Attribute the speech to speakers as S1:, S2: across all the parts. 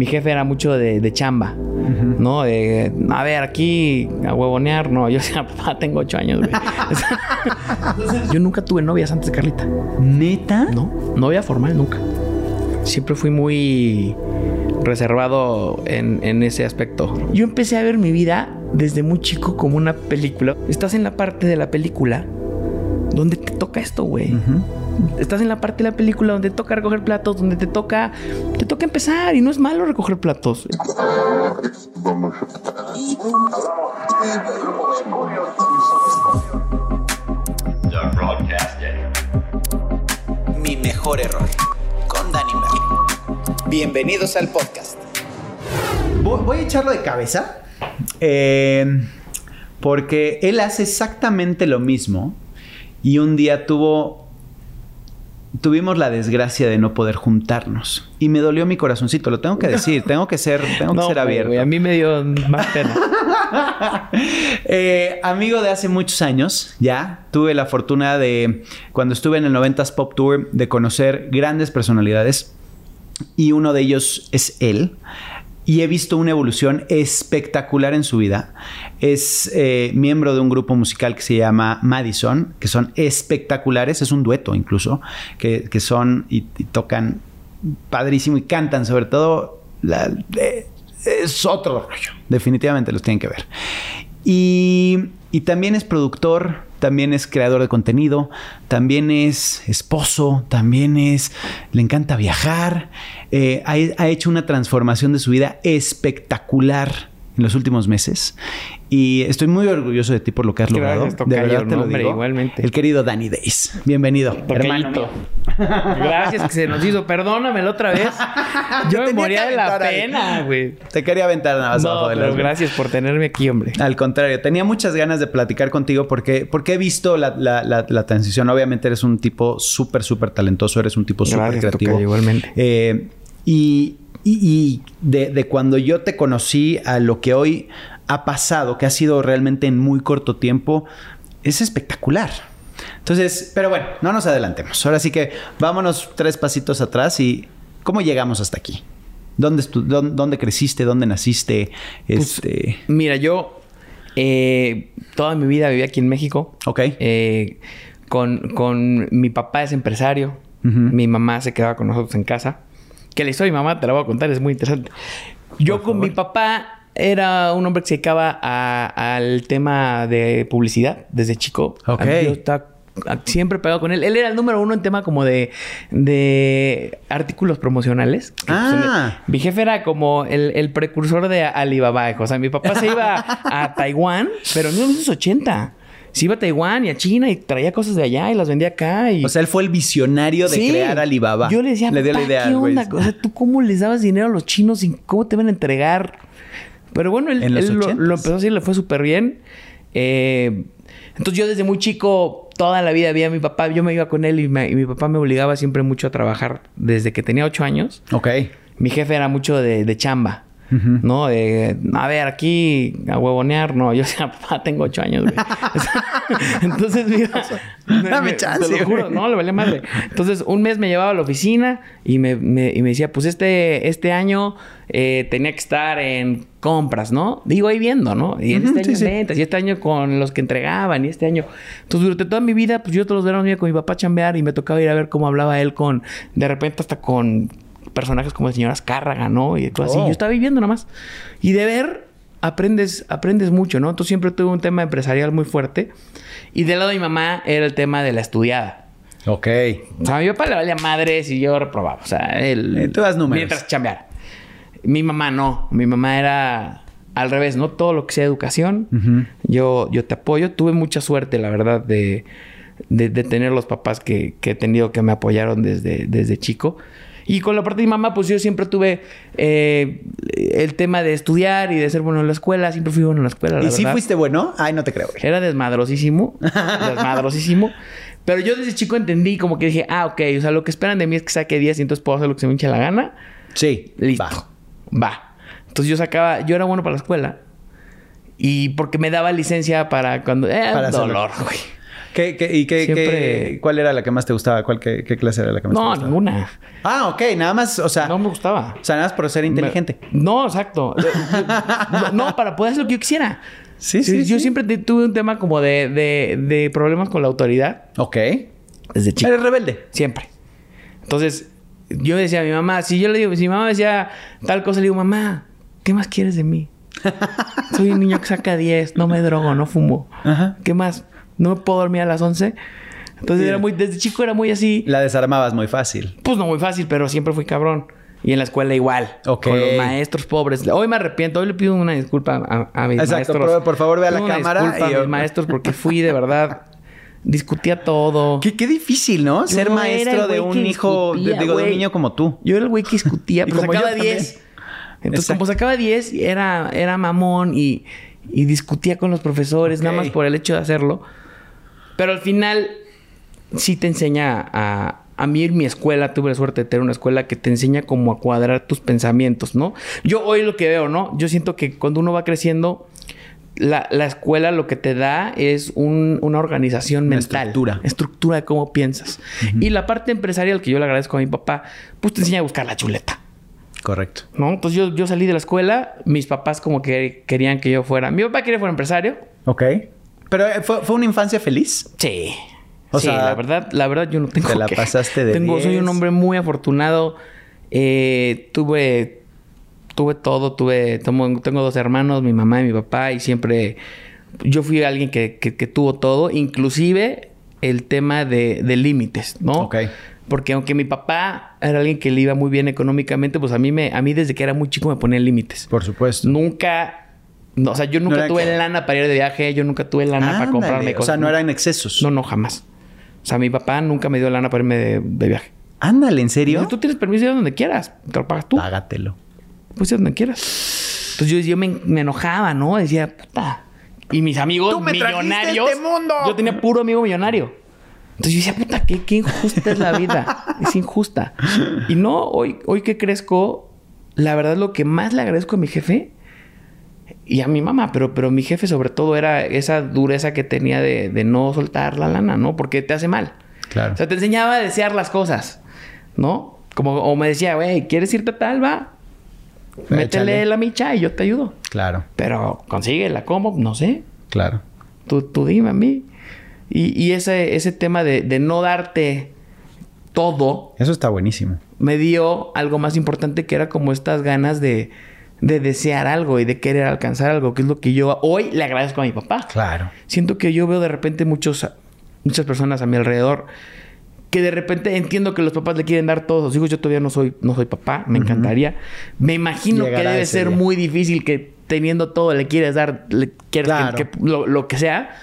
S1: mi jefe era mucho de, de chamba, ¿no? De, a ver, aquí a huevonear, no. Yo decía, papá, tengo ocho años, güey. yo nunca tuve novias antes de Carlita.
S2: ¿Neta?
S1: No, novia formal nunca. Siempre fui muy reservado en, en ese aspecto. Yo empecé a ver mi vida desde muy chico como una película. Estás en la parte de la película donde te toca esto, güey. Estás en la parte de la película donde toca recoger platos, donde te toca te toca empezar y no es malo recoger platos.
S3: Mi mejor error con Danny Merlin. Bienvenidos al podcast.
S2: Voy, voy a echarlo de cabeza. eh, porque él hace exactamente lo mismo. Y un día tuvo. Tuvimos la desgracia de no poder juntarnos. Y me dolió mi corazoncito, lo tengo que decir. Tengo que ser, tengo que ser abierto.
S1: a mí me dio más pena.
S2: Eh, amigo de hace muchos años, ya tuve la fortuna de, cuando estuve en el 90s Pop Tour, de conocer grandes personalidades y uno de ellos es él. Y he visto una evolución espectacular en su vida. Es eh, miembro de un grupo musical que se llama Madison, que son espectaculares, es un dueto incluso, que, que son y, tocan padrísimo y cantan sobre todo. eh, es otro rollo. Definitivamente los tienen que ver. Y, y también es productor, también es creador de contenido, también es esposo, también es... Le encanta viajar. eh, ha, ha hecho una transformación de su vida espectacular en los últimos meses. Y estoy muy orgulloso de ti por lo que has
S1: Gracias,
S2: logrado. de verdad te
S1: no,
S2: lo
S1: hombre,
S2: digo.
S1: igualmente.
S2: El querido Danny Days. Bienvenido. mío.
S1: Gracias que se nos hizo. Perdónamelo otra vez. Yo me moría de la pena, güey.
S2: Te quería aventar nada más
S1: No,
S2: abajo de
S1: pero
S2: las-
S1: gracias por tenerme aquí, hombre.
S2: Al contrario, tenía muchas ganas de platicar contigo porque, porque he visto la, la- la- la transición. Obviamente eres un tipo súper, súper talentoso, eres un tipo súper creativo.
S1: tocayo, igualmente.
S2: Eh, y y- y de, de cuando yo te conocí a lo que hoy ha pasado, que ha sido realmente en muy corto tiempo, es espectacular. Entonces, pero bueno, no nos adelantemos. Ahora sí que vámonos tres pasitos atrás y ¿cómo llegamos hasta aquí? ¿Dónde, estu- dónde, dónde creciste? ¿Dónde naciste?
S1: Pues,
S2: Este...
S1: Mira, yo eh, toda mi vida viví aquí en México.
S2: Ok.
S1: Eh, con, con mi papá es empresario. Mi mamá se quedaba con nosotros en casa. Que la historia de mi mamá te la voy a contar, es muy interesante. Yo
S2: Por
S1: con
S2: favor.
S1: mi papá era un hombre que se dedicaba al tema de publicidad desde chico.
S2: Ok.
S1: A mí Yo estaba siempre pegado con él. Él era el número uno en tema como de, de artículos promocionales. Pues,
S2: Ah.
S1: mi jefe era como el, el precursor de Alibaba. O sea, mi papá se iba a Taiwán, pero en 1980. Se iba a Taiwán y a China y traía cosas de allá y las vendía acá. Y...
S2: O sea, él fue el visionario de
S1: Sí.
S2: crear Alibaba.
S1: Yo le decía,
S2: le dio la
S1: "Papá,
S2: idea
S1: ¿qué onda? O sea, ¿tú cómo les dabas dinero a los chinos y cómo te van a entregar? Pero bueno, él, lo,
S2: 80s.
S1: lo empezó a hacer, le fue súper bien. Eh, entonces yo desde muy chico, toda la vida vi a mi papá, yo me iba con él y, me- y mi papá me obligaba siempre mucho a trabajar desde que tenía ocho años.
S2: Ok.
S1: Mi jefe era mucho de, de chamba. ¿No? De, a ver, aquí a huevonear, no. Yo decía, papá, tengo ocho años, güey. Entonces, mira.
S2: Dame
S1: me-
S2: chance,
S1: Te lo juro,
S2: güey.
S1: no, le valía madre. Entonces, un mes me llevaba a la oficina y me, me- y me decía, pues este, este año eh, tenía que estar en compras, ¿no? Digo, ahí viendo, ¿no? Y este año
S2: sí,
S1: en
S2: sí.
S1: ventas, y este año con los que entregaban, y este año. Entonces, durante toda mi vida, pues yo todos los veranos iba con mi papá a chambear y me tocaba ir a ver cómo hablaba él con, de repente hasta con personajes como el señor Azcárraga, ¿no? Y así.
S2: Oh.
S1: Yo estaba viviendo nada más. Y de ver, aprendes, aprendes mucho, ¿no? Entonces siempre tuve un tema empresarial muy fuerte. Y del lado de mi mamá era el tema de la estudiada.
S2: Ok.
S1: O sea, mi papá le valía madres y yo reprobaba. O sea, él...
S2: Eh, tú das números.
S1: Mientras chambeara. Mi mamá no. Mi mamá era al revés, ¿no? Todo lo que sea educación,
S2: Ujú.
S1: yo, yo te apoyo. Tuve mucha suerte, la verdad, de, de, de tener los papás que, que he tenido que me apoyaron desde, desde chico. Y con la parte de mi mamá, pues yo siempre tuve eh, el tema de estudiar y de ser bueno en la escuela. Siempre fui bueno en la escuela, la
S2: ¿Y si
S1: verdad.
S2: fuiste bueno? Ay, no te creo, güey.
S1: Era desmadrosísimo. desmadrosísimo. Pero yo desde chico entendí como que dije, ah, ok, o sea, lo que esperan de mí es que saque 10 y entonces puedo hacer lo que se me hinche la gana.
S2: Sí.
S1: Listo.
S2: Va.
S1: Va. Entonces yo sacaba, yo era bueno para la escuela. Y porque me daba licencia para cuando... Eh,
S2: Para
S1: dolor, güey.
S2: ¿Qué, qué, ¿Y qué,
S1: Siempre-
S2: qué- cuál era la que más te gustaba? ¿Cuál, qué, clase era la que más te
S1: No,
S2: gustaba?
S1: ninguna.
S2: Ah, ok. Nada más, o sea...
S1: No me gustaba.
S2: O sea, nada más por ser inteligente.
S1: Me- No, exacto. no, no, para poder hacer lo que yo quisiera.
S2: Sí, sí,
S1: Yo
S2: sí.
S1: siempre te- tuve un tema como de, de, de problemas con la autoridad
S2: Ok.
S1: desde chico.
S2: Eres rebelde.
S1: Siempre. Entonces, yo decía a mi mamá, si yo le digo, si mi mamá decía tal cosa, le digo, mamá, ¿qué más quieres de mí? Soy un niño que saca 10, no me drogo, no fumo.
S2: Ajá.
S1: ¿Qué más? ¿No me puedo dormir a las 11? Entonces
S2: Sí.
S1: era muy, desde chico era muy así.
S2: La desarmabas muy fácil.
S1: Pues no muy fácil, pero siempre fui cabrón. Y en la escuela igual. Con los maestros pobres. Hoy me arrepiento. Hoy le pido una disculpa a, a mis
S2: Exacto,
S1: maestros.
S2: por- por favor, ve a la
S1: una
S2: cámara
S1: disculpa
S2: y-
S1: a mis maestros porque fui de verdad... Discutía todo.
S2: Qué, qué difícil, ¿no? Ser
S1: Yo
S2: maestro de un hijo, de, digo, de un niño como tú.
S1: Yo era el güey que discutía, pero
S2: yo
S1: sacaba
S2: también.
S1: 10. Entonces,
S2: Exacto.
S1: como sacaba 10, era, era mamón y, y discutía con los profesores, nada más por el hecho de hacerlo. Pero al final, sí te enseña a. A mí en mi escuela, tuve la suerte de tener una escuela que te enseña como a cuadrar tus pensamientos, ¿no? Yo hoy lo que veo, ¿no? Yo siento que cuando uno va creciendo, la, la escuela lo que te da es un- una organización
S2: Una
S1: mental.
S2: estructura.
S1: Estructura de cómo piensas. Y la parte empresarial que yo le agradezco a mi papá, pues te enseña a buscar la chuleta.
S2: Correcto.
S1: ¿No? Entonces yo, yo salí de la escuela, mis papás como que querían que yo fuera. Mi papá quería que fuera empresario.
S2: Ok. Pero eh, ¿fue, fue una infancia feliz.
S1: Sí.
S2: O
S1: sí,
S2: sea,
S1: la verdad, la verdad yo no tengo
S2: te la
S1: que-
S2: pasaste de
S1: tengo, Soy
S2: 10.
S1: un hombre muy afortunado. Eh, tuve, tuve todo, tuve, tomo- tengo dos hermanos, mi mamá y mi papá, y siempre yo fui alguien que, que- que tuvo todo, inclusive el tema de, de límites, ¿no?
S2: Ok.
S1: Porque aunque mi papá era alguien que le iba muy bien económicamente, pues a mí me, a mí desde que era muy chico me ponía límites.
S2: Por supuesto.
S1: Nunca, no, o sea, yo nunca tuve
S2: que-
S1: lana para ir de viaje, yo nunca tuve lana para comprarme
S2: O
S1: cosas.
S2: sea, no eran excesos.
S1: No, no, jamás. O sea, mi papá nunca me dio lana para irme de, de viaje.
S2: Ándale, ¿en serio?
S1: Tú tienes permiso de ir donde quieras. Te lo pagas tú.
S2: Págatelo.
S1: Pues ir donde quieras. Entonces yo, yo me, me enojaba, ¿no? Decía, puta. Y mis amigos
S2: Tú me
S1: millonarios.
S2: este mundo.
S1: Yo tenía puro amigo millonario. Entonces yo decía, puta, qué, qué injusta es la vida. es injusta. Y no, hoy, hoy que crezco, la verdad lo que más le agradezco a mi jefe y a mi mamá, pero, pero mi jefe sobre todo era esa dureza que tenía de, de no soltar la lana, ¿no? Porque te hace mal.
S2: Claro.
S1: O sea, te enseñaba a desear las cosas, ¿no? Como, o me decía, güey, ¿quieres irte a tal? Va. Métele
S2: Échale.
S1: la micha y yo te ayudo.
S2: Claro,
S1: Pero consíguela, ¿cómo? No sé.
S2: claro.
S1: Tú, tú dime a mí. Y, y ese, ese tema de, de no darte todo
S2: Eso está buenísimo.
S1: me dio algo más importante que era como estas ganas de, de desear algo y de querer alcanzar algo, que es lo que yo hoy le agradezco a mi papá.
S2: Claro.
S1: Siento que yo veo de repente muchos, muchas personas a mi alrededor que de repente entiendo que los papás le quieren dar todos los hijos. Yo todavía no soy, no soy papá, me encantaría. Me imagino
S2: Llegará
S1: que debe ser
S2: día.
S1: muy difícil que teniendo todo le quieres dar, le quieres que-
S2: Claro.
S1: que, lo, lo que sea.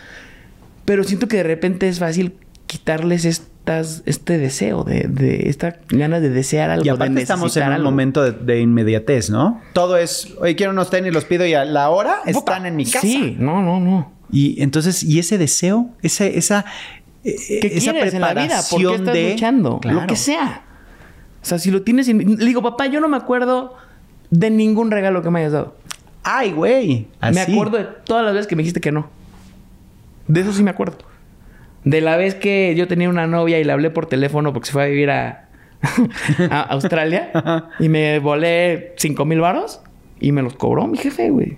S1: Pero siento que de repente es fácil quitarles estas, este deseo de, de esta ganas de desear algo.
S2: Y
S1: de
S2: aparte estamos en un
S1: algo.
S2: momento de, de inmediatez, ¿no? Todo es, oye, quiero unos tenis, los pido y a la hora están en mi casa.
S1: Sí, no, no, no.
S2: Y entonces, y ese deseo, esa, esa, eh,
S1: ¿Qué
S2: esa
S1: quieres en la vida? ¿Por qué
S2: preparación
S1: estás
S2: de
S1: luchando?
S2: Claro.
S1: Lo que sea. O sea, si lo tienes... en- Le digo, papá, yo no me acuerdo de ningún regalo que me hayas dado.
S2: Ay, güey.
S1: Me acuerdo de todas las veces que me dijiste que no. De eso sí me acuerdo. De la vez que yo tenía una novia y le hablé por teléfono porque se fue a vivir a, a Australia y me volé 5 mil varos y me los cobró mi jefe, güey.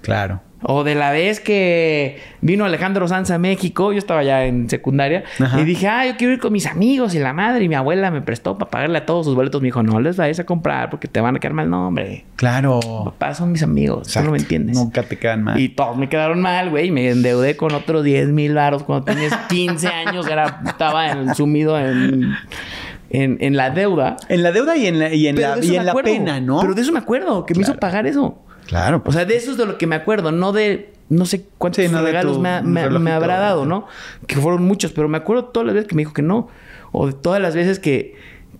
S2: Claro.
S1: O de la vez que vino Alejandro Sanz a México, yo estaba ya en secundaria,
S2: Ajá.
S1: y dije, ah, yo quiero ir con mis amigos y la madre, y mi abuela me prestó para pagarle a todos sus boletos. Me dijo, no les vayas a comprar porque te van a quedar mal nombre.
S2: Claro.
S1: Papá, son mis amigos, tú no me
S2: Exacto.
S1: entiendes.
S2: Nunca te quedan mal.
S1: Y todos me quedaron mal, güey. y Me endeudé con otros 10 mil varos cuando tenías 15 años. Era, estaba en- sumido en, en, en la deuda.
S2: En la deuda y en la, y en la, y en la pena, ¿no?
S1: Pero de eso me acuerdo, que me hizo pagar eso.
S2: Claro.
S1: O sea, de eso es de lo que me acuerdo, no de no sé cuántos
S2: Sí, no de
S1: regalos
S2: tu
S1: me, ha- me-
S2: relojito.
S1: me habrá dado, ¿no? Que fueron muchos, pero me acuerdo todas las veces que me dijo que no. O de todas las veces que,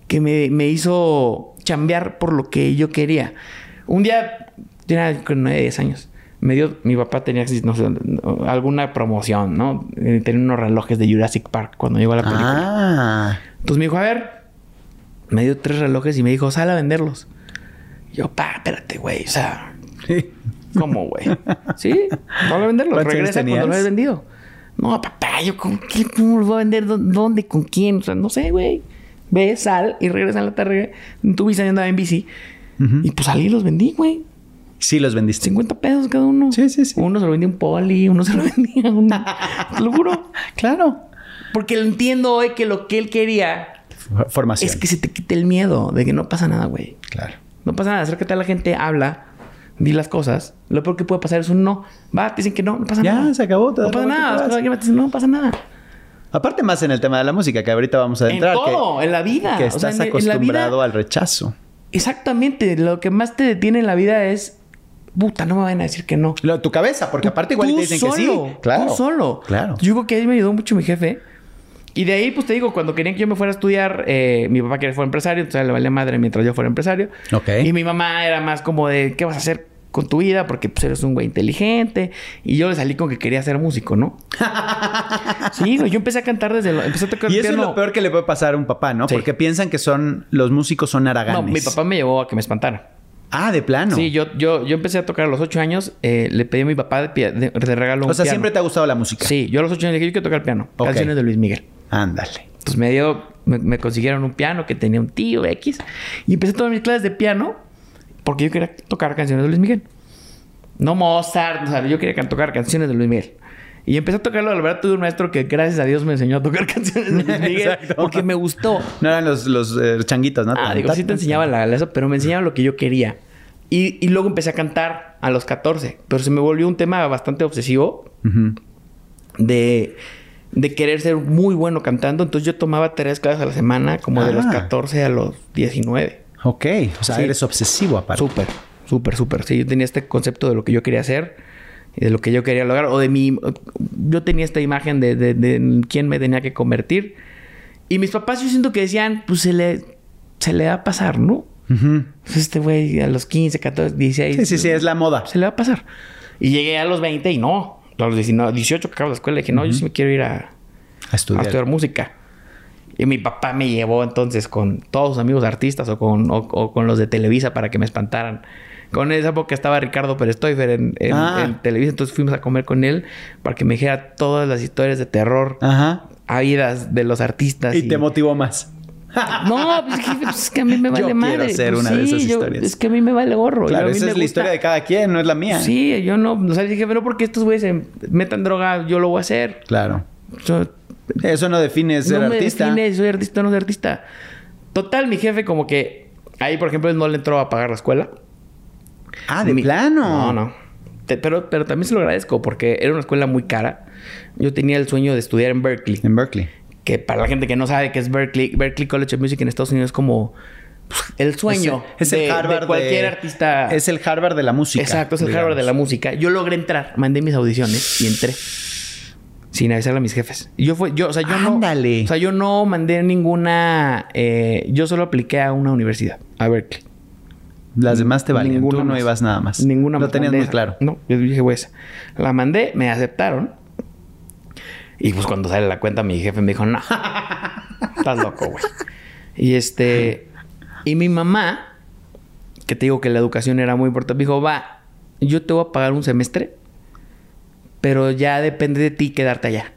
S1: que me, me hizo chambear por lo que yo quería. Un día, tenía con 9, 10 años. Me dio, mi papá tenía, no sé, alguna promoción, ¿no? Eh, Tenía unos relojes de Jurassic Park cuando llegó la película.
S2: ah.
S1: Entonces me dijo, a ver, me dio tres relojes y me dijo, sal a venderlos. Yo, pa, espérate, güey, o sea, ¿Cómo, güey? ¿Sí? Vamos a venderlo.
S2: ¿Cuántos años
S1: Regresa cuando lo hayas vendido. No, papá, yo con qué, cómo los voy a vender, ¿Dó- dónde, con quién, o sea, no sé, güey. Ve, sal y regresa en la tarde. Tu bici andaba en bici. Y pues salí y los vendí, güey.
S2: Sí los vendiste.
S1: 50 pesos cada uno.
S2: Sí, sí, sí.
S1: Uno se lo vendía un poli, uno se lo vendía un... Te lo juro.
S2: Claro.
S1: Porque entiendo hoy que lo que él quería
S2: Formación.
S1: es que se te quite el miedo de que no pasa nada, güey.
S2: Claro.
S1: No pasa nada. Acércate a la gente, habla, di las cosas. Lo peor que puede pasar es un no. Va, te dicen que no, no pasa
S2: Ya,
S1: nada.
S2: se acabó, te
S1: No pasa nada. te No pasa nada.
S2: Aparte más en el tema de la música, que ahorita vamos a
S1: En
S2: entrar.
S1: todo,
S2: que,
S1: en la vida.
S2: Que
S1: O sea,
S2: estás
S1: en- en
S2: acostumbrado
S1: vida-
S2: al rechazo.
S1: Exactamente. Lo que más te detiene en la vida es... Puta, no me van a decir que no.
S2: Lo- tu cabeza, porque aparte igual te dicen que sí. Claro.
S1: Tú solo.
S2: Claro.
S1: Yo digo que ahí me ayudó mucho mi jefe. Y de ahí, pues te digo, cuando querían que yo me fuera a estudiar, eh, mi papá quería que fuera empresario, entonces le valía madre mientras yo fuera empresario.
S2: Ok.
S1: Y mi mamá era más como de, ¿qué vas a hacer con tu vida? Porque pues eres un güey inteligente. Y yo le salí con que quería ser músico, ¿no? sí, güey, yo empecé a cantar desde... Lo, empecé a tocar
S2: Y eso
S1: piano.
S2: es lo peor que le puede pasar a un papá, ¿no?
S1: Sí.
S2: Porque piensan que son los músicos son haraganes.
S1: No, mi papá me llevó a que me espantara.
S2: Ah, de plano.
S1: Sí, yo, yo, yo empecé a tocar a los ocho años. eh, le pedí a mi papá de, pia- de- de regalo un
S2: O sea,
S1: piano.
S2: siempre te ha gustado la música.
S1: Sí, yo a los ocho años le dije, yo quiero tocar piano.
S2: Ok.
S1: Canciones de Luis Miguel.
S2: Ándale.
S1: Entonces me dio, me, me consiguieron un piano que tenía un tío X. Y empecé a tomar mis clases de piano porque yo quería tocar canciones de Luis Miguel. No Mozart, o sea, yo quería tocar canciones de Luis Miguel. Y empecé a tocarlo, la verdad tuve un maestro que gracias a Dios me enseñó a tocar canciones de Luis Miguel
S2: Exacto.
S1: porque me gustó.
S2: No eran los, los eh, changuitos, ¿no?
S1: Ah, digo, sí te enseñaba la, la- eso, pero me enseñaba lo que yo quería. Y, y luego empecé a cantar a los 14. Pero se me volvió un tema bastante obsesivo de, de querer ser muy bueno cantando. Entonces yo tomaba tres clases a la semana, como de los
S2: Ah.
S1: 14 a los 19.
S2: Ok. O sea,
S1: Sí.
S2: eres obsesivo aparte.
S1: Súper, súper, súper. Sí, yo tenía este concepto de lo que yo quería hacer, y de lo que yo quería lograr, o de mi... Yo tenía esta imagen de, de, quién me tenía que convertir. Y mis papás yo siento que decían, pues se le, se le va a pasar, ¿no? Pues este güey a los 15, 14, 16...
S2: Sí, sí, sí, es la moda.
S1: Se le va a pasar. Y llegué a los 20 y no. A los 19, 18 que acabo la escuela dije, no, yo sí me quiero ir a,
S2: A
S1: a
S2: estudiar.
S1: estudiar música. Y mi papá me llevó entonces con todos sus amigos artistas o con, o, o con los de Televisa para que me espantaran. Con esa época estaba Ricardo Pérez Stoifer en, en-
S2: Ah.
S1: en Televisa, entonces fuimos a comer con él para que me dijera todas las historias de terror
S2: Ajá.
S1: habidas de los artistas.
S2: Y te motivó más.
S1: No, pues, es que- pues, es que a mí me
S2: Yo
S1: vale
S2: quiero
S1: madre.
S2: ser
S1: Pues
S2: una de
S1: sí,
S2: esas
S1: yo-
S2: historias.
S1: Es que a mí me vale gorro.
S2: Claro,
S1: Y
S2: esa es la
S1: gusta-
S2: historia de cada quien, no es la mía.
S1: Sí, yo no, o sea, dije, pero porque estos güeyes se metan droga, yo lo voy a hacer.
S2: Claro.
S1: O sea,
S2: Eso no define ser
S1: no me
S2: artista.
S1: define, soy artista, no soy artista. Total, mi jefe como que ahí, por ejemplo, él no le entró a pagar la escuela.
S2: Ah, de
S1: Mi-
S2: plano.
S1: No, no. Te- pero, pero también se lo agradezco porque era una escuela muy cara. Yo tenía el sueño de estudiar en Berkeley.
S2: En Berkeley.
S1: Que para la gente que no sabe qué es Berkeley, Berkeley College of Music en Estados Unidos es como pues, el sueño
S2: Es el
S1: de, de
S2: Harvard
S1: cualquier
S2: de-
S1: artista.
S2: Es el Harvard de la música.
S1: Exacto, es el
S2: digamos.
S1: Harvard de la música. Yo logré entrar, mandé mis audiciones y entré. Sin avisarle a mis jefes. Yo fue, yo, o sea, yo
S2: Ándale.
S1: no. O sea, yo no mandé ninguna. eh, yo solo apliqué a una universidad, a Berkeley.
S2: Las demás te valían.
S1: Ninguna
S2: Tú no
S1: más.
S2: ibas nada más.
S1: Ninguna
S2: Lo tenías muy
S1: esa.
S2: claro.
S1: No, yo dije, güey, esa. La mandé, me aceptaron. Y pues cuando sale la cuenta, mi jefe me dijo, no, estás loco, güey. Y este. Y mi mamá, que te digo que la educación era muy importante, me dijo, va, yo te voy a pagar un semestre, pero ya depende de ti quedarte allá.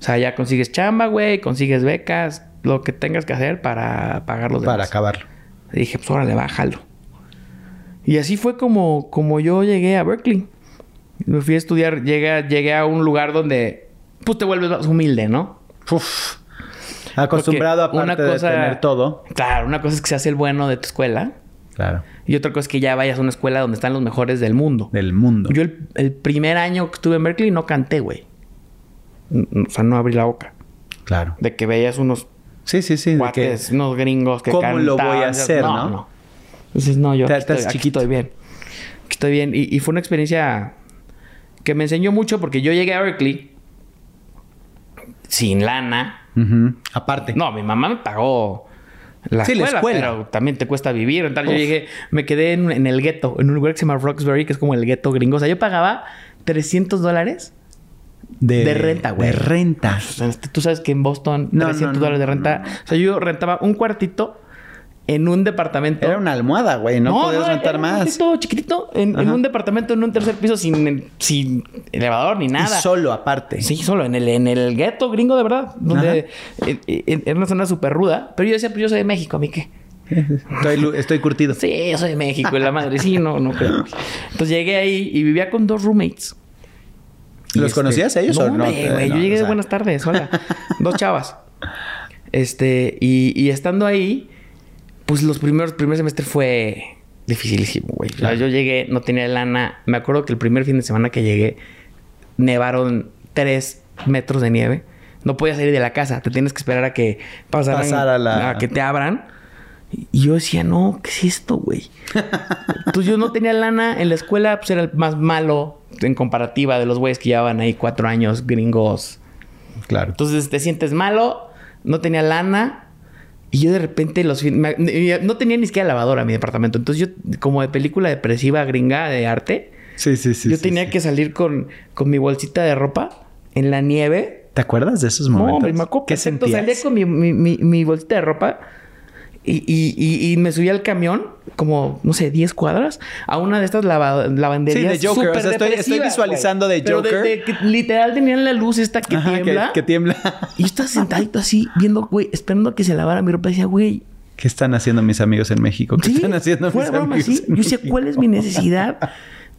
S1: O sea, ya consigues chamba, güey, consigues becas, lo que tengas que hacer para pagar los
S2: Para
S1: demás.
S2: acabarlo.
S1: Y dije, pues órale, bájalo. Y así fue como, como yo llegué a Berkeley. Me fui a estudiar, llegué, llegué a un lugar donde pues te vuelves más humilde, ¿no?
S2: Uf. Acostumbrado
S1: Porque
S2: aparte de tener todo.
S1: Claro, una cosa es que seas el bueno de tu escuela
S2: Claro.
S1: y otra cosa es que ya vayas a una escuela donde están los mejores del mundo.
S2: Del mundo.
S1: Yo el, el primer año que estuve en Berkeley no canté, güey. O sea, no abrí la boca.
S2: Claro.
S1: De que veías unos
S2: Sí, sí, sí. que-
S1: unos gringos que
S2: ¿Cómo lo voy a hacer, no?
S1: no? no. Dices, no, yo aquí
S2: estás
S1: estoy, aquí
S2: chiquito.
S1: estoy bien. Aquí estoy bien. Y, y fue una experiencia que me enseñó mucho porque yo llegué a Berkeley sin lana.
S2: Aparte.
S1: No, mi mamá me pagó la,
S2: Sí, la
S1: escuela,
S2: escuela.
S1: pero también te cuesta vivir. Entonces yo llegué, me quedé en, en el gueto, en un lugar que se llama Roxbury, que es como el gueto gringo. O sea, yo pagaba 300 dólares. de renta, güey.
S2: De renta.
S1: Tú sabes que en Boston
S2: No,
S1: 300
S2: no, no,
S1: dólares de renta. O sea, yo rentaba un cuartito en un departamento.
S2: Era una almohada, güey. No, podías
S1: era
S2: rentar
S1: un
S2: más.
S1: cuartito chiquitito, en, un departamento, en un tercer piso, sin, sin elevador ni nada.
S2: Y solo aparte.
S1: Sí, solo en el, en el gueto gringo, de verdad. Donde en, en- en una zona súper ruda. Pero yo decía, pues yo soy de México, ¿a mí qué?
S2: Estoy, curtido.
S1: Sí, yo soy de México. Y la madre, sí, no, no creo. Entonces llegué ahí y vivía con dos roommates.
S2: ¿Los conocías ellos
S1: no,
S2: o no? No,
S1: yo llegué
S2: o
S1: de buenas tardes, hola. Dos chavas. Este, y, y estando ahí, pues los primeros, primer semestre fue dificilísimo, güey. O sea,
S2: Claro.
S1: yo llegué, no tenía lana. Me acuerdo que el primer fin de semana que llegué, nevaron tres metros de nieve. No podías salir de la casa. Te tienes que esperar a que pasaran,
S2: Pasara la-
S1: a que te abran. Y yo decía, no, ¿qué es esto, güey? Entonces yo no tenía lana. En la escuela, pues era el más malo en comparativa de los güeyes que llevaban ahí cuatro años gringos.
S2: Claro.
S1: Entonces te sientes malo, no tenía lana. Y yo de repente los me- no tenía ni siquiera lavadora en mi departamento. Entonces yo, como de película depresiva gringa de arte,
S2: Sí, sí, sí.
S1: yo
S2: sí,
S1: tenía
S2: sí.
S1: que salir con, con mi bolsita de ropa en la nieve.
S2: ¿Te acuerdas de esos
S1: No,
S2: momentos?
S1: hombre, me acuerdo
S2: ¿Qué sentías?
S1: Salía con mi, mi, mi, mi bolsita de ropa y, y, y, y me subí al camión, como, no sé, 10 cuadras, a una de estas lava- lavanderías.
S2: Sí, de Joker. O sea, estoy- estoy visualizando de
S1: Pero
S2: Joker.
S1: que literal tenían la luz esta que
S2: Ajá,
S1: tiembla.
S2: Que, que tiembla.
S1: Y yo estaba sentadito así, viendo, güey, esperando a que se lavara mi ropa. Y decía, güey,
S2: ¿Qué están haciendo mis amigos en México? ¿Qué
S1: ¿sí?
S2: están haciendo mis
S1: broma,
S2: amigos?
S1: sí.
S2: en
S1: Yo decía? ¿cuál es mi necesidad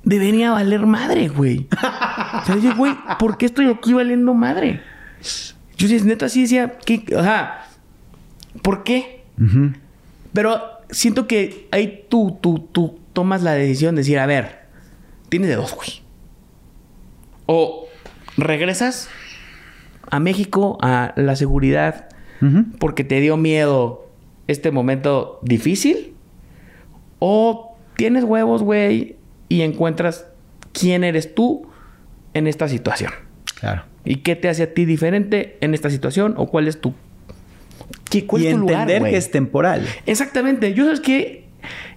S1: de venir a valer madre, güey? O sea, yo, güey, ¿por qué estoy aquí valiendo madre? Yo decía, neta, sí decía, ¿qué? Ajá, ¿por qué? Pero siento que ahí tú, tú, tú tomas la decisión de decir, a ver, tienes de dos, güey. O regresas a México a la seguridad porque te dio miedo este momento difícil. O tienes huevos, güey, y encuentras quién eres tú en esta situación.
S2: Claro.
S1: ¿Y qué te hace a ti diferente en esta situación? ¿O cuál es tu... qué- ¿Cuál
S2: y
S1: es tu lugar,
S2: entender
S1: güey?
S2: que es temporal.
S1: Exactamente. Yo sabes que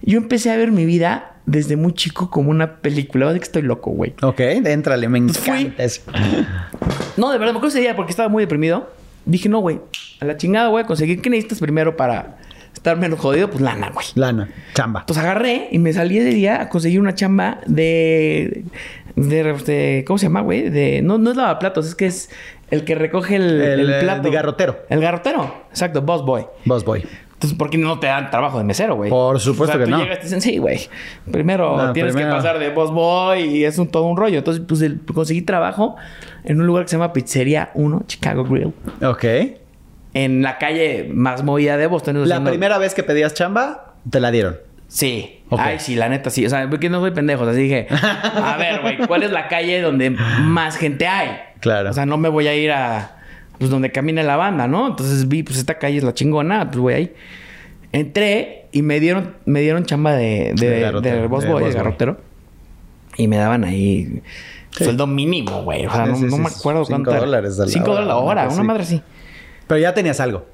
S1: yo empecé a ver mi vida desde muy chico como una película. Decir que estoy loco, güey.
S2: Ok, éntrale, me
S1: Pues fui-
S2: encanta eso.
S1: No, de verdad, me acuerdo ese día porque estaba muy deprimido. Dije, no, güey, a la chingada voy a conseguir. ¿Qué necesitas primero para estar menos jodido? Pues lana, güey.
S2: Lana, chamba.
S1: Entonces agarré y me salí ese día a conseguir una chamba de. de, de- ¿Cómo se llama, güey? De. No, no es lavaplatos, es que es el que recoge el,
S2: El,
S1: el
S2: eh,
S1: plato.
S2: de garrotero.
S1: El garrotero. Exacto, boss boy.
S2: Boss boy.
S1: Entonces, ¿por qué no te dan trabajo de mesero, güey?
S2: Por supuesto
S1: O sea,
S2: que
S1: tú
S2: no.
S1: llegas y te dicen, sí, güey. Primero
S2: No,
S1: tienes
S2: primero-
S1: que pasar de boss boy y es un, todo un rollo. Entonces, pues el- conseguí trabajo en un lugar que se llama Pizzería 1, Chicago Grill.
S2: Ok.
S1: En la calle más movida de Boston.
S2: La primera vez que pedías chamba, te la dieron.
S1: Sí.
S2: Ok.
S1: Ay, sí, la neta sí. O sea, porque no soy pendejo. Así dije, a ver, güey, ¿cuál es la calle donde más gente hay?
S2: Claro.
S1: O sea, no me voy a ir a pues donde camina la banda, ¿no? Entonces vi, pues esta calle es la chingona, pues voy ahí. Entré y me dieron, me dieron chamba de, de,
S2: De
S1: de, boss boy, de garrotero. Y me daban ahí
S2: Sí.
S1: sueldo mínimo, güey. O sea,
S2: Sí,
S1: no,
S2: sí,
S1: no
S2: sí,
S1: me acuerdo
S2: Cinco
S1: cuánto. era.
S2: dólares a la
S1: Cinco dólares la hora, una madre así.
S2: Pero ya tenías algo.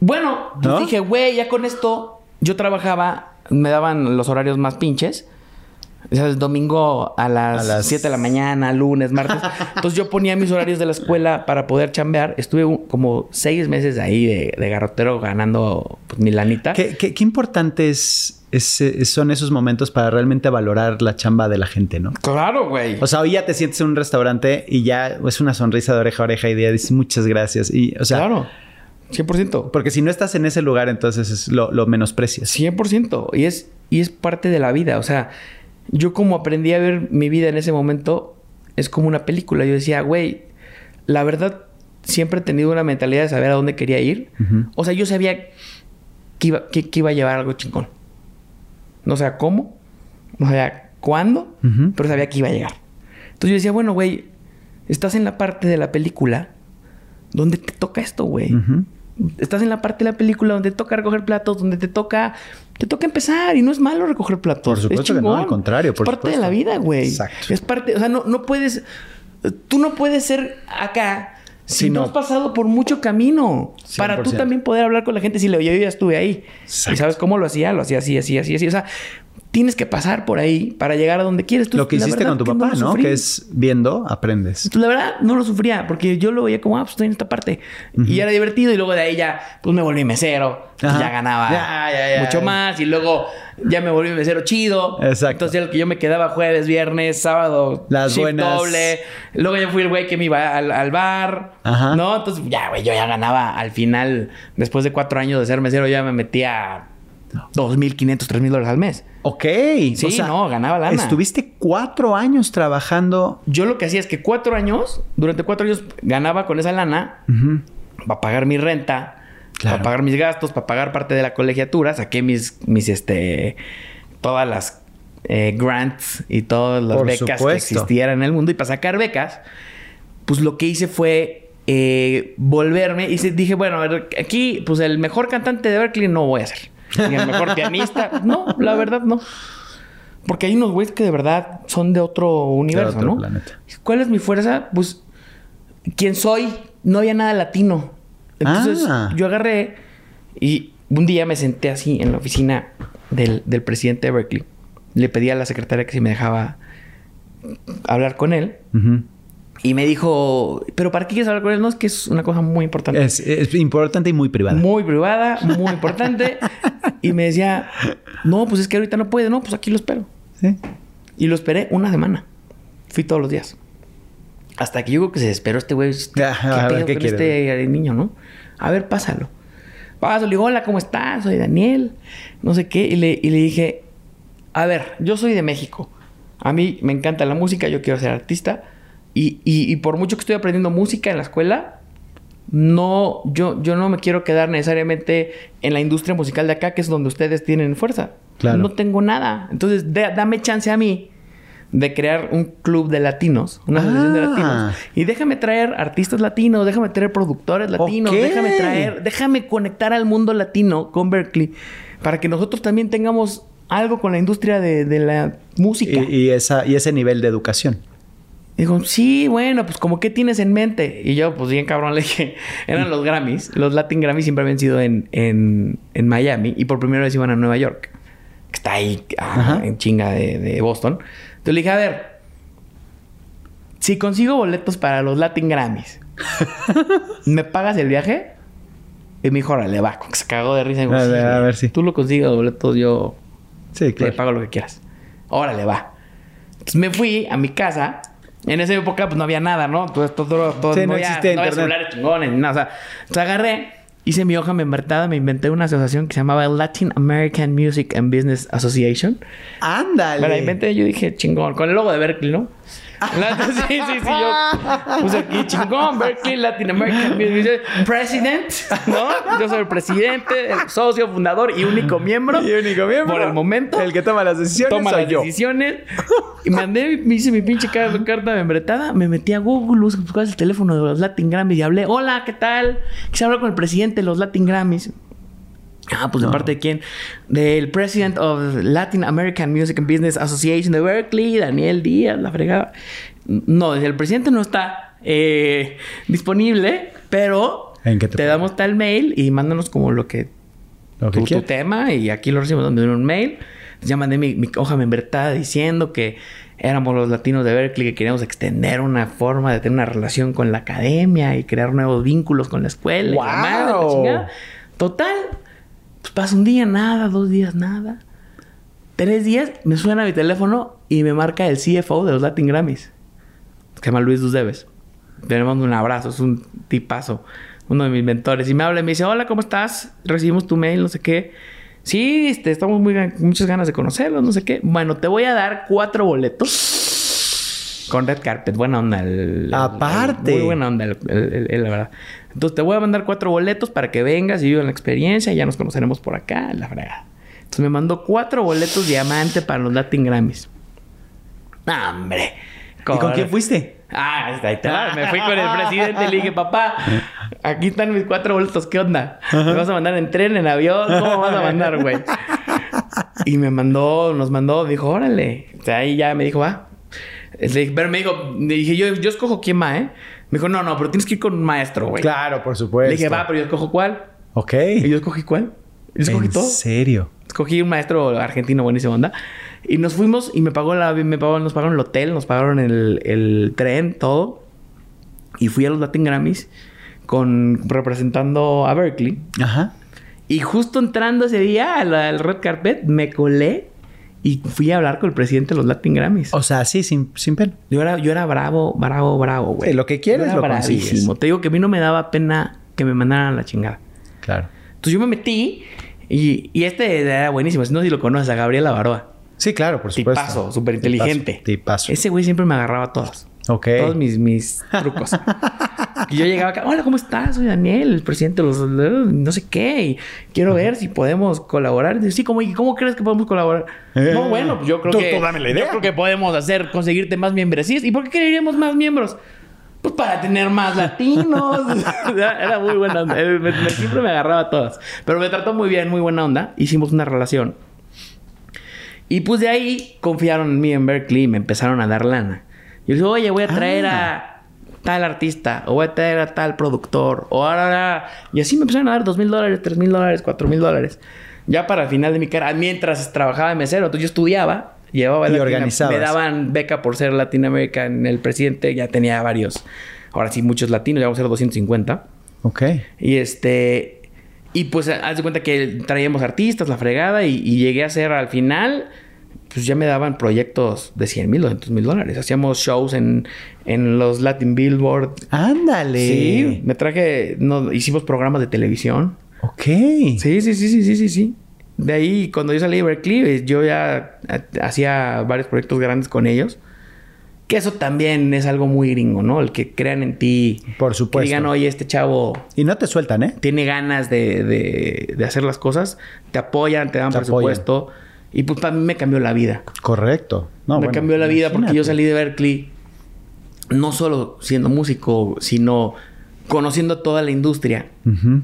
S1: Bueno, pues
S2: ¿No?
S1: dije, güey, ya con esto yo trabajaba, me daban los horarios más pinches. O sea, domingo a las,
S2: A las-
S1: 7 de la mañana, lunes, martes. Entonces yo ponía mis horarios de la escuela para poder chambear. Estuve un- como seis meses ahí de, de garrotero ganando pues, mi lanita.
S2: ¿Qué, qué, es- es- son esos momentos para realmente valorar la chamba de la gente, no?
S1: Claro, güey.
S2: O sea, hoy ya te sientes en un restaurante y ya es una sonrisa de oreja a oreja y ya dices muchas gracias. Y, o sea,
S1: claro. 100%.
S2: porque si no estás en ese lugar, entonces es lo, lo menosprecias.
S1: 100%. Y es, y es parte de la vida. O sea, yo como aprendí a ver mi vida en ese momento, es como una película. Yo decía, güey, la verdad, siempre he tenido una mentalidad de saber a dónde quería ir. O sea, yo sabía que iba, que, que iba a llevar algo chingón. No sabía cómo, no sabía cuándo, pero sabía que iba a llegar. Entonces yo decía, bueno, güey, estás en la parte de la película donde te toca esto, güey. Estás en la parte de la película donde te toca recoger platos, donde te toca, te toca empezar y no es malo recoger platos.
S2: Por supuesto
S1: Es
S2: que no, al contrario, por
S1: Es parte de la vida, güey.
S2: Exacto.
S1: Es parte, o sea, no, no puedes, tú no puedes ser acá si no
S2: no.
S1: has pasado por mucho camino para tú
S2: 100%.
S1: también poder hablar con la gente. Si le yo ya estuve ahí
S2: Exacto.
S1: y sabes cómo lo hacía, lo hacía así, así, así, así. O sea, tienes que pasar por ahí para llegar a donde quieres.
S2: lo que hiciste con tu papá, ¿no? Que es viendo, aprendes.
S1: la verdad, no lo sufría porque yo lo veía como, ah, pues estoy en esta parte. Y era divertido y luego de ahí ya, pues me volví mesero. ya ganaba mucho más y luego ya me volví mesero chido. Exacto. Entonces, el que yo me quedaba jueves, viernes, sábado,
S2: las buenas. doble.
S1: Luego ya fui el güey que me iba al, bar, Ajá. ¿no? Entonces, ya, güey, yo ya ganaba al final, después de cuatro años de ser mesero, ya me metía 2.500, 3.000 dólares al mes.
S2: Ok.
S1: Sí, no, ganaba lana.
S2: Estuviste cuatro años trabajando.
S1: Yo lo que hacía es que cuatro años, durante cuatro años ganaba con esa lana para pagar mi renta, para pagar mis gastos, para pagar parte de la colegiatura. Saqué mis, mis este, todas las eh, grants y todas las becas que existieran en el mundo. Y para sacar becas, pues lo que hice fue eh, volverme y dije, bueno, aquí, pues el mejor cantante de Berkeley no voy a ser ni el mejor pianista. No, la verdad no. Porque hay unos güeyes que de verdad son de otro universo, ¿no? ¿Cuál es mi fuerza? Pues, ¿quién soy? No había nada latino. Entonces, ah. yo agarré y un día me senté así en la oficina del, presidente de Berkeley. Le pedí a la secretaria que si me dejaba hablar con él. Y me dijo, ¿pero para qué quieres hablar con él? No, es que es una cosa muy importante.
S2: Es, importante y muy privada.
S1: Muy privada, muy importante. y me decía, no, pues es que ahorita no puede. No, pues aquí lo espero. ¿Sí? Y lo esperé una semana. Fui todos los días. Hasta que yo creo que se desesperó este güey. ¿Qué pedo con este niño, no? A ver, pásalo. Pásalo. Le digo, hola, ¿cómo estás? Soy Daniel. No sé qué. Y le, y le dije, a ver, yo soy de México. A mí me encanta la música. Yo quiero ser artista y, y, por mucho que estoy aprendiendo música en la escuela, no, yo, yo no me quiero quedar necesariamente en la industria musical de acá, que es donde ustedes tienen fuerza. Claro. No tengo nada. Entonces, dame chance a mí de crear un club de latinos, una asociación de ah. latinos. Y déjame traer artistas latinos, déjame traer productores latinos, déjame traer, déjame conectar al mundo latino con Berkeley para que nosotros también tengamos algo con la industria de, la música.
S2: Y, esa, y ese nivel de educación.
S1: Dijo, sí, bueno, pues como qué tienes en mente. Y yo, pues bien cabrón, le dije, eran los Grammys. Los Latin Grammys siempre habían sido en, en, Miami y por primera vez iban a Nueva York, que está ahí ah, en chinga de, Boston. Entonces le dije, a ver, si consigo boletos para los Latin Grammys, ¿me pagas el viaje? Y me dijo, órale, va, se cagó de risa. a, ver, si. Tú lo consigues boletos, yo sí, claro. te pago lo que quieras. Órale, va. Entonces me fui a mi casa en esa época, pues no había nada, ¿no? Todo, todo, todo
S2: sí, no, existía no había
S1: celulares chingones ni nada. O sea, entonces agarré, hice mi hoja membretada, me inventé una asociación que se llamaba Latin American Music and Business Association.
S2: ¡Ándale!
S1: Me la inventé, yo dije, chingón, con el logo de Berkeley, ¿no? Sí, sí, sí. Yo puse aquí chingón, Berkeley, Latin American President, ¿no? Yo soy el presidente, el socio, fundador y único miembro.
S2: Y único miembro.
S1: Por el momento.
S2: El que toma las decisiones.
S1: Toma las decisiones. Y mandé, me hice mi pinche carta membretada. Me metí a Google, busqué el teléfono de los Latin Grammys y hablé. Hola, ¿qué tal? Quise hablar con el presidente de los Latin Grammys. Ah, pues de parte de quién? Del President of Latin American Music and Business Association de Berkeley, Daniel Díaz, la fregada. No, el presidente no está eh, disponible, pero te, damos tal mail y mándanos como lo que, tu, tema y aquí lo recibimos en un mail. Ya mandé mi, hoja membretada diciendo que éramos los latinos de Berkeley que queríamos extender una forma de tener una relación con la academia y crear nuevos vínculos con la escuela.
S2: ¡Wow!
S1: Total, pues pasa un día, nada, dos días, nada. Tres días, me suena mi teléfono y me marca el CFO de los Latin Grammys. Se llama Luis Dusdeves. Le mando un abrazo, es un tipazo. Uno de mis mentores. Y me habla y me dice, hola, ¿cómo estás? Recibimos tu mail, no sé qué. Sí, este, estamos muy muchas ganas de conocerlo, no sé qué. Bueno, te voy a dar cuatro boletos con Red Carpet. Buena onda.
S2: Aparte.
S1: muy buena onda, la verdad. Entonces te voy a mandar cuatro boletos para que vengas y vivan la experiencia. Y ya nos conoceremos por acá, la fregada. Entonces me mandó cuatro boletos diamante para los Latin Grammys. ¡Hombre!
S2: ¿Y con quién fuiste?
S1: Ah, ahí está. Me fui con el presidente y le dije, papá, aquí están mis cuatro boletos, ¿qué onda? ¿Me vas a mandar en tren, en avión? ¿Cómo vas a mandar, güey? Y me mandó, nos mandó, dijo, órale. O sea, ahí ya me dijo, va. Pero me dijo, dije, yo, yo escojo quién va, ¿eh? Me dijo, no, no, pero tienes que ir con un maestro, güey.
S2: Claro, por supuesto.
S1: Le dije, va, pero yo escojo cuál.
S2: Ok.
S1: Y yo escogí cuál. Yo escogí
S2: ¿En serio?
S1: Escogí un maestro argentino buenísimo onda. Y nos fuimos y me pagó la, me pagó, nos pagaron el hotel, nos pagaron el, el tren, todo. Y fui a los Latin Grammys con representando a Berkeley.
S2: Ajá.
S1: Y justo entrando ese día al, al red carpet, me colé y fui a hablar con el presidente de los Latin Grammys.
S2: O sea, sí, sin, sin pena.
S1: Yo era, yo era bravo, bravo, bravo, güey.
S2: Sí, lo que quieres lo consigues.
S1: Te digo que a mí no me daba pena que me mandaran a la chingada.
S2: Claro.
S1: Entonces yo me metí y, y este era buenísimo. Si no, si lo conoces, a Gabriela Baroa.
S2: Sí, claro, por supuesto.
S1: Tipazo, súper inteligente.
S2: Tipazo. tipazo.
S1: Ese güey siempre me agarraba todas.
S2: Ok.
S1: Todos mis, mis trucos. y yo llegaba acá, hola, ¿cómo estás? Soy Daniel, el presidente de los... no sé qué. Y quiero ver si podemos colaborar. Y dice, sí, ¿cómo, y ¿cómo crees que podemos colaborar?
S2: Eh.
S1: no, bueno, pues yo creo
S2: Tú-
S1: que...
S2: tú dame la idea.
S1: Yo creo que podemos hacer, conseguirte más miembresías. ¿Y por qué queríamos más miembros? Pues para tener más latinos. era, muy buena onda. Me- me- siempre me agarraba a todas. Pero me trató muy bien, muy buena onda. Hicimos una relación. Y pues de ahí confiaron en mí en Berkeley y me empezaron a dar lana. Yo dije, oye, voy a traer a tal artista, o voy a traer a tal productor, o ahora. Y así me empezaron a dar dos mil dólares, tres mil dólares, cuatro mil dólares. Ya para el final de mi carrera, mientras trabajaba de mesero, entonces yo estudiaba, llevaba
S2: Y
S1: Latina-
S2: organizabas.
S1: me daban beca por ser Latinoamérica en el presidente, ya tenía varios, ahora sí, muchos latinos, ya vamos a ser 250.
S2: Ok.
S1: Y este. Y pues haz de cuenta que traíamos artistas, la fregada, y, y llegué a hacer al final. Pues ya me daban proyectos de 100 mil, 200 mil dólares. Hacíamos shows en, en los Latin Billboard.
S2: Ándale.
S1: Sí, me traje. No, hicimos programas de televisión.
S2: Ok.
S1: Sí, sí, sí, sí, sí, sí, sí. De ahí, cuando yo salí de Berkeley, eh, yo ya ha- hacía varios proyectos grandes con ellos. Que eso también es algo muy gringo, ¿no? El que crean en ti.
S2: Por supuesto.
S1: Que digan, oye, este chavo
S2: Y no te sueltan, ¿eh?
S1: tiene ganas de, de- de hacer las cosas, te apoyan, te dan
S2: Te
S1: presupuesto. Y pues para mí me cambió la vida.
S2: Correcto. No,
S1: me
S2: bueno,
S1: cambió la vida porque yo salí de Berkeley no solo siendo músico, sino conociendo toda la industria.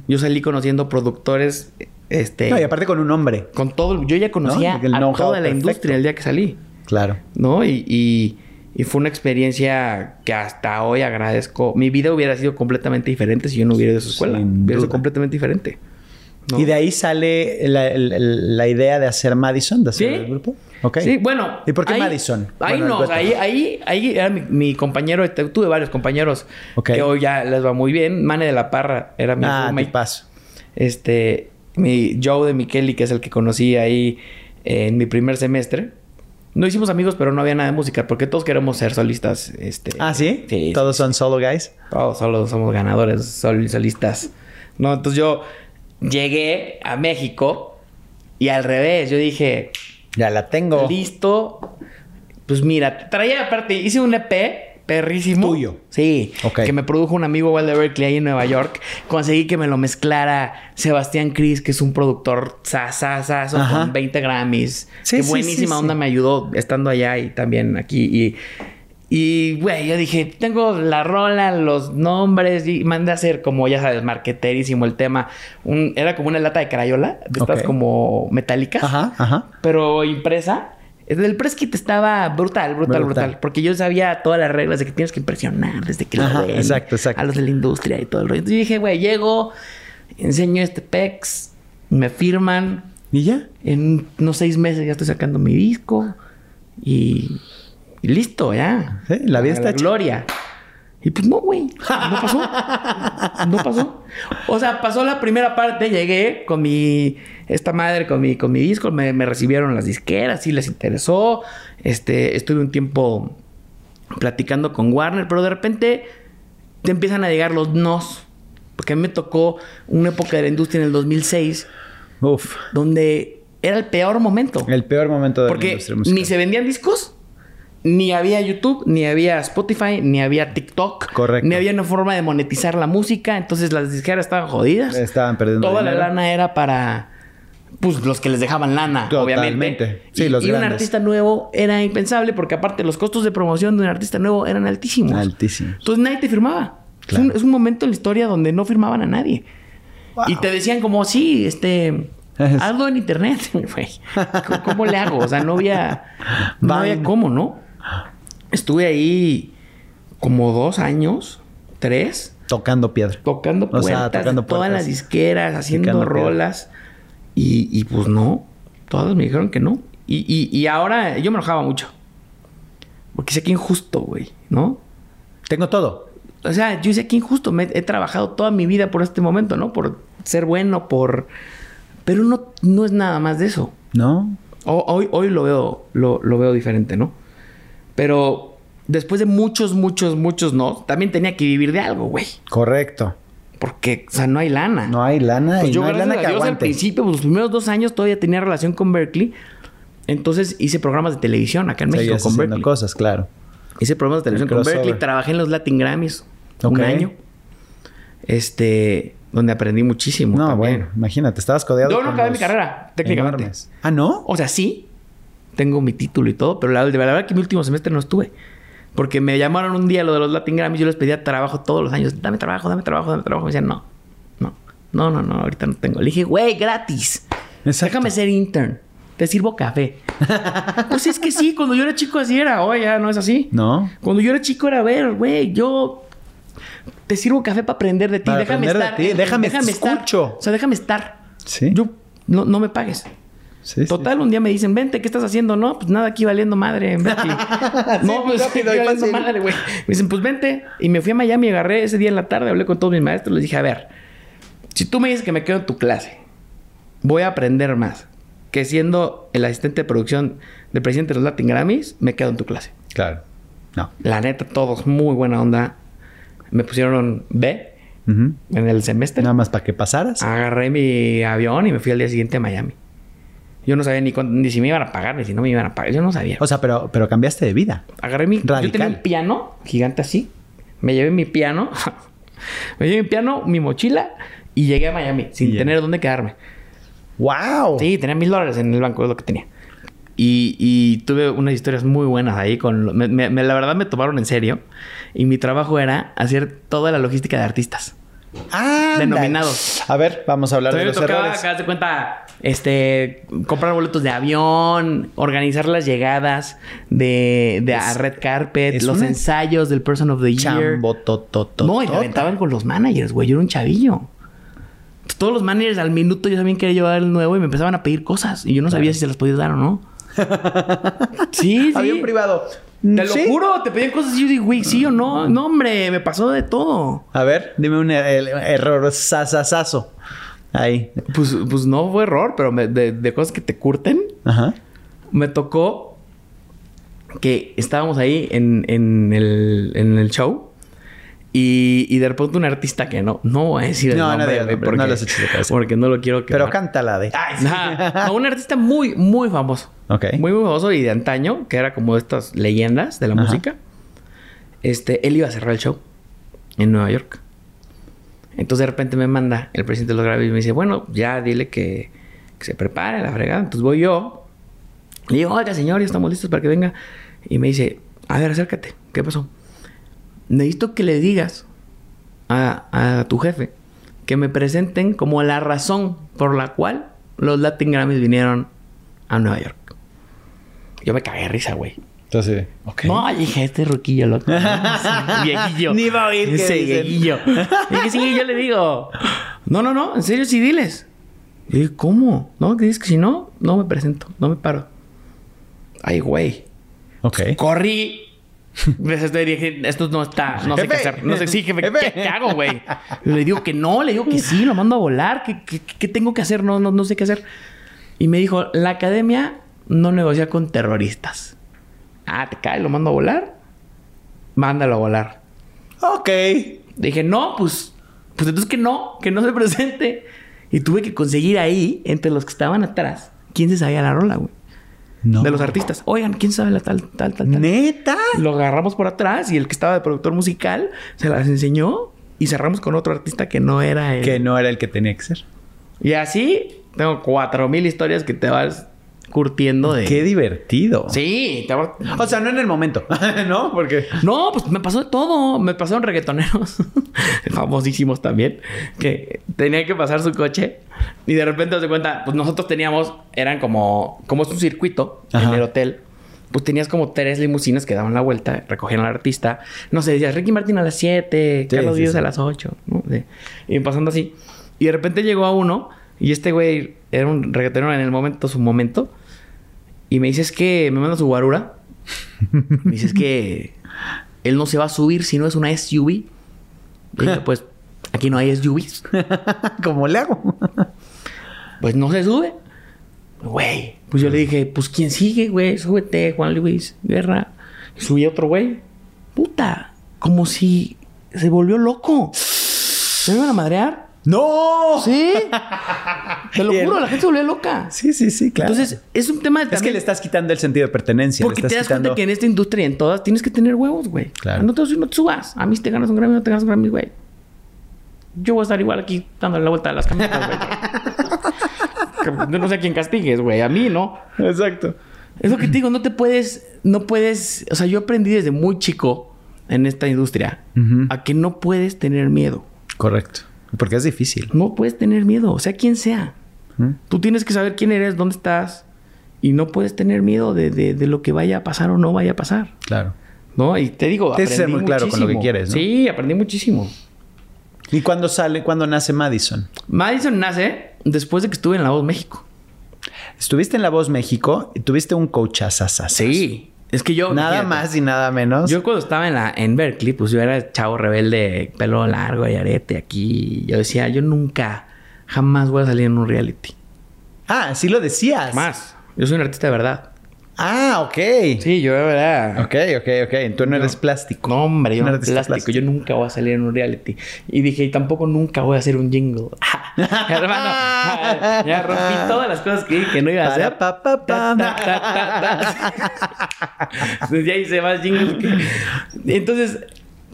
S1: Yo salí conociendo productores, este,
S2: No, y aparte con un hombre.
S1: con todo. Yo ya conocía a toda la
S2: perfecto.
S1: industria el día que salí.
S2: Claro.
S1: ¿no? Y, y- y fue una experiencia que hasta hoy agradezco. Mi vida hubiera sido completamente diferente si yo no hubiera ido a esa escuela.
S2: Sin
S1: hubiera sido completamente diferente. ¿No?
S2: Y de ahí sale la, la idea de hacer Madison, de hacer
S1: Sí.
S2: el grupo. Ok.
S1: Sí, bueno.
S2: ¿Y por qué
S1: ahí-
S2: Madison?
S1: Ahí
S2: Bueno,
S1: no, ahí, ahí, ahí era mi, mi compañero. Tuve varios compañeros
S2: Ok.
S1: que hoy ya les va muy bien. Mane de la Parra era mi
S2: Ah, tipazo.
S1: Este, mi Joe de Micheli, que es el que conocí ahí en mi primer semestre. No hicimos amigos, pero no había nada de música, porque todos queremos ser solistas. Este,
S2: Ah, ¿sí?
S1: Sí.
S2: Todos son solo guys.
S1: Todos solo somos ganadores, sol- solistas. No, entonces yo llegué a México y al revés, yo dije,
S2: Ya la tengo.
S1: listo. Pues mira, traía aparte, hice un EP perrísimo.
S2: Tuyo.
S1: Sí.
S2: Ok.
S1: Que me produjo un amigo de Berkeley ahí en Nueva York. Conseguí que me lo mezclara Sebastián Cris, que es un productor sasasazo con 20 Grammys.
S2: Sí,
S1: que buenísima
S2: sí,
S1: onda me ayudó estando allá y también aquí. Y, y güey, yo dije, tengo la rola, los nombres y mandé a hacer como, ya sabes, marqueterísimo el tema. Un- era como una lata de crayola, de estas
S2: Ok.
S1: como metálicas
S2: Ajá, ajá.
S1: pero impresa. El press kit estaba brutal, brutal,
S2: Brutal.
S1: brutal, Porque yo sabía todas las reglas de que tienes que impresionar desde que
S2: Ajá,
S1: lo ven.
S2: exacto, exacto.
S1: A los de la industria y todo el rollo. Entonces yo dije, güey, llego, enseño este PEX, me firman.
S2: ¿Y ya?
S1: En unos seis meses ya estoy sacando mi disco. Y, y listo, ya.
S2: Sí, la vida está hecha.
S1: gloria. Y pues no, güey. No pasó. No pasó. O sea, pasó la primera parte, llegué con mi. Esta madre, con mi, con mi disco, me, me recibieron las disqueras, sí les interesó. Este, estuve un tiempo platicando con Warner, pero de repente te empiezan a llegar los nos. Porque a mí me tocó una época de la industria en el 2006,
S2: Uf.
S1: donde era el peor momento.
S2: El peor momento de la
S1: Porque
S2: industria musical.
S1: ni se vendían discos, ni había YouTube, ni había Spotify, ni había TikTok.
S2: Correcto.
S1: Ni había una forma de monetizar la música. Entonces las disqueras estaban jodidas.
S2: Estaban perdiendo
S1: Toda
S2: dinero.
S1: la lana era para... Pues los que les dejaban lana,
S2: Totalmente.
S1: obviamente.
S2: Sí,
S1: y,
S2: los
S1: y un artista nuevo era impensable porque aparte los costos de promoción de un artista nuevo eran altísimos.
S2: Altísimos.
S1: Entonces nadie te firmaba. Es, un, es un momento en la historia donde no firmaban a nadie.
S2: Wow.
S1: Y te decían como, sí, este...
S2: Es-
S1: Hazlo en internet, güey. ¿Cómo- ¿Cómo le hago? O sea, no había... No había cómo, ¿no? Estuve ahí como dos años, tres,
S2: Tocando piedra.
S1: tocando
S2: O sea,
S1: puertas,
S2: tocando
S1: todas las disqueras, haciendo rolas. Y, y pues no. Todas me dijeron que no. Y, y, y ahora yo me enojaba mucho. Porque sé que injusto, güey, ¿no?
S2: Tengo todo.
S1: O sea, yo sé que injusto. Me, he trabajado toda mi vida por este momento, ¿no? Por ser bueno, por... Pero no, no es nada más de eso.
S2: ¿No?
S1: O- hoy, hoy lo veo, lo, lo veo diferente, ¿no? Pero después de muchos, muchos, muchos no, también tenía que vivir de algo, güey.
S2: Correcto.
S1: Porque, o sea, no hay lana.
S2: No hay lana
S1: Pues
S2: y
S1: yo,
S2: no hay lana
S1: a
S2: que
S1: Dios, al
S2: aguante.
S1: principio, pues, los primeros dos años todavía tenía relación con Berkeley. Entonces hice programas de televisión acá en México
S2: Seguías
S1: con Berkeley.
S2: cosas, claro.
S1: Hice programas de televisión con. Berkeley. Trabajé en los Latin Grammys un año. Este, donde aprendí muchísimo.
S2: No,
S1: también.
S2: bueno, imagínate, estabas codeado.
S1: Yo no acabé mi carrera, técnicamente.
S2: enormes. Ah, ¿no?
S1: O sea, sí, tengo mi título y todo, pero la, de verdad que mi último semestre no estuve. Porque me llamaron un día lo de los Latin Grammys, yo les pedía trabajo todos los años. Dame trabajo, dame trabajo, dame trabajo. Me decían, no, no, no, no, no, ahorita no tengo. Le dije, güey, gratis.
S2: Exacto.
S1: Déjame ser intern. Te sirvo café. pues es que sí, cuando yo era chico así era. Oye, ya no es así.
S2: No.
S1: Cuando yo era chico era, a ver, güey, yo te sirvo café para aprender de ti.
S2: Para
S1: déjame
S2: aprender de
S1: estar.
S2: ti, déjame
S1: estar.
S2: escucho.
S1: O sea, déjame estar.
S2: Sí.
S1: Yo, no, no me pagues.
S2: Sí, sí,
S1: Total, un día me dicen, vente, ¿qué estás haciendo? No, pues nada, aquí valiendo madre. Vente. no, pues aquí
S2: rápido y
S1: valiendo madre, güey. Me dicen, pues vente. Y me fui a Miami, agarré ese día en la tarde, hablé con todos mis maestros, les dije, a ver, si tú me dices que me quedo en tu clase, voy a aprender más que siendo el asistente de producción del presidente de los Latin Grammys, me quedo en tu clase.
S2: Claro. No.
S1: La neta, todos muy buena onda. Me pusieron B en el semestre.
S2: Nada más para que pasaras.
S1: Agarré mi avión y me fui al día siguiente a Miami. Yo no sabía ni, ni si me iban a pagar, ni si no me iban a pagar. Yo no sabía.
S2: O sea, pero, pero cambiaste de vida.
S1: Agarré mi... Yo tenía un piano gigante así. Me llevé mi piano. me llevé mi piano, mi mochila y llegué a Miami sin tener dónde quedarme.
S2: ¡Wow!
S1: Sí, tenía mil dólares en el banco, es lo que tenía. Y, y tuve unas historias muy buenas ahí. con lo- me- me- me- La verdad me tomaron en serio. Y mi trabajo era hacer toda la logística de artistas.
S2: Ah,
S1: Denominados.
S2: A ver, vamos a hablar de
S1: Todavía
S2: los
S1: me tocaba,
S2: errores.
S1: acá de cuenta, este, comprar boletos de avión, organizar las llegadas de, de a Red Carpet, los ensayos del Person of the Year.
S2: Chambo, to, to, to,
S1: no, y
S2: tota.
S1: aventaban con los managers, güey. Yo era un chavillo. Todos los managers al minuto yo también quería llevar el nuevo y me empezaban a pedir cosas. Y yo no sabía si se las podía dar o no. sí, sí.
S2: Avión privado.
S1: Te lo
S2: ¿Sí?
S1: juro, te pedían cosas y yo digo, güey, sí o no. No, hombre, me pasó de todo.
S2: A ver, dime un er- error sasasazo. Ahí.
S1: Pues, pues no fue error, pero me- de, de cosas que te curten.
S2: Ajá.
S1: me tocó que estábamos ahí en, en el, en el show y, y de repente un artista que no, no voy a decir el
S2: No, no
S1: nombre,
S2: no les eches de cabeza.
S1: porque no lo quiero
S2: Pero
S1: quemar.
S2: cántala de.
S1: No, un artista muy, muy famoso. Muy, muy famoso y de antaño, que era como de estas leyendas de la
S2: Ajá.
S1: música. Este, él iba a cerrar el show en Nueva York. Entonces de repente me manda el presidente de los Grammys y me dice, bueno, ya dile que, se prepare la fregada. Entonces voy yo. Le digo, oiga, señor, ya estamos listos para que venga. Y me dice, a ver, acércate. ¿Qué pasó? Necesito que le digas a, a tu jefe que me presenten como la razón por la cual los Latin Grammys vinieron a Nueva York. Yo me cagué de risa, güey.
S2: Entonces, ok.
S1: No, dije, este ruquillo loco. ¿no? Sí, viejillo.
S2: Ni va a oír
S1: Ese
S2: dicen.
S1: viejillo. Dije, sí, yo le digo. No, no, no. En serio, sí, diles. Y dije, ¿cómo? No, que dices que si no, no me presento. No me paro. Ay, güey.
S2: Ok.
S1: Corrí. Pues, este, dije, esto no está, no sé qué hacer. No sé, sí, jefe,
S2: Jefe.
S1: ¿qué, qué hago, güey? Le digo que no, le digo que sí, lo mando a volar. ¿Qué, qué, qué tengo que hacer? No, no, no sé qué hacer. Y me dijo, la academia no negocia con terroristas. Ah, te cae, lo mando a volar. Mándalo a volar.
S2: Ok.
S1: Dije, no, pues, pues entonces que no, que no se presente. Y tuve que conseguir ahí, entre los que estaban atrás, quién se sabía la rola, güey.
S2: No.
S1: De los artistas. Oigan, ¿quién sabe la tal, tal, tal, tal?
S2: ¿Neta?
S1: Lo agarramos por atrás y el que estaba de productor musical se las enseñó y cerramos con otro artista que no era él.
S2: Que no era el que tenía que ser.
S1: Y así tengo cuatro mil historias que te vas curtiendo de.
S2: Qué divertido.
S1: Sí, te
S2: O sea, no en el momento, ¿no? Porque...
S1: No, pues me pasó de todo. Me pasaron reggaetoneros famosísimos también. Que tenían que pasar su coche. Y de repente se cuenta, pues nosotros teníamos, eran como, como es un circuito
S2: Ajá.
S1: en el hotel. Pues tenías como tres limusinas que daban la vuelta, recogían al artista. No sé, decías Ricky Martin a las 7,
S2: Sí,
S1: Carlos
S2: sí,
S1: a las 8, ¿no? Y pasando así. Y de repente llegó a uno Y este güey era un reggaetonero en el momento, su momento. Y me dice, es que me manda su guarura. me dice, es que él no se va a subir si no es una SUV. Y pues aquí no hay SUVs.
S2: ¿Cómo le hago?
S1: Pues no se sube. Güey. Pues yo le dije, pues ¿quién sigue, güey? Súbete, Juan Luis Guerra. Subí a otro güey. Puta. Como si se volvió loco. ¿Se me iban a madrear?
S2: ¡No!
S1: Sí. Te lo juro, la gente se volvió loca.
S2: Sí, sí, sí, claro.
S1: Entonces, es un tema de
S2: es que le estás quitando el sentido de pertenencia.
S1: Porque
S2: le
S1: te
S2: estás
S1: das cuenta
S2: quitando-
S1: que en esta industria y en todas tienes que tener huevos, güey.
S2: Claro.
S1: No te, no te subas. A mí si te ganas un Grammy no te ganas un Grammy, güey. Yo voy a estar igual aquí dándole la vuelta a las camisetas, güey. No sé a quién castigues, güey. A mí, ¿no?
S2: Exacto.
S1: Es lo que te digo, no te puedes, no puedes, o sea, yo aprendí desde muy chico en esta industria a que no puedes tener miedo.
S2: Correcto. Porque es difícil.
S1: No puedes tener miedo, o sea, quien sea.
S2: ¿Mm?
S1: Tú tienes que saber quién eres, dónde estás y no puedes tener miedo de, de- de lo que vaya a pasar o no vaya a pasar.
S2: Claro.
S1: ¿No? Y te digo,
S2: Tienes que ser muy claro con lo que quieres, ¿no?
S1: Sí, aprendí muchísimo.
S2: ¿Y cuándo sale, cuándo nace Madison?
S1: Madison nace después de que estuve en La Voz México.
S2: Estuviste en La Voz México y tuviste un coachazazas.
S1: Sí. Es que yo...
S2: Nada
S1: fíjate,
S2: más y nada menos.
S1: Yo cuando estaba en, la, en Berkeley, pues yo era chavo rebelde, pelo largo y arete aquí. Yo decía, yo nunca, jamás voy a salir en un reality.
S2: Ah, sí lo decías.
S1: Más. Yo soy un artista de verdad.
S2: Ah, ok.
S1: Sí, yo de verdad.
S2: Ok, ok, ok. Tú no eres plástico.
S1: No, hombre, yo no
S2: artista
S1: plástico.
S2: plástico.
S1: Yo nunca voy a salir en un reality. Y dije, y tampoco nunca voy a hacer un jingle. Hermano, ya rompí todas las cosas que dije que no iba a hacer.
S2: pa, pa, pa.
S1: Entonces ya hice más jingles que... Entonces,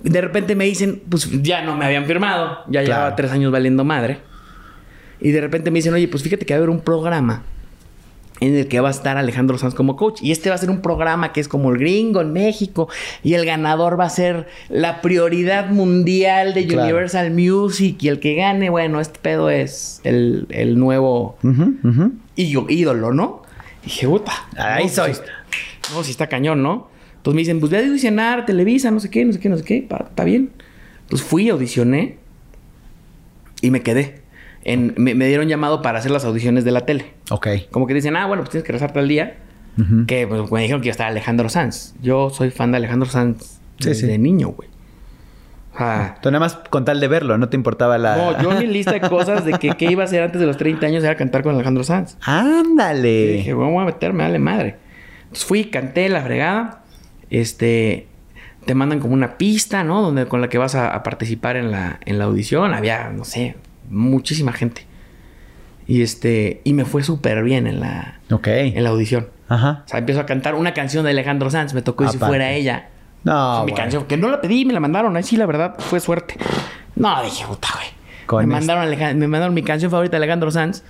S1: de repente me dicen, pues ya no me habían firmado. Ya
S2: Claro.
S1: llevaba tres años valiendo madre. Y de repente me dicen, oye, pues fíjate que va a haber un programa en el que va a estar Alejandro Sanz como coach. Y este va a ser un programa que es como el gringo en México. Y el ganador va a ser la prioridad mundial de
S2: Claro.
S1: Universal Music. Y el que gane, bueno, este pedo es el, el nuevo
S2: ujú.
S1: ío- ídolo, ¿no? Y dije, puta.
S2: Ahí
S1: no,
S2: soy.
S1: pues, no, si está cañón, ¿no? Entonces me dicen, pues ve a audicionar, Televisa, no sé qué, no sé qué, no sé qué. Está bien. Entonces fui, audicioné y me quedé. En- me, me dieron llamado para hacer las audiciones de la tele.
S2: Ok.
S1: Como que dicen, ah, bueno, pues tienes que rezar tal día. Que pues, me dijeron que iba a estar Alejandro Sanz. Yo soy fan de Alejandro Sanz
S2: Sí,
S1: desde
S2: sí.
S1: niño, güey. O sea,
S2: Tú nada más con tal de verlo, no te importaba la.
S1: no, yo mi lista de cosas de que qué iba a hacer antes de los 30 años era cantar con Alejandro Sanz. Y
S2: Ándale.
S1: dije, bueno, voy a meterme, dale madre. Entonces fui, canté la fregada. Este, te mandan como una pista, ¿no? Donde, con la que vas a, a participar en la, en la audición. Había, no sé, muchísima gente. Y este, y me fue súper bien en la,
S2: Ok.
S1: en la audición.
S2: Ajá.
S1: O sea, empiezo a cantar una canción de Alejandro Sanz. Me tocó y si fuera ella.
S2: No,
S1: mi canción, que no la pedí, me la mandaron. Ahí sí, la verdad, fue suerte. No, dije, puta, güey.
S2: Con
S1: Me
S2: este-
S1: mandaron, me mandaron mi canción favorita de Alejandro Sanz.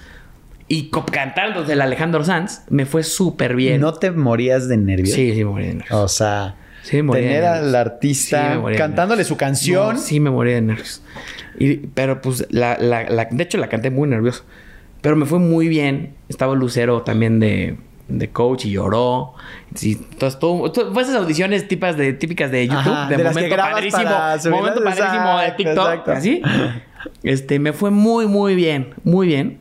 S1: Y cantando del Alejandro Sanz, me fue súper bien.
S2: ¿No te morías de nervios?
S1: Sí, sí, me morí de nervios.
S2: O sea,
S1: Sí, me morí de
S2: tener al artista cantándole su canción.
S1: No, sí, me morí de nervios. Y- pero pues, la, la- la- de hecho, la canté muy nervioso. Pero me fue muy bien. Estaba Lucero también de, de coach y lloró. Sí, entonces, todo, todo- fue esas audiciones típicas de, típicas de YouTube.
S2: Ajá,
S1: de, momento padrísimo. Momento padrísimo de TikTok.
S2: exacto.
S1: Así. Este, me fue muy, muy bien. Muy bien.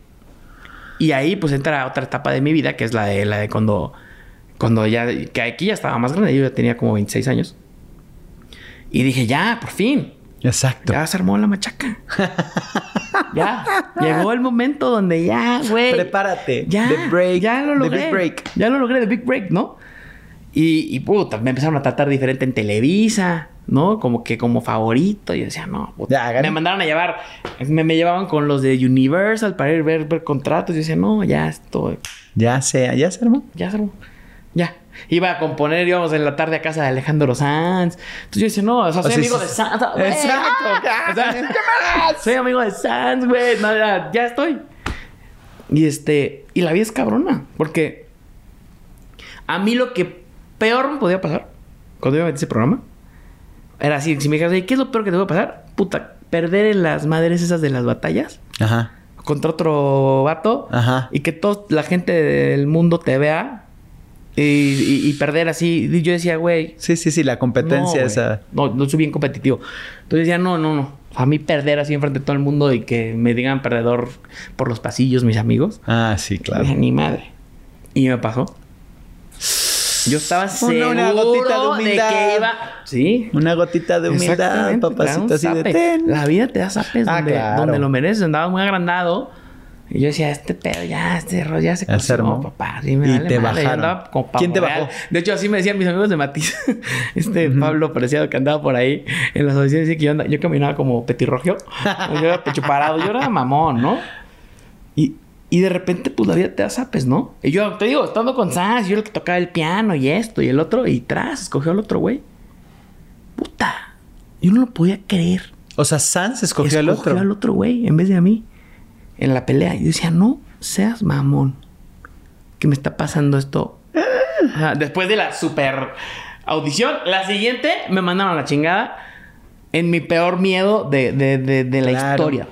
S1: Y ahí pues entra otra etapa de mi vida, que es la de, la de cuando, cuando ya, que aquí ya estaba más grande, yo ya tenía como 26 años. Y dije, ya, por fin,
S2: Exacto.
S1: ya se armó la machaca. ya, llegó el momento donde ya, güey.
S2: Prepárate.
S1: Ya,
S2: The break.
S1: ya lo
S2: the
S1: logré.
S2: big break.
S1: Ya lo logré, The Big Break, ¿no? Y, y puta, me empezaron a tratar diferente en Televisa, ¿no? Como que como favorito. Y yo decía, no, puta.
S2: Ya,
S1: Me mandaron a llevar, me, me llevaban con los de Universal para ir a ver, ver contratos. Y yo decía, no, ya estoy,
S2: Ya sea, ya se armó.
S1: ya se armó. Ya. Iba a componer, íbamos en la tarde a casa de Alejandro Sanz. Entonces yo decía, no, o sea, soy
S2: sea,
S1: amigo
S2: sí,
S1: de. Sanz. güey.
S2: Exacto.
S1: O sea, soy amigo de Sanz, güey. No, ya, ya estoy. Y este, y la vida es cabrona. Porque a mí lo que peor me podía pasar cuando iba a meter ese programa era así: si me dijeras, "Oye, ¿qué es lo peor que te puede pasar? Puta, perder en las madres esas de las batallas
S2: Ajá.
S1: contra otro vato
S2: Ajá.
S1: y que toda la gente del mundo te vea Y, y- y perder así. Y yo decía, güey.
S2: Sí, sí, sí, la competencia
S1: no,
S2: esa.
S1: No, no soy bien competitivo. Entonces decía, no, no, no. A mí perder así enfrente de todo el mundo y que me digan perdedor por los pasillos, mis amigos.
S2: Ah, sí, claro.
S1: Dije, ni madre. Y me pasó. Yo estaba seguro
S2: una gotita de
S1: de,
S2: humildad.
S1: que iba... Sí.
S2: Una gotita de humildad, papacito, así de ten.
S1: La vida te da zapes
S2: Ah,
S1: donde,
S2: claro.
S1: donde lo mereces. Andaba muy agrandado. Y yo decía, este pedo ya, este rollo ya se coció, papá. Sí, me
S2: Y
S1: vale
S2: te
S1: madre.
S2: Bajaron.
S1: como
S2: ¿Quién te bajó?
S1: De hecho, así me decían mis amigos de Matiz. este Pablo Preciado que andaba por ahí en las audiciones. Decía que yo, andaba- yo caminaba como petirrogio. yo era pecho parado. Yo era mamón, ¿no? Y, y de repente, pues la vida te da zapes, ¿no? Y yo te digo, estando con Sans, yo era el que tocaba el piano y esto y el otro, y tras, escogió al otro güey. Puta. Yo no lo podía creer.
S2: O sea, Sans escogió al otro.
S1: al otro güey en vez de a mí. En la pelea. Y yo decía, no seas mamón. Que me está pasando esto. Después de la super audición, la siguiente me mandaron a la chingada en mi peor miedo de, de- de- de la
S2: Claro.
S1: historia.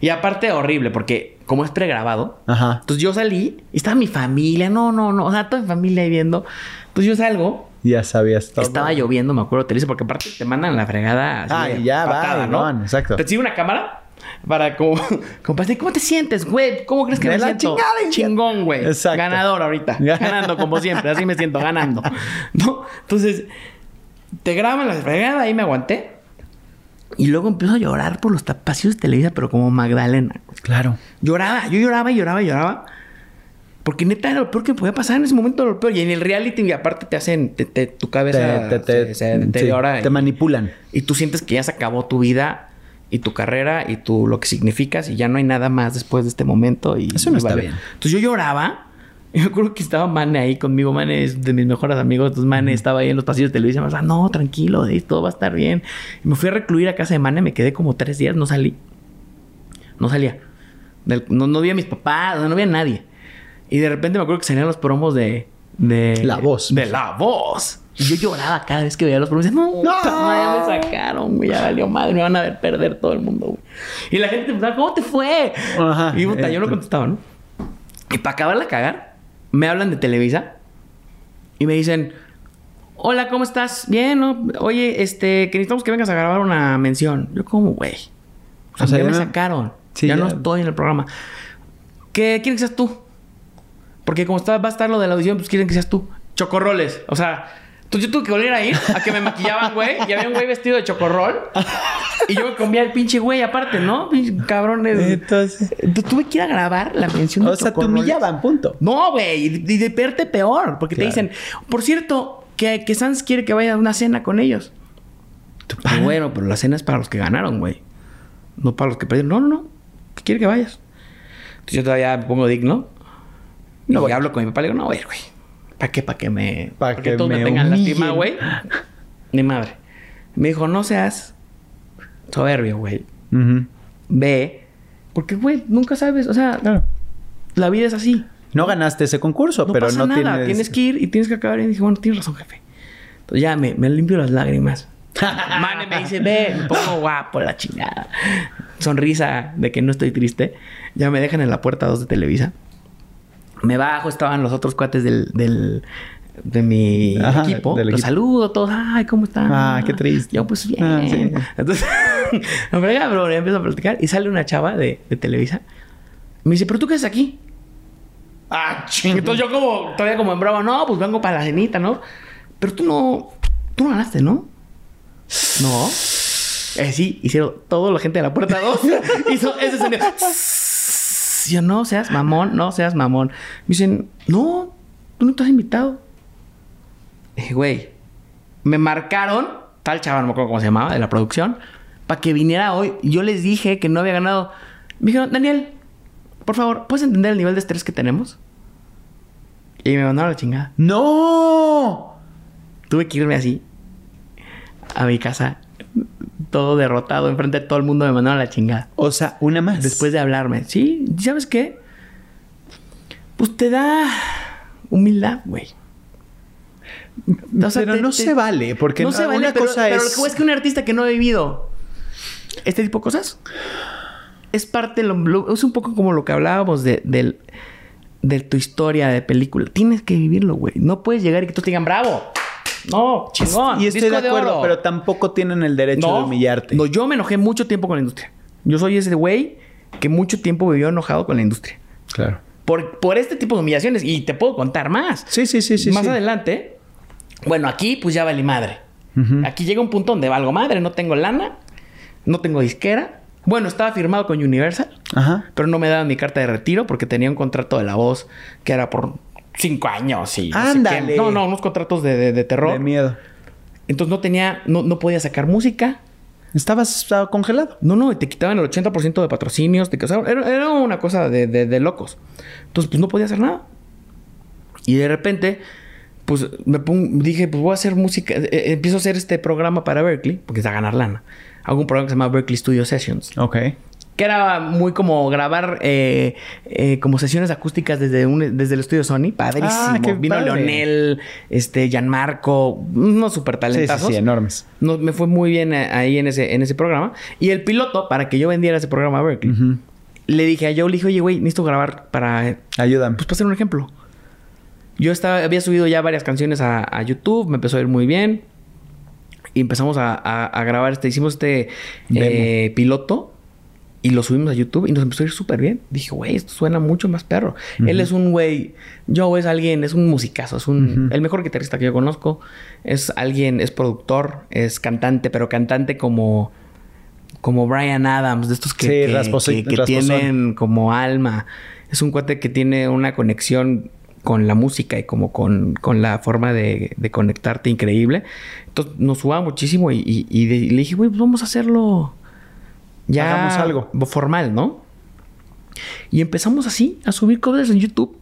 S1: Y aparte, horrible, porque como es pregrabado,
S2: Ajá.
S1: entonces yo salí y estaba mi familia, no, no, no, o sea, toda mi familia ahí viendo. Entonces yo salgo,
S2: Ya sabías todo.
S1: estaba lloviendo, me acuerdo, te dice, porque aparte te mandan la fregada. así
S2: Ah, ya,
S1: patada,
S2: va,
S1: ¿no?
S2: van, exacto.
S1: Te sigue una cámara para como, decir, ¿cómo te sientes, güey? ¿Cómo crees que
S2: De
S1: me
S2: la
S1: siento?
S2: chingada.
S1: Chingón, güey.
S2: Exacto.
S1: Ganador ahorita. Ganando como siempre, así me siento, ganando. ¿No? Entonces, te graban la fregada, ahí me aguanté. Y luego empiezo a llorar por los pasillos de Televisa, pero como Magdalena.
S2: Claro.
S1: Lloraba, yo lloraba y lloraba y lloraba. Porque neta era lo peor que podía pasar en ese momento, lo peor. Y en el reality, y aparte te hacen, te- te- tu cabeza
S2: Te, te,
S1: se,
S2: sí, te manipulan.
S1: y tú sientes que ya se acabó tu vida y tu carrera y tu, lo que significas y ya no hay nada más después de este momento. Y,
S2: Eso no
S1: y
S2: está
S1: vale.
S2: bien.
S1: Entonces yo lloraba. Y me acuerdo que estaba Mane ahí conmigo. Mane es de mis mejores amigos. Entonces Mane estaba ahí en los pasillos de televisión. Me decía, no, tranquilo, todo va a estar bien. Y me fui a recluir a casa de Mane. Me quedé como tres días. No salí. No salía. Del- no, no vi a mis papás. No vi a nadie. Y de repente me acuerdo que salían los promos de... de
S2: La Voz.
S1: De La Voz. Y yo lloraba cada vez que veía los promos. Decía, no,
S2: ¡No!
S1: madre, me sacaron, güey. Ya valió madre. Me van a ver perder todo el mundo, güey. Y la gente empezaba, ¿cómo te fue?
S2: Ajá.
S1: Y puta, yo no
S2: Eh,
S1: contestaba, ¿no? Y para acabarla cagar, me hablan de Televisa y me dicen, hola, ¿cómo estás? Bien, ¿no? Oye, este, que necesitamos que vengas a grabar una mención. Yo como, güey. O sea,
S2: O sea,
S1: ya
S2: ya
S1: me sacaron.
S2: Sí,
S1: ya,
S2: ya.
S1: no estoy en el programa. ¿Qué quieren que seas tú? Porque como está, va a estar lo de la audición, pues quieren que seas tú. Chocorroles. O sea, entonces yo tuve que volver a ir a que me maquillaban, güey. Y había un güey vestido de chocorrol. Y yo me comía el pinche güey aparte, ¿no? Pinche cabrones.
S2: Entonces.
S1: Tuve que ir a grabar la mención de
S2: O sea, te humillaban, punto.
S1: No, güey. Y de verte peor. Porque
S2: Claro.
S1: te dicen, por cierto, que, que Sans quiere que vaya a una cena con ellos. Ah, bueno, pero la cena es para los que ganaron, güey. No para los que perdieron. No, no, no. Quiere que vayas. Entonces yo todavía me pongo digno.
S2: No
S1: y
S2: voy.
S1: hablo con mi papá y le digo, no, voy güey. ¿Para qué? ¿Para que me...
S2: Pa'
S1: para
S2: que
S1: todos me,
S2: me
S1: tengan lástima, güey? Ni madre. Me dijo, no seas soberbio, güey.
S2: Ujú.
S1: Ve. Porque, güey, nunca sabes. O sea,
S2: Claro.
S1: la vida es así.
S2: No ganaste ese concurso,
S1: No
S2: pero
S1: pasa
S2: no
S1: nada.
S2: tienes...
S1: Tienes que ir y tienes que acabar. Y dije, bueno, tienes razón, jefe. Entonces ya me, me limpio las lágrimas. Mane me dice, ve, me pongo guapo, la chingada. Sonrisa de que no estoy triste. Ya me dejan en la puerta dos de Televisa. Me bajo, estaban los otros cuates del, del- de mi
S2: Ajá,
S1: equipo. Los
S2: equipo.
S1: saludo todos. Ay, ¿cómo están?
S2: Ah, qué triste.
S1: Yo, pues bien.
S2: Ah, sí.
S1: Entonces, me frega, ya empiezo a platicar. Y sale una chava de, de Televisa. Me dice, ¿pero tú qué haces aquí?
S2: Ah, ching.
S1: Entonces yo como, todavía como en broma, no, pues vengo para la cenita, ¿no? Pero tú no, tú no ganaste, ¿no? No. Eh, sí, hicieron todo la gente de la puerta 2. hizo ese sonido. Yo, no seas mamón, no seas mamón. Me dicen, no, tú no estás invitado. Dije, güey, me marcaron, tal chaval, no me acuerdo cómo se llamaba, de la producción, para que viniera hoy. Yo les dije que no había ganado. Me dijeron, Daniel, por favor, ¿puedes entender el nivel de estrés que tenemos? Y me mandaron a la chingada.
S2: ¡No!
S1: Tuve que irme así a mi casa, todo derrotado, enfrente de todo el mundo me mandaron a la chingada.
S2: O sea, una más.
S1: Después de hablarme, ¿sí? ¿Sabes qué? Pues te da humildad, güey. O sea,
S2: pero
S1: te-
S2: no
S1: te-
S2: se vale, porque
S1: no se vale,
S2: una
S1: pero,
S2: cosa
S1: pero
S2: es...
S1: lo que es que un artista que no ha vivido este tipo de cosas es parte, de lo- es un poco como lo que hablábamos de, del, de tu historia de película. Tienes que vivirlo, güey. No puedes llegar y que todos te digan, bravo. No, chingón.
S2: Y estoy
S1: disco
S2: de acuerdo,
S1: oro".
S2: pero tampoco tienen el derecho de humillarte.
S1: No, yo me enojé mucho tiempo con la industria. Yo soy ese güey que mucho tiempo vivió enojado con la industria.
S2: Claro.
S1: Por, por este tipo de humillaciones. Y te puedo contar más.
S2: Sí, sí, sí, sí.
S1: más
S2: sí.
S1: adelante, bueno, aquí pues ya valí madre. Aquí llega un punto donde valgo madre, no tengo lana, no tengo disquera. Bueno, estaba firmado con Universal,
S2: Ajá.
S1: pero no me daban mi carta de retiro porque tenía un contrato de la voz que era por cinco años y no sé
S2: Ándale.
S1: No, no, unos contratos de, de- de terror.
S2: De miedo.
S1: Entonces no tenía, no, no podía sacar música.
S2: Estabas estaba congelado.
S1: No, no, y te quitaban el 80% de patrocinios. Te, sea, era, era una cosa de, de- de locos. Entonces, pues no podía hacer nada. Y de repente, pues me dije, pues voy a hacer música. Eh, eh, empiezo a hacer este programa para Berkeley, porque es a ganar lana. Hago un programa que se llama Berkeley Studio Sessions.
S2: Ok.
S1: Que era muy como grabar eh, eh, como sesiones acústicas desde, un, desde el estudio Sony. Padrísimo.
S2: Ah,
S1: Vino
S2: padre.
S1: Leonel, este, Gianmarco, unos super
S2: Sí, sí, sí, enormes.
S1: No, me fue muy bien eh, ahí en ese, en ese programa. Y el piloto, para que yo vendiera ese programa a Berkeley, le dije a Joe, le dije, oye, güey, necesito grabar para,
S2: Ayúdame.
S1: pues, para hacer un ejemplo. Yo estaba, había subido ya varias canciones a, a YouTube, me empezó a ir muy bien. Y empezamos a, a- a grabar este, hicimos este eh, piloto y lo subimos a YouTube y nos empezó a ir súper bien. Dije, güey, esto suena mucho más perro. Él es un güey, Joe es alguien, es un musicazo, es un, el mejor guitarrista que yo conozco. Es alguien, es productor, es cantante, pero cantante como, como Brian Adams, de estos que,
S2: Sí,
S1: que- tienen como alma. Es un cuate que tiene una conexión con la música y como con, con la forma de, de conectarte increíble. Entonces nos subaba muchísimo y, y- y de- y le dije, güey, pues vamos a hacerlo ya
S2: Hagamos algo.
S1: formal, ¿no? Y empezamos así a subir covers en YouTube.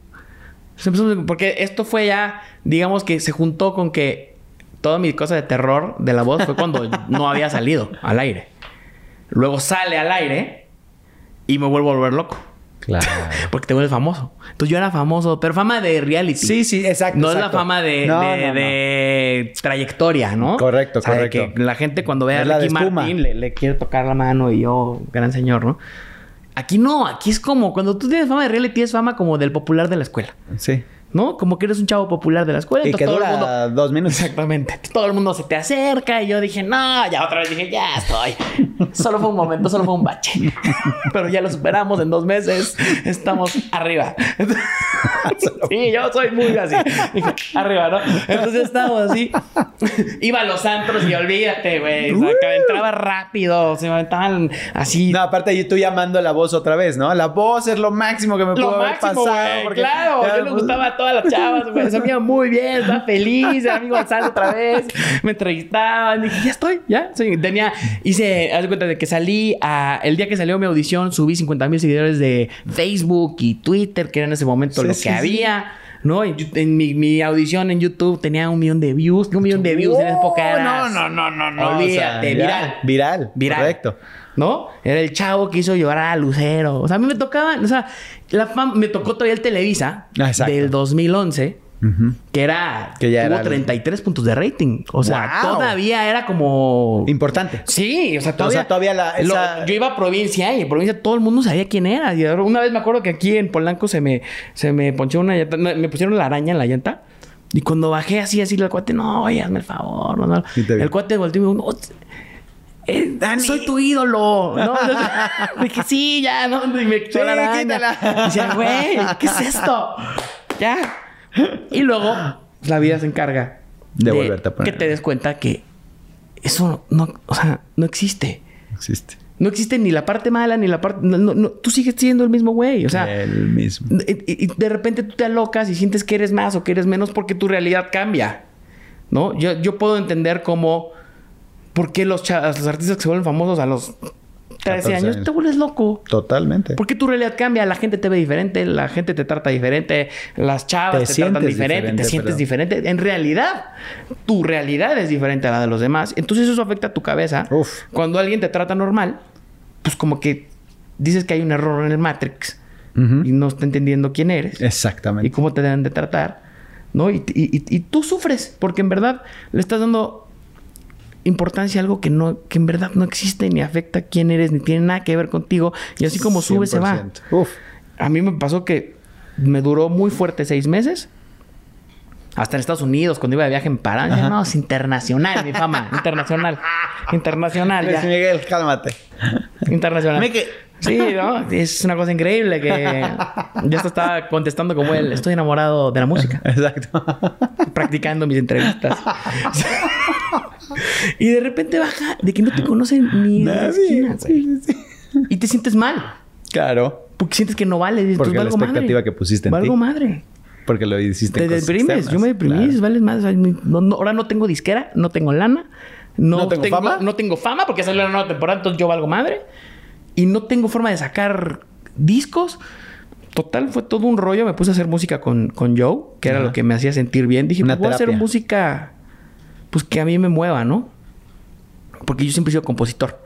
S1: Porque esto fue ya, digamos que se juntó con que toda mi cosa de terror de la voz fue cuando no había salido al aire. Luego sale al aire y me vuelvo a volver loco.
S2: Claro.
S1: Porque te vuelves famoso. Entonces yo era famoso, pero fama de reality.
S2: Sí, sí, exacto.
S1: No es la fama de,
S2: No,
S1: de-
S2: no, no.
S1: de trayectoria, ¿no?
S2: Correcto,
S1: O sea, de
S2: correcto.
S1: que la gente cuando ve a Ricky. Martin le, le quiere tocar la mano y yo, gran señor, ¿no? Aquí no, aquí es como cuando tú tienes fama de reality, es fama como del popular de la escuela,
S2: Sí.
S1: ¿No? Como que eres un chavo popular de la escuela.
S2: Y
S1: entonces
S2: que
S1: todo el
S2: dura
S1: mundo-
S2: dos minutos.
S1: Exactamente. Todo el mundo se te acerca y yo dije, no, ya otra vez dije, ya estoy. Solo fue un momento, solo fue un bache. Pero ya lo superamos en dos meses. Estamos arriba. sí, yo soy muy así. Dije, arriba, ¿no? Entonces estábamos así. Iba a los antros y olvídate, güey. O sea, entraba rápido. Se me aventaban así.
S2: No, aparte tú llamando la voz otra vez, ¿no? La voz es lo máximo que me pudo haber pasado.
S1: güey.
S2: porque-
S1: Claro, yo le
S2: pues,
S1: gustaba a todas las chavas, güey. Se veía muy bien, estaba feliz. Era amigo Gonzalo otra vez. Me entrevistaban. Dije, ya estoy, ya. Tenía, hice, haz de cuenta de que salí a, el día que salió mi audición, subí 50 mil seguidores de Facebook y Twitter, que era en ese momento
S2: Sí,
S1: lo
S2: sí,
S1: que
S2: sí.
S1: había. ¿No? En, mi, mi audición en YouTube tenía un millón de views. Un millón de views en esa época era.
S2: No, no, no, no, no.
S1: Olvídate,
S2: o sea,
S1: viral.
S2: Viral.
S1: Viral.
S2: Correcto.
S1: ¿No? Era el chavo que hizo llorar a Lucero. O sea, a mí me tocaba, o sea, la fam- me tocó todavía el Televisa
S2: Ah, exacto.
S1: del 2011,
S2: Ujú.
S1: que era,
S2: Que ya
S1: tuvo
S2: era el-
S1: 33 puntos de rating. O sea, todavía era como...
S2: Importante.
S1: Sí, o sea, todavía,
S2: sea, todavía la-
S1: lo-
S2: esa-
S1: yo iba a provincia y en provincia todo el mundo sabía quién era. Y una vez me acuerdo que aquí en Polanco se me, se me ponchó una llanta, me pusieron la araña en la llanta. Y cuando bajé así, así, el cuate, no, oye, hazme el favor. No. El cuate volteó y me dijo, no, eh, soy tu ídolo. ¿no? Dije, sí, ya, ¿no? Y me quitó
S2: Sí,
S1: la araña.
S2: quítala.
S1: Y decía, güey, ¿qué es esto? Ya. Y luego, la vida se encarga
S2: De volverte a poner.
S1: que te des cuenta que eso no, o sea, no existe.
S2: Existe.
S1: No existe ni la parte mala ni la parte. no, no, no, tú sigues siendo el mismo güey. O sea,
S2: el mismo.
S1: y, y de repente tú te alocas y sientes que eres más o que eres menos porque tu realidad cambia. ¿No? Yo, yo puedo entender cómo. ¿Por qué los, los artistas que se vuelven famosos a los 13
S2: 14
S1: años,
S2: años.
S1: te vuelves loco?
S2: Totalmente.
S1: Porque tu realidad cambia, la gente te ve diferente, la gente te trata diferente, las chavas
S2: Te
S1: te, tratan diferente,
S2: diferente,
S1: te sientes
S2: pero-
S1: diferente. En realidad, tu realidad es diferente a la de los demás. Entonces eso afecta a tu cabeza.
S2: Uf.
S1: Cuando alguien te trata normal, pues como que dices que hay un error en el Matrix y no está entendiendo quién eres
S2: Exactamente.
S1: y cómo te deben de tratar, ¿no? Y, y- y- y tú sufres porque en verdad le estás dando importancia algo que no que en verdad no existe ni afecta a quién eres ni tiene nada que ver contigo y así como sube se va.
S2: 100%. Uf.
S1: A mí me pasó que me duró muy fuerte seis meses. Hasta en Estados Unidos, cuando iba de viaje en Pará. No, es internacional mi fama. internacional. Internacional.
S2: Luis
S1: Ya.
S2: Miguel, cálmate.
S1: Internacional. Sí, ¿no? Es una cosa increíble que ya estaba contestando como él. Estoy enamorado de la música.
S2: Exacto.
S1: practicando mis entrevistas. y de repente baja de que no te conocen ni en la
S2: Nadie.
S1: esquina, güey.
S2: Sí, sí, sí.
S1: Y te sientes mal.
S2: Claro.
S1: Porque sientes que no vale. Dices,
S2: Porque la expectativa
S1: madre.
S2: que pusiste en
S1: Valgo
S2: ti.
S1: madre.
S2: Porque lo hiciste
S1: Te deprimes. Yo me deprimí.
S2: Claro.
S1: Vales más. No, no, ahora no tengo disquera. No tengo lana. No,
S2: ¿No tengo fama?
S1: No tengo fama porque salió la nueva temporada. Entonces yo valgo madre. Y no tengo forma de sacar discos. Total, fue todo un rollo. Me puse a hacer música con, con Joe, que era lo que me hacía sentir bien. Dije,
S2: Una
S1: pues voy a hacer música pues que a mí me mueva, ¿no? Porque yo siempre he sido compositor.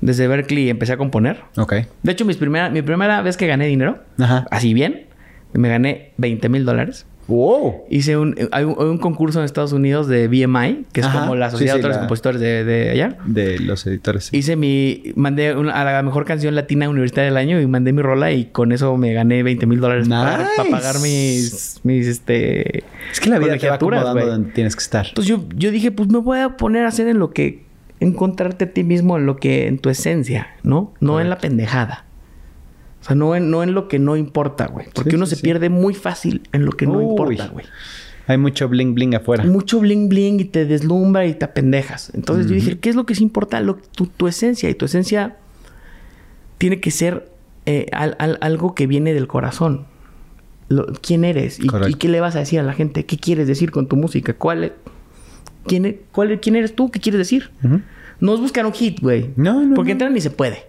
S1: Desde Berkeley empecé a componer.
S2: Ok.
S1: De hecho, mis primera, mi primera vez que gané dinero,
S2: Ajá.
S1: así bien, me gané 20 mil dólares.
S2: Wow.
S1: Hice un, hay un, hay un concurso en Estados Unidos de BMI, que es
S2: Ajá.
S1: como la
S2: Sí, sí,
S1: de Autores
S2: la-
S1: Compositores de, de allá.
S2: De los editores.
S1: Hice mi... Mandé una- a la mejor canción latina universitaria del año y mandé mi rola y con eso me gané 20 mil dólares para,
S2: Nice.
S1: para pagar mis... mis este,
S2: Es que la vida te va acomodando donde tienes que estar.
S1: Entonces yo, yo dije, pues me voy a poner a hacer en lo que... Encontrarte a ti mismo en lo que... En tu esencia, ¿no? No en la pendejada. Sea, no en, no en lo que no importa, güey. Porque
S2: Sí,
S1: uno
S2: sí,
S1: se
S2: sí.
S1: pierde muy fácil en lo que no importa, güey.
S2: Hay mucho bling bling afuera.
S1: Mucho bling bling y te deslumbra y te apendejas. Entonces yo dije, ¿qué es lo que sí importa? Lo, tu, tu esencia. Y tu esencia tiene que ser eh, al- al- algo que viene del corazón. Lo- ¿Quién eres? Y, qué le vas a decir a la gente? ¿Qué quieres decir con tu música? ¿Cuál es- quién, e- cuál ¿Quién eres tú? ¿Qué quieres decir? No es buscar un hit, güey.
S2: No, no,
S1: Porque
S2: no.
S1: entrar ni se puede.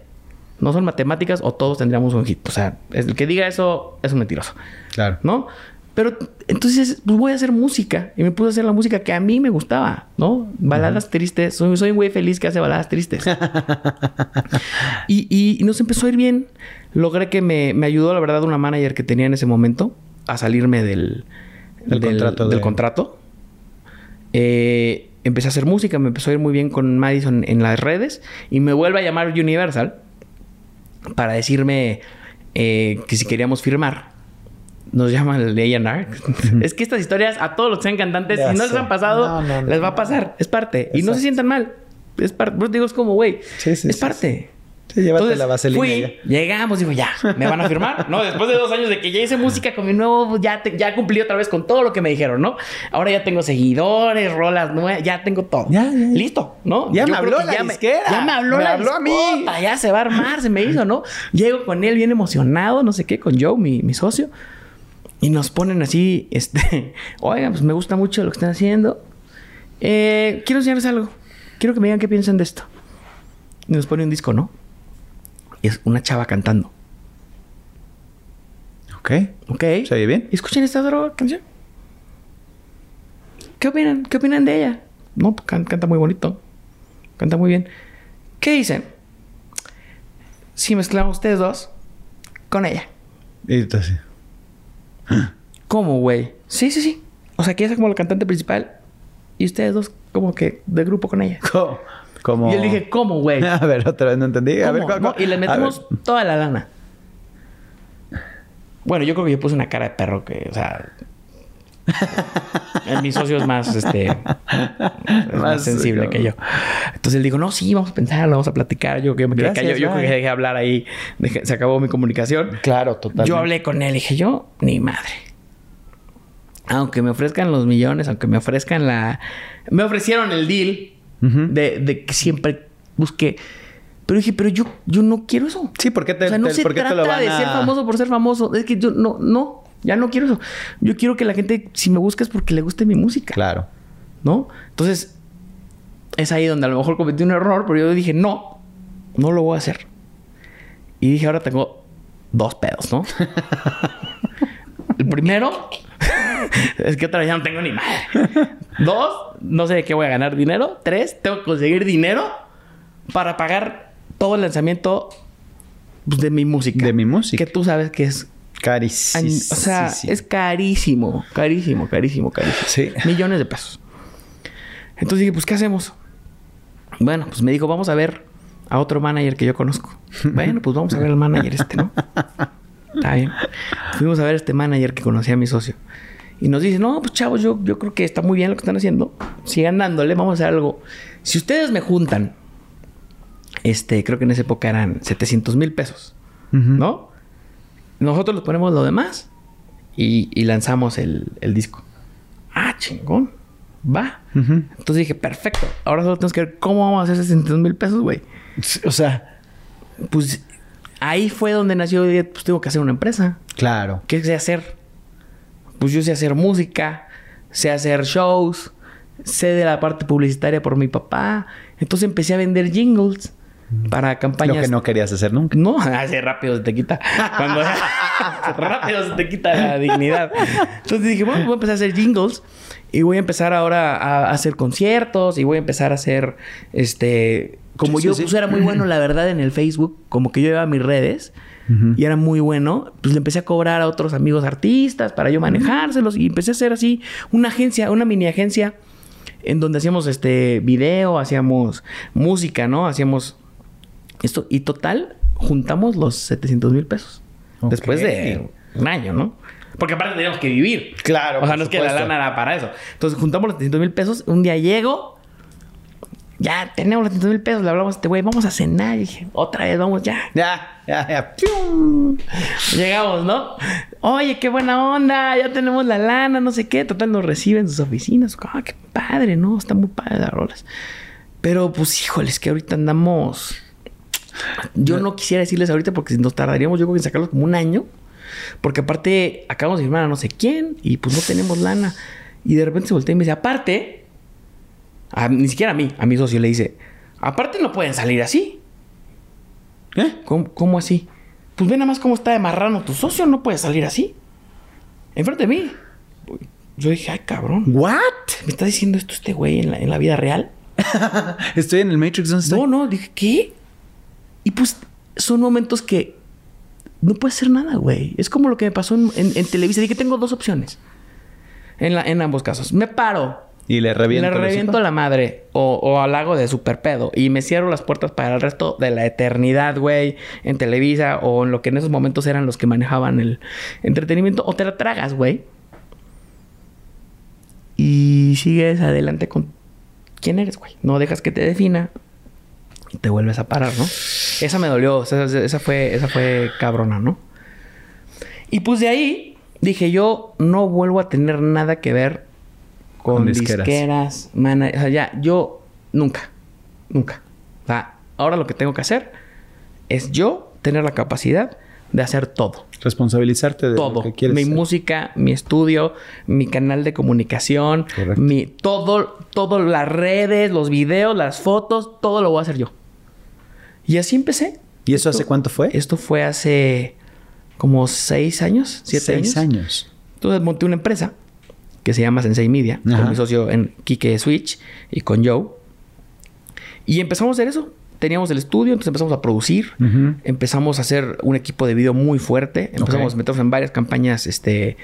S1: No son matemáticas o todos tendríamos un hit. O sea, el que diga eso es un mentiroso.
S2: Claro.
S1: ¿no? Pero entonces, pues voy a hacer música. Y me puse a hacer la música que a mí me gustaba, ¿no? Baladas tristes. Soy, soy un güey feliz que hace baladas tristes. y, y- y nos empezó a ir bien. Logré que me, me ayudó, la verdad, una manager que tenía en ese momento a salirme del,
S2: Del contrato
S1: del
S2: de-
S1: contrato. Eh, empecé a hacer música, me empezó a ir muy bien con Madison en las redes. Y me vuelve a llamar Universal para decirme eh, que si queríamos firmar. Nos llaman el A&R. es que estas historias a todos los que sean cantantes,
S2: Ya
S1: si no les han pasado,
S2: No, no, no,
S1: les va a pasar. Es parte. Y no se sientan mal. Es parte. Pues digo, es como, güey,
S2: Sí, sí,
S1: es
S2: sí,
S1: parte.
S2: Sí, llévate
S1: Entonces,
S2: la vaselina
S1: fui,
S2: ya.
S1: llegamos, digo, ya, ¿me van a firmar? No, después de dos años de que ya hice música con mi nuevo, ya, te- ya cumplí otra vez con todo lo que me dijeron, ¿no? Ahora ya tengo seguidores, rolas nuevas, ya tengo todo.
S2: Ya, ya, ya.
S1: Listo, ¿no?
S2: Ya me habló la
S1: ya me- ya me habló
S2: Me
S1: la
S2: habló a mí.
S1: Ya se va a armar, se me hizo, ¿no? Llego con él bien emocionado, no sé qué, con Joe, mi, mi socio. Y nos ponen así, este, oigan, pues me gusta mucho lo que están haciendo. Eh, quiero enseñarles algo. Quiero que me digan qué piensan de esto. Y nos pone un disco, ¿no? Y es una chava cantando.
S2: Ok.
S1: ¿Ok?
S2: ¿Se oye bien?
S1: ¿Y escuchen esta otra canción? ¿Qué opinan? ¿Qué opinan de ella? No, can- canta muy bonito. Canta muy bien. ¿Qué dicen? Si mezclamos ustedes dos con ella.
S2: Y entonces,
S1: ¿Cómo, güey? Sí, sí, sí. O sea, que ella es como la cantante principal y ustedes dos como que de grupo con ella.
S2: ¿cómo?
S1: Y yo le dije, ¿cómo, güey?
S2: A ver, otra vez no entendí. A ver,
S1: ¿Cómo? y le metimos toda la lana. Bueno, yo creo que yo puse una cara de perro que, o sea. mi socio es más, este. es más,
S2: Más,
S1: sensible que yo. Entonces él dijo, no, sí, vamos a pensarlo, vamos a platicar. Yo que me
S2: Gracias,
S1: callado. Yo creo que dejé hablar ahí. Dejé- se acabó mi comunicación.
S2: Claro, totalmente.
S1: Yo hablé con él y dije, yo, ni madre. Aunque me ofrezcan los millones, aunque me ofrezcan la. Me ofrecieron el deal De, de que siempre busqué. Pero dije, pero yo, yo no quiero eso.
S2: Sí, ¿por qué te,
S1: o sea, no
S2: te-
S1: se
S2: por qué te
S1: trata
S2: lo van
S1: de
S2: a...
S1: ser famoso por ser famoso. Es que yo no, no, ya no quiero eso. Yo quiero que la gente, si me busca, es porque le guste mi música.
S2: Claro.
S1: ¿No? Entonces, es ahí donde a lo mejor cometí un error, pero yo dije, no, no lo voy a hacer. Y dije, ahora tengo dos pedos, ¿no? El primero es que otra vez ya no tengo ni madre. Dos, no sé de qué voy a ganar dinero. Tres, tengo que conseguir dinero para pagar todo el lanzamiento pues, de mi música.
S2: De mi música.
S1: Que tú sabes que es
S2: Carísimo.
S1: O sea, es carísimo, carísimo, carísimo, carísimo.
S2: Sí.
S1: Millones de pesos. Entonces dije, pues, ¿qué hacemos? Bueno, pues me dijo, vamos a ver a otro manager que yo conozco. bueno, pues vamos a ver al manager este, ¿no? Está bien. Fuimos a ver a este manager que conocía a mi socio. Y nos dice, no, pues chavos, yo, yo creo que está muy bien lo que están haciendo. Sigan dándole, vamos a hacer algo. Si ustedes me juntan, este, creo que en esa época eran 700 mil pesos, ¿no? Nosotros les ponemos lo demás y, y lanzamos el, el disco. Ah, chingón. Va. Entonces dije, perfecto. Ahora solo tenemos que ver cómo vamos a hacer 600 mil pesos, güey.
S2: O sea,
S1: Pues ahí fue donde nació. Pues tengo que hacer una empresa.
S2: claro.
S1: ¿Qué sé hacer? Pues yo sé hacer música, sé hacer shows, sé de la parte publicitaria por mi papá. Entonces empecé a vender jingles para campañas.
S2: Lo que no querías hacer nunca.
S1: No, así rápido se te quita. Cuando rápido se te quita la dignidad. Entonces dije, bueno, voy a empezar a hacer jingles y voy a empezar ahora a hacer conciertos y voy a empezar a hacer este. Como
S2: Sí,
S1: yo
S2: sí, sí.
S1: pues, era muy bueno, la verdad, en el Facebook, como que yo llevaba mis redes y era muy bueno, pues le empecé a cobrar a otros amigos artistas para yo manejárselos y empecé a hacer así una agencia, una mini agencia en donde hacíamos este video, hacíamos música, ¿no? Hacíamos esto y total juntamos los 700 mil pesos después de un año, ¿no? Porque aparte teníamos que vivir.
S2: Claro,
S1: O sea, no es que la lana era para eso. Entonces juntamos los 700 mil pesos. Un día llego. Ya tenemos los 700 mil pesos. Le hablamos a este güey. Vamos a cenar. Y dije, otra vez, vamos ya.
S2: Ya, ya, ya.
S1: Llegamos, ¿no? Oye, qué buena onda. Ya tenemos la lana, no sé qué. Total, nos reciben en sus oficinas. Ah, qué padre, ¿no? Está muy padre las rolas. Pero, pues, híjoles, que ahorita andamos... Yo no quisiera decirles ahorita porque nos tardaríamos yo creo que en sacarlos como un año. Porque aparte acabamos de firmar a no sé quién y pues no tenemos lana. Y de repente se voltea y me dice, aparte, a- ni siquiera a mí, a mi socio le dice, aparte no pueden salir así.
S2: ¿Eh?
S1: ¿Cómo, cómo así? Pues ve nada más cómo está de marrano tu socio, no puede salir así. Enfrente de mí. Yo dije, ay cabrón,
S2: ¿What?
S1: ¿me está diciendo esto este güey en la, en la vida real?
S2: Estoy en el Matrix, ¿dónde estoy?
S1: No, no, dije, ¿qué? Y pues son momentos que no puede hacer nada, güey. Es como lo que me pasó en, en- en Televisa. Dije, tengo dos opciones. En, la- en ambos casos. Me paro.
S2: Y le reviento.
S1: le reviento la madre. O, o al lago de super pedo. Y me cierro las puertas para el resto de la eternidad, güey. En Televisa. O en lo que en esos momentos eran los que manejaban el entretenimiento. O te la tragas, güey. Y sigues adelante con quién eres, güey. No dejas que te defina. Y te vuelves a parar, ¿no? Esa me dolió. Esa fue, esa fue cabrona, ¿no? Y pues de ahí dije yo no vuelvo a tener nada que ver con,
S2: Con
S1: disqueras,
S2: disqueras.
S1: mana- o sea, ya, yo nunca, nunca. O sea, ahora lo que tengo que hacer es yo tener la capacidad de hacer todo.
S2: Responsabilizarte de
S1: todo.
S2: lo que quieres
S1: mi
S2: hacer.
S1: música, mi estudio, mi canal de comunicación,
S2: Correcto.
S1: mi todo, todo las redes, los videos, las fotos, todo lo voy a hacer yo. Y así empecé.
S2: ¿Y eso hace cuánto fue?
S1: Esto fue hace como seis años, siete
S2: Seis
S1: años.
S2: años.
S1: Entonces monté una empresa que se llama Sensei Media,
S2: Ajá.
S1: con mi socio en Kike Switch y con Joe. Y empezamos a hacer eso. Teníamos el estudio, entonces empezamos a producir. Empezamos a hacer un equipo de video muy fuerte. Empezamos a meternos en varias campañas, este...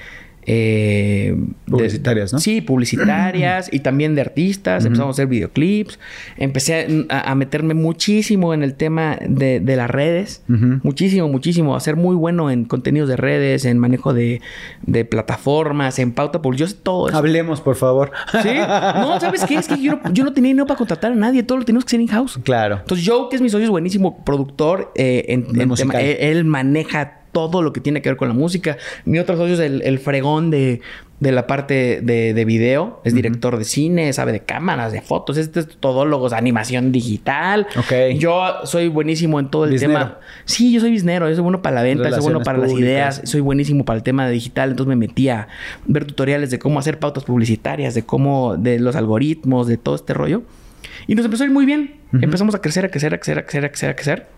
S1: eh, de-
S2: Publicitarias, ¿no?
S1: Sí, publicitarias y también de artistas. Empezamos a hacer videoclips. Empecé a, a meterme muchísimo en el tema de, de las redes. Muchísimo, muchísimo. A ser muy bueno en contenidos de redes, en manejo de, de plataformas, en pauta public. Yo sé todo eso.
S2: Hablemos, por favor.
S1: ¿Sí? No, ¿sabes qué? Es que yo no, yo no tenía dinero para contratar a nadie. Todo lo teníamos que hacer in-house.
S2: Claro.
S1: Entonces, Joe, que es mi socio, es buenísimo productor. eh, en,
S2: De
S1: en
S2: musical.
S1: tema- él, él maneja todo lo que tiene que ver con la música. Mi otro socio es el, el fregón de, de la parte de, de video. Es director de cine, sabe de cámaras, de fotos. Este es todólogo, es animación digital.
S2: Ok.
S1: Yo soy buenísimo en todo el tema. Sí, yo soy biznero. Yo soy bueno para la venta, soy bueno
S2: Relaciones
S1: para las ideas. Soy buenísimo para el tema de digital. Entonces me metí a ver tutoriales de cómo hacer pautas publicitarias, de cómo, de los algoritmos, de todo este rollo. Y nos empezó a ir muy bien. Empezamos a crecer, a crecer, a crecer, a crecer, a crecer, a crecer.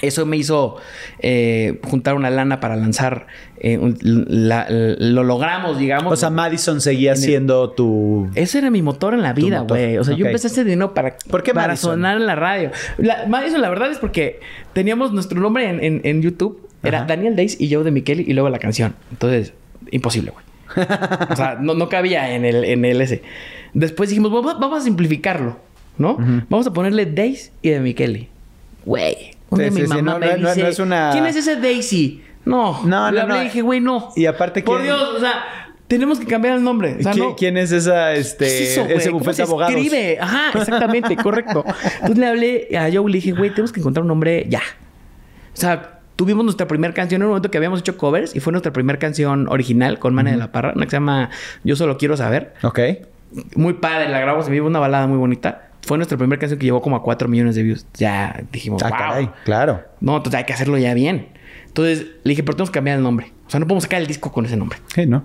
S1: Eso me hizo eh, juntar una lana para lanzar. eh, un- la- lo logramos, digamos.
S2: O sea, Madison seguía
S1: el-
S2: siendo tu...
S1: Ese era mi motor en la vida, güey. O sea, yo empecé hacer dinero para,
S2: ¿Por qué
S1: para
S2: Madison?
S1: sonar en la radio. La, Madison, la verdad es porque teníamos nuestro nombre en, en- en YouTube. Era
S2: Ajá.
S1: Daniel Days y Joe de Micheli y luego la canción. Entonces, imposible, güey. o sea, no, no cabía en el, en el ese. Después dijimos, vamos, vamos a simplificarlo, ¿no? Vamos a ponerle Days y de Micheli. Güey. Un
S2: Sí,
S1: día mi
S2: sí, sí,
S1: mamá
S2: no,
S1: me
S2: no, no,
S1: dice,
S2: no es una-
S1: ¿quién es ese Daisy? No.
S2: No,
S1: Le
S2: no,
S1: hablé
S2: no.
S1: y dije, güey, no.
S2: Y aparte,
S1: Por
S2: ¿quién-
S1: Dios, o sea, tenemos que cambiar el nombre. O sea,
S2: ¿Quién, es esa, este, ese
S1: ¿Cómo
S2: bufete de abogados?
S1: escribe? Ajá, exactamente, correcto. Entonces le hablé a Joe y le dije, güey, tenemos que encontrar un nombre ya. O sea, tuvimos nuestra primera canción en un momento que habíamos hecho covers y fue nuestra primera canción original con Mane de la Parra, una que se llama Yo solo quiero saber.
S2: Ok.
S1: Muy padre, la grabamos en vivo, una balada muy bonita. Fue nuestra primera canción que llevó como a 4 millones de views. Ya dijimos,
S2: Ah,
S1: wow.
S2: caray. Claro.
S1: No, entonces hay que hacerlo ya bien. Entonces le dije, pero tenemos que cambiar el nombre. O sea, no podemos sacar el disco con ese nombre.
S2: Sí, ¿no?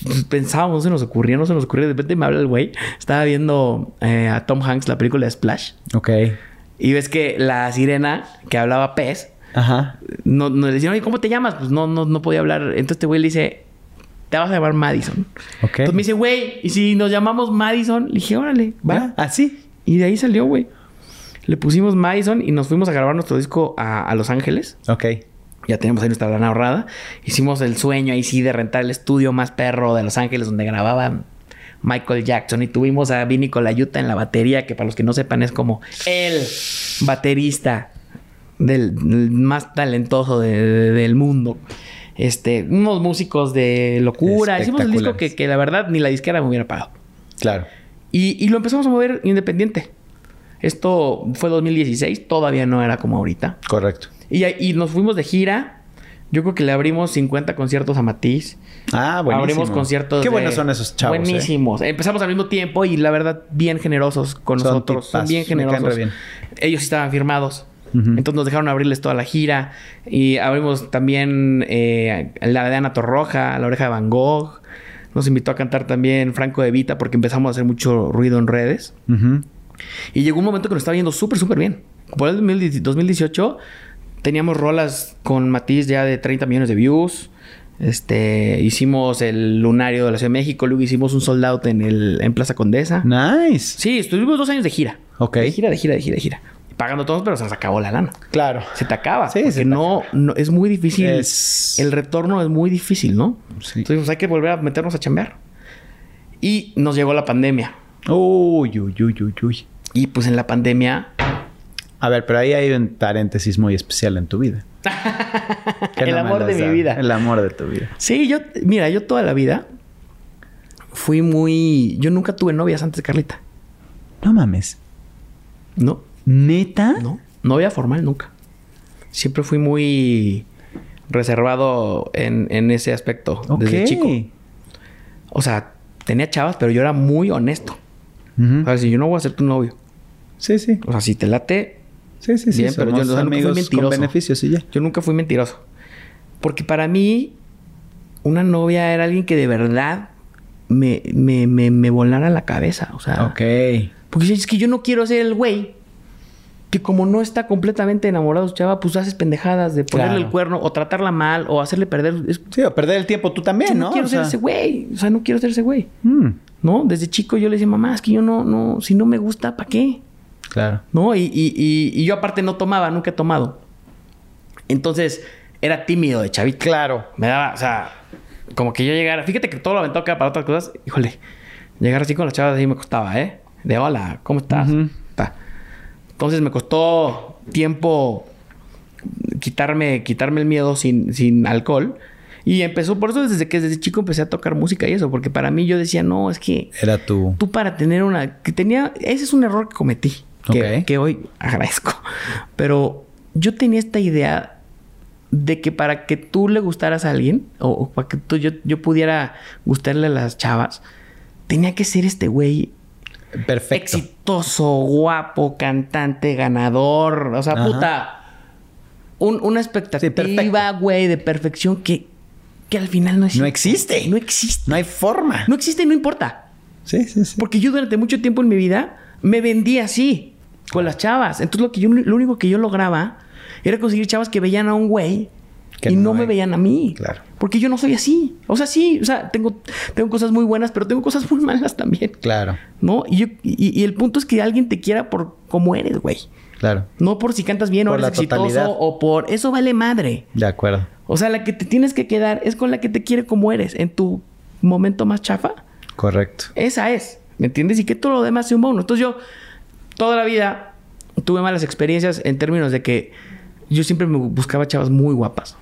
S1: Entonces, pensábamos, no se nos ocurría, no se nos ocurría. De repente me habla el güey. Estaba viendo eh, a Tom Hanks la película de Splash.
S2: Ok.
S1: Y ves que la sirena que hablaba pez,
S2: Ajá.
S1: no, no le decían, oye, ¿cómo te llamas? Pues no, no, no podía hablar. Entonces este güey le dice, te vas a llamar Madison.
S2: Ok.
S1: Entonces me dice, güey, ¿y si nos llamamos Madison? Le dije, órale, va.
S2: ¿Así?
S1: Y de ahí salió, güey. Le pusimos Madison y nos fuimos a grabar nuestro disco a, a Los Ángeles.
S2: Ok.
S1: Ya teníamos ahí nuestra lana ahorrada. Hicimos el sueño ahí sí de rentar el estudio más perro de Los Ángeles donde grababa Michael Jackson. Y tuvimos a Vinny Colaiuta en la batería, que para los que no sepan es como el baterista del, del más talentoso de- de- del mundo. Este, unos músicos de locura. Hicimos el disco que, que la verdad ni la disquera me hubiera pagado.
S2: Claro.
S1: Y, y lo empezamos a mover independiente. Esto fue 2016, todavía no era como ahorita.
S2: Correcto.
S1: Y, y nos fuimos de gira. Yo creo que le abrimos 50 conciertos a Matiz.
S2: Ah, buenísimo.
S1: Abrimos conciertos.
S2: Qué
S1: de-
S2: buenos son esos chavos. ¿eh?
S1: Buenísimos. Empezamos al mismo tiempo y la verdad, bien generosos con
S2: Son
S1: nosotros. Son bien generosos.
S2: bien.
S1: Ellos estaban firmados. Entonces nos dejaron abrirles toda la gira. Y abrimos también eh, la de Ana Torroja, La Oreja de Van Gogh. Nos invitó a cantar también Franco de Vita porque empezamos a hacer mucho ruido en redes. Y llegó un momento que nos estaba yendo súper, súper bien. Por el 2010 2018 teníamos rolas con Matiz ya de 30 millones de views. Este, hicimos el lunario de la Ciudad de México, luego hicimos un sold out en, el, en Plaza Condesa.
S2: Nice.
S1: Sí, estuvimos dos años de gira.
S2: Ok.
S1: De gira, de gira, de gira, de gira. Pagando todos, pero se nos acabó la lana.
S2: Claro.
S1: Se te acaba.
S2: Sí,
S1: porque
S2: se
S1: no, no, es muy difícil.
S2: Es-
S1: El retorno es muy difícil, ¿no?
S2: Sí.
S1: Entonces pues, hay que volver a meternos a chambear. Y nos llegó la pandemia.
S2: Uy, uy, uy, uy, uy.
S1: Y pues en la pandemia
S2: A ver, pero ahí hay un paréntesis muy especial en tu vida.
S1: El
S2: no
S1: amor de mi vida.
S2: El amor de tu vida.
S1: Sí, yo, mira, yo toda la vida fui muy. Yo nunca tuve novias antes de Carlita.
S2: No mames.
S1: No,
S2: ¿Neta?
S1: no. Novia formal nunca. Siempre fui muy reservado en, en ese aspecto
S2: Ok.
S1: desde chico. O sea, tenía chavas, pero yo era muy honesto. O sea, si yo no voy a ser tu novio.
S2: Sí, sí.
S1: O sea, si te late,
S2: Sí, sí, sí.
S1: Bien, pero yo no- nunca fui mentiroso.
S2: con beneficios y ya.
S1: yo nunca fui mentiroso. Porque para mí, una novia era alguien que de verdad me, me, me, me volara la cabeza. O sea,
S2: Ok.
S1: Porque es que yo no quiero ser el güey que como no está completamente enamorado su chava, pues haces pendejadas de ponerle
S2: Claro.
S1: el cuerno o tratarla mal o hacerle perder. Es-
S2: Sí, o perder el tiempo tú también,
S1: yo
S2: ¿no?
S1: no quiero
S2: O
S1: ser
S2: sea,
S1: ese güey. O sea, no quiero ser ese güey.
S2: mm,
S1: ¿No? Desde chico yo le decía, mamá, es que yo no, no, si no me gusta, ¿para qué?
S2: Claro.
S1: ¿No? Y, y- y- y yo aparte no tomaba, nunca he tomado. Entonces, era tímido de chavito.
S2: Claro.
S1: Me daba, o sea, como que yo llegara. Fíjate que todo lo aventó acá para otras cosas. Híjole, llegar así con las chavas ahí me costaba, ¿eh? De hola, ¿cómo estás? Entonces me costó tiempo quitarme, quitarme el miedo sin, sin alcohol. Y empezó, por eso desde que desde chico empecé a tocar música y eso, porque para mí yo decía, no, es que
S2: Era tu...
S1: tú para tener una. que tenía. Ese es un error que cometí. Que, que hoy agradezco. Pero yo tenía esta idea de que para que tú le gustaras a alguien, o, o para que tú, yo, yo pudiera gustarle a las chavas, tenía que ser este güey
S2: Perfecto.
S1: exitoso, guapo, cantante, ganador. O sea,
S2: Ajá.
S1: puta. un- una expectativa, güey, de perfección que, que al final no existe.
S2: No existe.
S1: No existe.
S2: No hay forma.
S1: No existe y no importa.
S2: Sí, sí, sí.
S1: Porque yo durante mucho tiempo en mi vida me vendí así, con las chavas. Entonces lo, que yo, lo único que yo lograba era conseguir chavas que veían a un güey
S2: Que
S1: y no,
S2: no
S1: me veían a mí.
S2: Claro.
S1: Porque yo no soy así. O sea, sí, o sea, tengo, tengo cosas muy buenas, pero tengo cosas muy malas también.
S2: Claro.
S1: ¿No? Y, yo- y, y el punto es que alguien te quiera por como eres, güey.
S2: Claro.
S1: No por si cantas bien o eres exitoso
S2: totalidad.
S1: o por... Eso vale madre.
S2: De acuerdo.
S1: O sea, la que te tienes que quedar es con la que te quiere como eres. En tu momento más chafa,
S2: Correcto.
S1: esa es, ¿me entiendes? Y que todo lo demás sea un bono. Entonces yo, toda la vida, tuve malas experiencias en términos de que yo siempre me buscaba chavas muy guapas.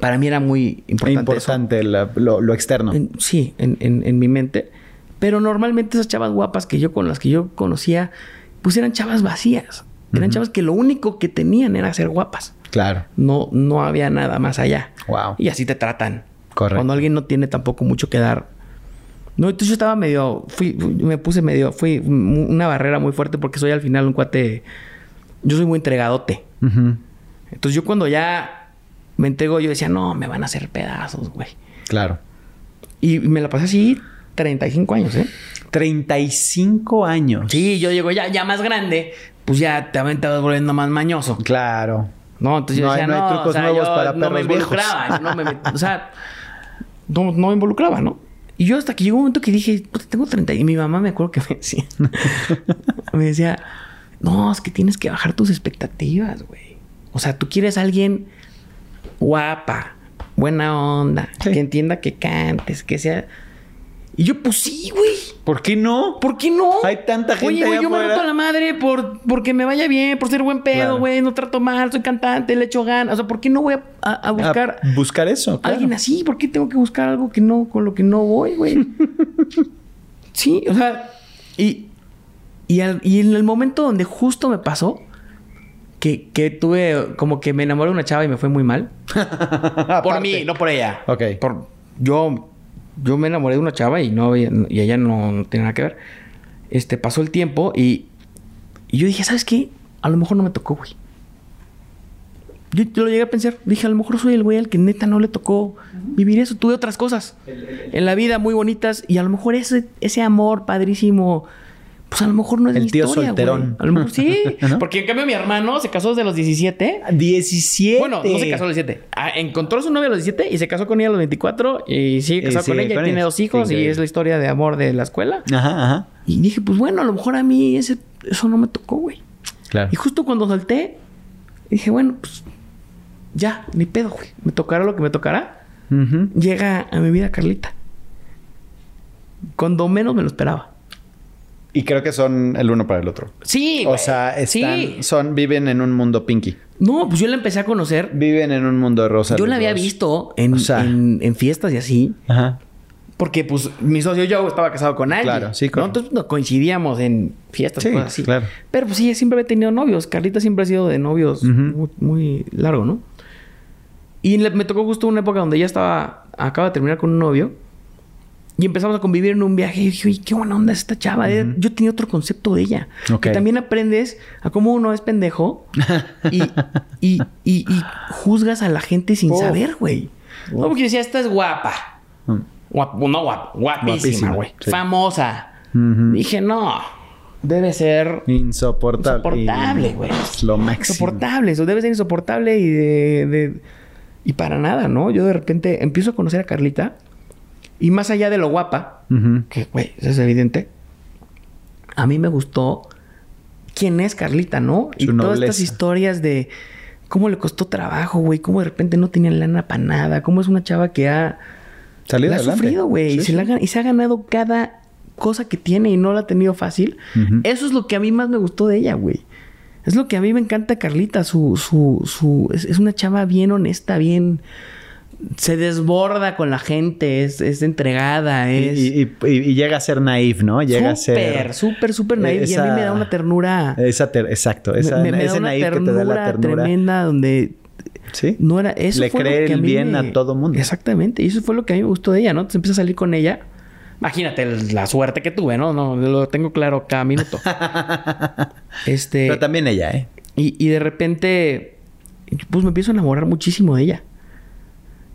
S1: Para mí era muy importante.
S2: Importante la- lo, lo externo.
S1: En- sí, en, en- en mi mente. Pero normalmente esas chavas guapas que yo con las que yo conocía, pues eran chavas vacías. Eran chavas que lo único que tenían era ser guapas.
S2: Claro.
S1: No, no había nada más allá.
S2: Wow.
S1: Y así te tratan.
S2: Correcto.
S1: Cuando alguien no tiene tampoco mucho que dar. No, entonces yo estaba medio, fui, me puse medio, fui una barrera muy fuerte porque soy al final un cuate, yo soy muy entregadote.
S2: Ujú.
S1: Entonces yo cuando ya me entrego, yo decía, no, me van a hacer pedazos, güey.
S2: Claro.
S1: Y me la pasé así 35 años, ¿eh?
S2: 35 años.
S1: Sí, yo llego ya, ya más grande, pues ya también te vas volviendo más mañoso.
S2: Claro.
S1: No, entonces yo
S2: No hay-
S1: decía,
S2: no
S1: no,
S2: hay trucos
S1: o sea,
S2: nuevos
S1: yo
S2: para
S1: no me
S2: viejos.
S1: involucraba. no me o sea, no, no me involucraba, ¿no? Y yo hasta que llegó un momento que dije, "Puta, tengo 30. Y mi mamá me acuerdo que me decía, me decía, no, es que tienes que bajar tus expectativas, güey. O sea, tú quieres a alguien guapa, buena onda,
S2: Sí.
S1: que entienda que cantes, que sea... Y yo, pues sí, güey.
S2: ¿Por qué no?
S1: ¿Por qué no?
S2: Hay tanta gente
S1: Oye, güey, yo me
S2: afuera.
S1: roto la madre por, porque me vaya bien, por ser buen pedo,
S2: Claro.
S1: güey. No trato mal, soy cantante, le echo ganas. O sea, ¿por qué no voy a, a- a buscar
S2: A buscar eso.
S1: a
S2: claro.
S1: alguien así? ¿Por qué tengo que buscar algo que no, con lo que no voy, güey? sí, o sea, y, y, al- y en el momento donde justo me pasó que, que tuve, como que me enamoré de una chava y me fue muy mal. por mí, no por ella.
S2: Ok.
S1: Por, yo, yo me enamoré de una chava y no y ella no, no tiene nada que ver. Este, pasó el tiempo y, y yo dije, ¿sabes qué? A lo mejor no me tocó, güey. Yo, yo lo llegué a pensar. Dije, a lo mejor soy el güey al que neta no le tocó vivir eso. Tuve otras cosas en la vida muy bonitas y a lo mejor ese, ese amor padrísimo, pues a lo mejor no es
S2: El
S1: mi
S2: tío
S1: historia,
S2: solterón.
S1: güey. A lo mejor sí.
S2: ¿No?
S1: Porque en cambio mi hermano se casó desde los 17
S2: 17.
S1: bueno, no se casó a los 17. Ah, encontró a su novia a los 17 y se casó con ella a los 24 y sigue casado con
S2: sigue
S1: ella
S2: con
S1: y tiene dos hijos
S2: Sí,
S1: y es la historia de amor de la escuela.
S2: Ajá, ajá.
S1: Y dije, pues bueno, a lo mejor a mí ese, eso no me tocó, güey.
S2: Claro.
S1: Y justo cuando solté, dije, bueno, pues ya, ni pedo, güey. Me tocará lo que me tocará.
S2: Ujú.
S1: Llega a mi vida Carlita. Cuando menos me lo esperaba.
S2: Y creo que son el uno para el otro.
S1: Sí,
S2: O
S1: güey.
S2: sea, están,
S1: Sí.
S2: son, viven en un mundo pinky.
S1: No, pues yo la empecé a conocer.
S2: Viven en un mundo rosa.
S1: Yo la había
S2: dos.
S1: visto en,
S2: O sea.
S1: en- en fiestas y así.
S2: Ajá.
S1: Porque, pues, mi socio y yo estaba casado con alguien.
S2: Claro, sí,
S1: ¿no?
S2: correcto.
S1: Entonces no coincidíamos en fiestas,
S2: Sí,
S1: cosas así.
S2: claro.
S1: Pero, pues, sí, siempre había tenido novios. Carlita siempre ha sido de novios muy, muy largo, ¿no? Y le- me tocó justo una época donde ella estaba... Acaba de terminar con un novio. Y empezamos a convivir en un viaje. Y dije, oye, qué buena onda es esta chava. Eh, Yo tenía otro concepto de ella. Que también aprendes a cómo uno es pendejo. y, y, y- y juzgas a la gente sin saber, güey. No, porque decía, esta es guapa.
S2: Mm.
S1: Guap- no guapa, guapísima, güey.
S2: sí.
S1: Famosa. Dije, no. Debe ser
S2: Insoportable.
S1: insoportable, güey.
S2: Lo máximo.
S1: insoportable. Eso debe ser insoportable y de, de- Y para nada, ¿no? Yo de repente empiezo a conocer a Carlita. Y más allá de lo guapa, que, güey, eso es evidente. A mí me gustó quién es Carlita, ¿no? y todas estas historias de cómo le costó trabajo, güey. Cómo de repente no tenía lana para nada. Cómo es una chava que ha...
S2: Salió
S1: la ha
S2: adelante.
S1: sufrido, güey.
S2: Sí,
S1: y,
S2: sí.
S1: y se ha ganado cada cosa que tiene y no la ha tenido fácil. Eso es lo que a mí más me gustó de ella, güey. Es lo que a mí me encanta Carlita. Su, su, su, es, es una chava bien honesta, bien... Se desborda con la gente, es, es entregada,
S2: Y,
S1: es...
S2: y- y- y llega a ser naif, ¿no? Llega a ser.
S1: Súper, súper, súper naive. Y a mí me da una ternura...
S2: Esa ter- exacto. Esa,
S1: me, me da
S2: ese
S1: una
S2: naif que te da
S1: ternura,
S2: la ternura.
S1: tremenda donde
S2: Sí.
S1: no era eso
S2: Le cree el bien
S1: me-
S2: a todo mundo.
S1: Exactamente, y eso fue lo que a mí me gustó de ella, ¿no? Entonces empieza a salir con ella. Imagínate la suerte que tuve, ¿no? No, lo tengo claro cada minuto. este
S2: Pero también ella, ¿eh?
S1: y, y de repente pues me empiezo a enamorar muchísimo de ella.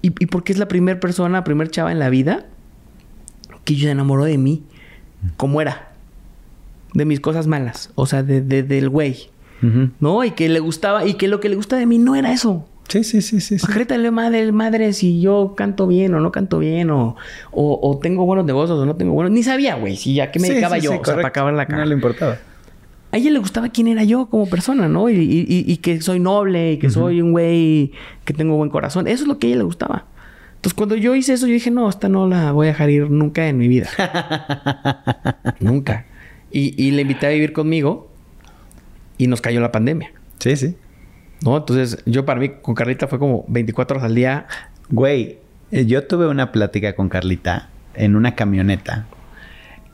S1: Y, y porque es la primera persona, la primera chava en la vida que se enamoró de mí, como era. De mis cosas malas, o sea, de, de- del güey. ¿No? Y que le gustaba, y que lo que le gusta de mí no era eso.
S2: Sí, sí, sí, sí. sí.
S1: Madre, madre, si yo canto bien o no canto bien, o, o, o tengo buenos negocios o no tengo buenos. Ni sabía, güey, si ya que me
S2: Sí,
S1: dedicaba
S2: sí,
S1: yo,
S2: sí,
S1: o sea, para acabar la
S2: No
S1: cara.
S2: le importaba.
S1: A ella le gustaba quién era yo como persona, ¿no? Y, y- y- que soy noble, y que soy un güey que tengo buen corazón. Eso es lo que a ella le gustaba. Entonces, cuando yo hice eso, yo dije, no, esta no la voy a dejar ir nunca en mi vida. nunca. Y, y la invité a vivir conmigo y nos cayó la pandemia.
S2: Sí, sí.
S1: ¿No? Entonces, yo para mí con Carlita fue como 24 horas al día.
S2: Güey, eh, yo tuve una plática con Carlita en una camioneta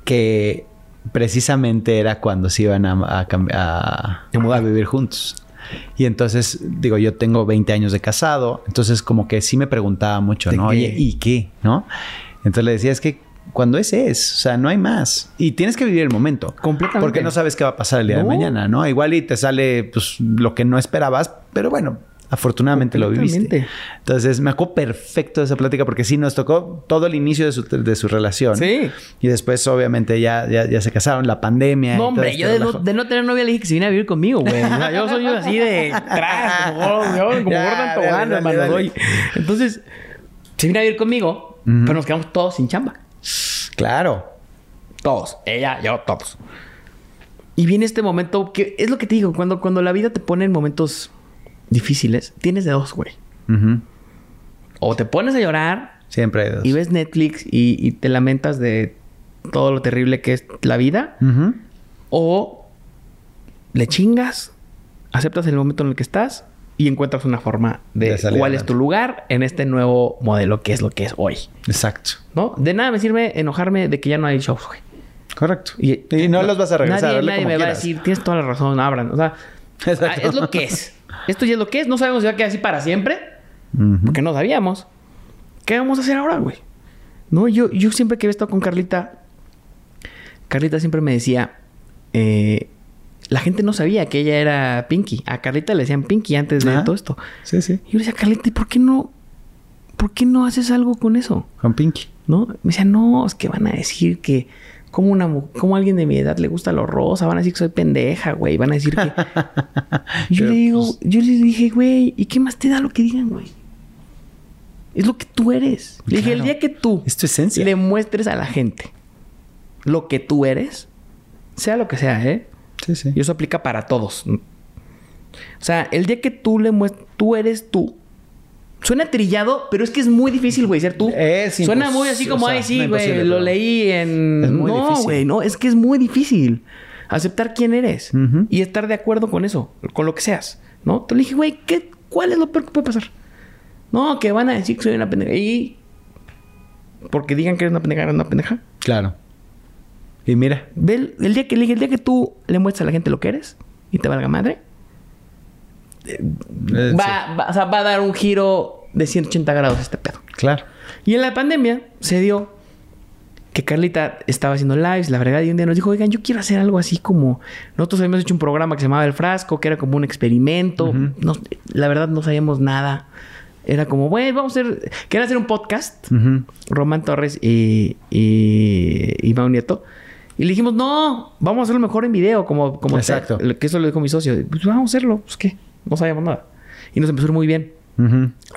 S2: que precisamente era cuando se iban a, a, a-
S1: A mudar.
S2: a vivir juntos. Y entonces, digo, yo tengo 20 años de casado, entonces como que sí me preguntaba mucho,
S1: ¿De
S2: ¿no?
S1: qué?
S2: Oye, ¿y qué? ¿No? Entonces le decía, es que cuando es es, o sea, no hay más. Y tienes que vivir el momento.
S1: Completamente.
S2: Porque no sabes qué va a pasar el día de mañana, ¿no? Igual y te sale pues lo que no esperabas, pero bueno, afortunadamente lo viviste. Entonces, me acuerdo perfecto de esa plática porque sí nos tocó todo el inicio de su, de su relación.
S1: Sí.
S2: Y después, obviamente, ya, ya, ya se casaron, la pandemia. y
S1: No,
S2: todo
S1: hombre,
S2: este
S1: yo de no,
S2: relajo.
S1: de no tener novia le dije que se viniera a vivir conmigo, güey. O sea, yo soy así de atrás, como, gordo- yo como
S2: Ya,
S1: Gordon
S2: dale,
S1: hermano. Entonces, se vino a vivir conmigo, pero nos quedamos todos sin chamba.
S2: Claro.
S1: Todos. Ella, yo, todos. Y viene este momento que es lo que te digo, cuando, cuando la vida te pone en momentos difíciles, tienes de dos, güey. O te pones a llorar
S2: Siempre hay dos.
S1: y ves Netflix y, y te lamentas de todo lo terrible que es la vida. O le chingas, aceptas el momento en el que estás y encuentras una forma de, cuál es tu lugar en este nuevo modelo que es lo que es hoy.
S2: Exacto.
S1: ¿No? De nada me sirve enojarme de que ya no hay shows, güey.
S2: Correcto.
S1: Y,
S2: Y, no, los vas a regresar.
S1: Nadie, nadie
S2: como
S1: me va a decir, tienes toda la razón, abran. O sea,
S2: Exacto.
S1: es lo que es. Esto ya es lo que es. No sabemos si va a quedar así para siempre, porque no sabíamos. ¿Qué vamos a hacer ahora, güey? No, yo, yo siempre que he estado con Carlita, Carlita siempre me decía, eh, la gente no sabía que ella era Pinky. A Carlita le decían Pinky antes de
S2: Ajá.
S1: todo esto.
S2: Sí, sí.
S1: Y yo le decía, Carlita, ¿y por qué no, por qué no haces algo con eso?
S2: Con Pinky.
S1: ¿No? Me decía, no, es que van a decir que como una a alguien de mi edad le gusta lo rosa, van a decir que soy pendeja, güey, van a decir que yo le digo,
S2: pues,
S1: yo le dije, güey, ¿y qué más te da lo que digan, güey? Es lo que tú eres. Le dije, el día que tú
S2: Es tu esencia.
S1: le muestres a la gente lo que tú eres, sea lo que sea, ¿eh?
S2: Sí, sí.
S1: Y eso aplica para todos. O sea, el día que tú le muestres, tú eres tú. Suena trillado, pero es que es muy difícil, güey, ser tú.
S2: Es
S1: Suena muy así como,
S2: o sea,
S1: ay, sí, güey, lo leí en...
S2: es muy
S1: no,
S2: difícil.
S1: güey, no, es que es muy difícil aceptar quién eres y estar de acuerdo con eso, con lo que seas, ¿no? Te le dije, güey, ¿qué, ¿cuál es lo peor que puede pasar? No, que van a decir que soy una pendeja. Y... Porque digan que eres una pendeja, eres una pendeja.
S2: Claro. Y mira.
S1: Ve el, el día que el día que tú le muestras a la gente lo que eres y te valga madre,
S2: eh,
S1: va, va- o sea, va a dar un giro de 180 grados este pedo.
S2: claro.
S1: Y en la pandemia se dio que Carlita estaba haciendo lives, la verdad, y un día nos dijo, oigan, yo quiero hacer algo así como... Nosotros habíamos hecho un programa que se llamaba El Frasco, que era como un experimento. No- la verdad no sabíamos nada. Era como, bueno, vamos a hacer... Querían hacer un podcast.
S2: Ujú.
S1: Román Torres y, y, y Mau Nieto. Y le dijimos, no, vamos a hacerlo mejor en video, como, como
S2: Exacto.
S1: te- que eso lo dijo mi socio. Pues vamos a hacerlo, pues qué, no sabíamos nada. Y nos empezó a ir muy bien.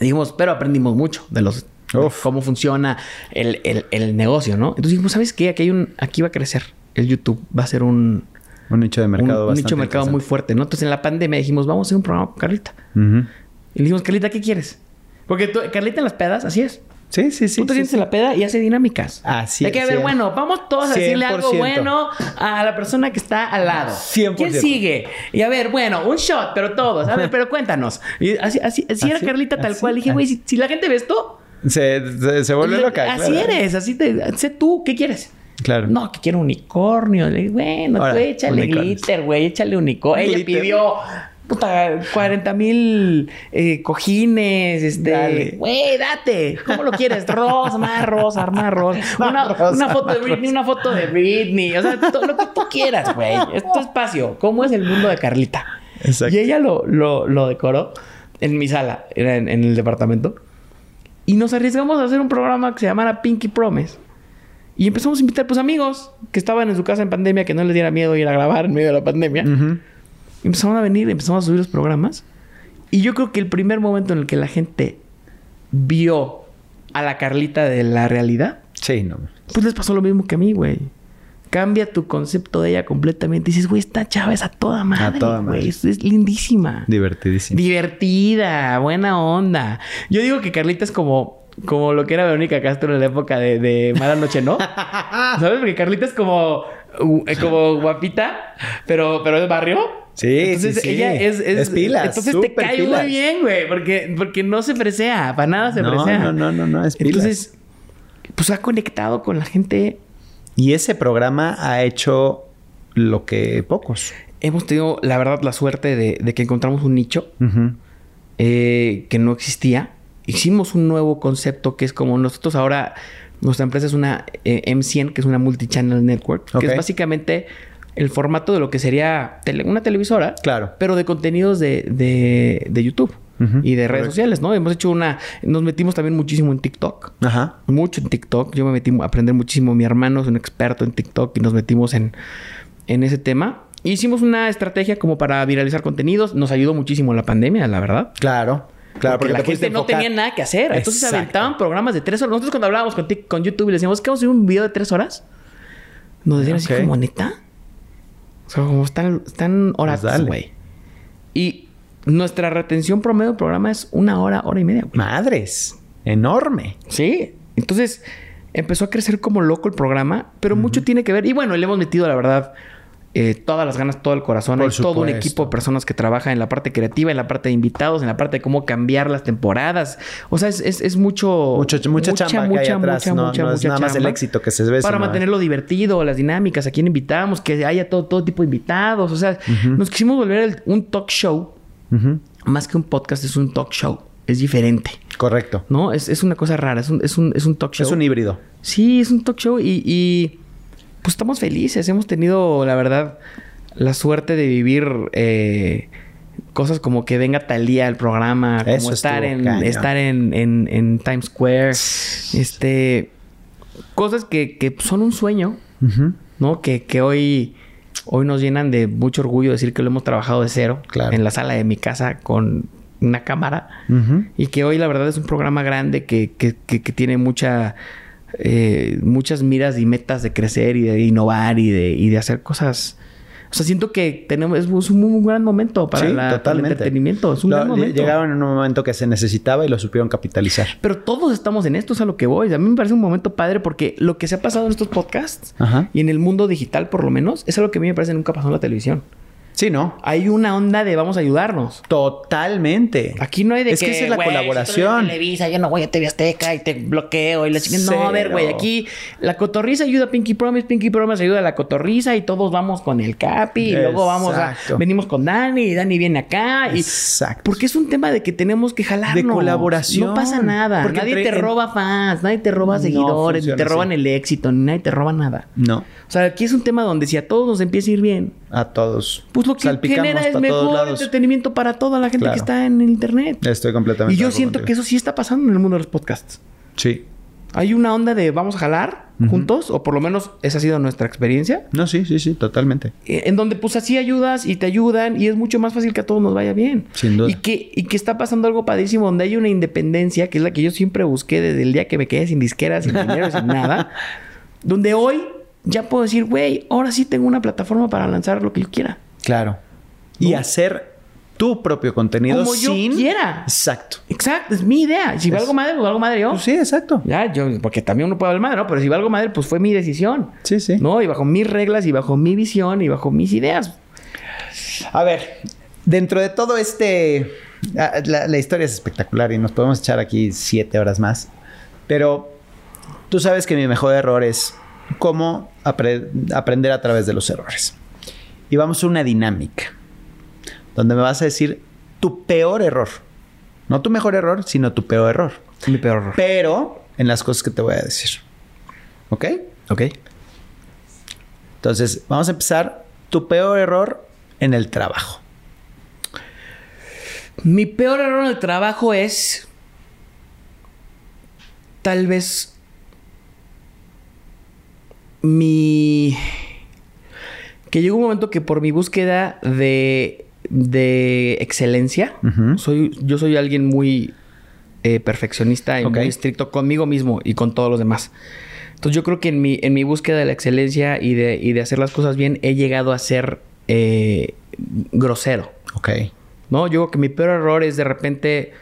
S1: Dijimos, pero aprendimos mucho de los de cómo funciona el, el- el negocio, ¿no? Entonces dijimos, ¿sabes qué? Aquí hay un, aquí va a crecer. El YouTube va a ser un,
S2: Un nicho de mercado
S1: un, nicho de mercado muy fuerte, ¿no? Entonces en la pandemia dijimos, vamos a hacer un programa con Carlita. Y le dijimos, Carlita, ¿qué quieres? Porque tú- Carlita en las pedas, así es.
S2: Sí, sí, sí.
S1: Tú te
S2: sí,
S1: sientes
S2: sí.
S1: en la peda y hace dinámicas.
S2: Así
S1: Hay que
S2: es,
S1: ver, bueno, vamos todos a decirle algo
S2: 100%.
S1: bueno a la persona que está al lado.
S2: 100%.
S1: ¿Quién sigue? Y a ver, bueno, un shot, pero todos. A ver, pero cuéntanos. Y así, así, así era Carlita tal
S2: así,
S1: cual. Dije, güey, si, si la gente ve esto,
S2: Se, se, se vuelve loca.
S1: así
S2: claro.
S1: eres, así te, sé tú, ¿qué quieres?
S2: Claro.
S1: No, que quiero unicornio. Bueno,
S2: Ahora,
S1: tú échale
S2: unicornios.
S1: glitter, güey, échale unicornio. Ella
S2: Glitter.
S1: pidió, puta, 40 mil eh, cojines, este. Güey, date. ¿Cómo lo quieres? Rosa, más rosa, más rosa. Una,
S2: rosa,
S1: una foto de Britney, una foto de Britney. O sea, todo lo que tú quieras, güey. Es tu espacio. ¿Cómo es el mundo de Carlita?
S2: Exacto.
S1: Y ella lo, lo, lo decoró en mi sala, en, en el departamento. Y nos arriesgamos a hacer un programa que se llamara Pinky Promise. Y empezamos a invitar, pues, amigos que estaban en su casa en pandemia, que no les diera miedo ir a grabar en medio de la pandemia. Empezaron a venir, empezamos a subir los programas. Y yo creo que el primer momento en el que la gente vio a la Carlita de la realidad,
S2: Sí, no.
S1: pues les pasó lo mismo que a mí, güey. Cambia tu concepto de ella completamente. Dices, güey, esta chava es a toda madre.
S2: toda madre.
S1: güey. Es, es lindísima.
S2: Divertidísimo.
S1: Divertida, buena onda. Yo digo que Carlita es como, como lo que era Verónica Castro en la época de, de Mala Noche, ¿no? ¿Sabes? Porque Carlita es como, eh, como guapita, pero, pero es barrio.
S2: Sí,
S1: Entonces
S2: sí, sí.
S1: ella es, es,
S2: Es pilas,
S1: Entonces te cae
S2: pilas.
S1: muy bien, güey, porque, porque no se fresea, para nada se
S2: No,
S1: fresea.
S2: no, no, no, no, es pilas.
S1: Entonces, pues ha conectado con la gente.
S2: Y ese programa ha hecho lo que pocos.
S1: Hemos tenido, la verdad, la suerte de, de que encontramos un nicho eh, que no existía. Hicimos un nuevo concepto que es como nosotros ahora, nuestra empresa es una eh, M100, que es una multichannel network,
S2: Ok.
S1: que es básicamente el formato de lo que sería tele- una televisora,
S2: Claro.
S1: pero de contenidos de, de- de YouTube y de redes
S2: correcto.
S1: sociales, ¿no? Hemos hecho una, nos metimos también muchísimo en TikTok.
S2: Ajá.
S1: Mucho en TikTok. Yo me metí a aprender muchísimo. Mi hermano es un experto en TikTok y nos metimos en, en ese tema. Hicimos una estrategia como para viralizar contenidos. Nos ayudó muchísimo la pandemia, la verdad.
S2: Claro. Claro,
S1: porque,
S2: porque,
S1: la gente no tenía nada que hacer. Entonces
S2: Exacto.
S1: aventaban programas de tres horas. Nosotros cuando hablábamos con, con YouTube y le decíamos que vamos a hacer un video de tres horas, nos decían
S2: Ok.
S1: así como, ¿neta? O sea, como están, están horas,
S2: Pues
S1: güey. Y nuestra retención promedio del programa es una hora, hora y media.
S2: Madres. Enorme.
S1: Sí. Entonces empezó a crecer como loco el programa, pero mucho tiene que ver. Y bueno, le hemos metido, la verdad, eh, todas las ganas, todo el corazón.
S2: Por
S1: Hay todo un equipo de personas que trabaja en la parte creativa, en la parte de invitados, en la parte de cómo cambiar las temporadas. O sea, es, es, es mucho.
S2: Mucho- mucha chamba que hay atrás, no- no es nada más el éxito que se ve,
S1: Para mantenerlo divertido, las dinámicas, a quién invitamos, que haya todo, todo tipo de invitados. O sea, nos quisimos volver el- un talk show. Más que un podcast, es un talk show. Es diferente.
S2: Correcto.
S1: ¿No? Es, es una cosa rara. Es un, es un, es un talk show.
S2: Es un híbrido.
S1: Sí, es un talk show y, y, pues estamos felices. Hemos tenido, la verdad, la suerte de vivir eh, cosas como que venga Talía al programa, como
S2: Eso
S1: estar en estar en, en- en Times Square, este cosas que, que son un sueño. ¿no? Que, que hoy hoy nos llenan de mucho orgullo decir que lo hemos trabajado de cero
S2: Claro.
S1: en la sala de mi casa con una cámara. Y que hoy la verdad es un programa grande que, que, que- que tiene mucha, eh, muchas miras y metas de crecer y de innovar y de, y de hacer cosas. O sea, siento que tenemos, es un muy gran momento para,
S2: Sí,
S1: la- para el entretenimiento. Es un
S2: Lo-
S1: gran momento.
S2: Llegaron en un momento que se necesitaba y lo supieron capitalizar.
S1: Pero todos estamos en esto, es a lo que voy. A mí me parece un momento padre porque lo que se ha pasado en estos podcasts
S2: Ajá.
S1: y en el mundo digital, por lo menos, es algo que a mí me parece nunca pasó en la televisión.
S2: Sí, ¿no?
S1: Hay una onda de vamos a ayudarnos.
S2: Totalmente.
S1: Aquí no hay de
S2: Es que esa es la
S1: "Güey, si
S2: colaboración".
S1: de Televisa, yo no voy a TV Azteca y te bloqueo y la chingada. No, a ver, güey, aquí la cotorriza ayuda a Pinky Promise, Pinky Promise ayuda a la cotorriza y todos vamos con el Capi y luego vamos a venimos con Dani y Dani viene acá y
S2: Exacto.
S1: porque es un tema de que tenemos que jalarnos.
S2: De colaboración.
S1: No pasa nada.
S2: Porque
S1: nadie te roba fans, nadie te roba
S2: No
S1: seguidores, ni te roban
S2: así.
S1: el éxito, ni nadie te roba nada.
S2: No.
S1: O sea, aquí es un tema donde si a todos nos empieza a ir bien,
S2: A todos.
S1: pues lo que
S2: Salpicamos
S1: genera es mejor entretenimiento para toda la gente
S2: Claro.
S1: que está en el internet.
S2: Estoy completamente.
S1: Y yo siento que eso sí está pasando en el mundo de los podcasts.
S2: Sí.
S1: Hay una onda de vamos a jalar juntos, o por lo menos esa ha sido nuestra experiencia,
S2: No, sí, sí, sí, totalmente.
S1: eh, en donde pues así ayudas y te ayudan y es mucho más fácil que a todos nos vaya bien.
S2: Sin duda.
S1: Y que, y que está pasando algo padrísimo, donde hay una independencia, que es la que yo siempre busqué desde el día que me quedé sin disqueras, sin dinero, sin nada, donde hoy ya puedo decir, güey, ahora sí tengo una plataforma para lanzar lo que yo quiera.
S2: Claro. Y hacer tu propio contenido
S1: Como yo
S2: sin...
S1: quiera.
S2: Exacto.
S1: Exacto, es mi idea. Si
S2: Es-
S1: valgo madre, pues valgo madre yo.
S2: Pues sí, exacto.
S1: Ya, yo, porque también uno puede hablar madre, ¿no? Pero si valgo madre, pues fue mi decisión.
S2: Sí, sí.
S1: ¿No? Y bajo mis reglas, y bajo mi visión, y bajo mis ideas.
S2: A ver, dentro de todo este... ah, La, la historia es espectacular y nos podemos echar aquí siete horas más. Pero tú sabes que mi mejor error es cómo apre- aprender a través de los errores. Y vamos a una dinámica donde me vas a decir tu peor error. No tu mejor error, sino tu peor error.
S1: Mi peor error.
S2: Pero en las cosas que te voy a decir. ¿Ok?
S1: Ok.
S2: Entonces, vamos a empezar. Tu peor error en el trabajo.
S1: Mi peor error en el trabajo es. Tal vez. Mi. Que llegó un momento que por mi búsqueda de. de excelencia. Soy, yo soy alguien muy eh, perfeccionista y muy estricto conmigo mismo y con todos los demás. Entonces yo creo que en mi, en mi búsqueda de la excelencia y de, y de hacer las cosas bien he llegado a ser eh, grosero.
S2: Ok.
S1: ¿No? Yo creo que mi peor error es de repente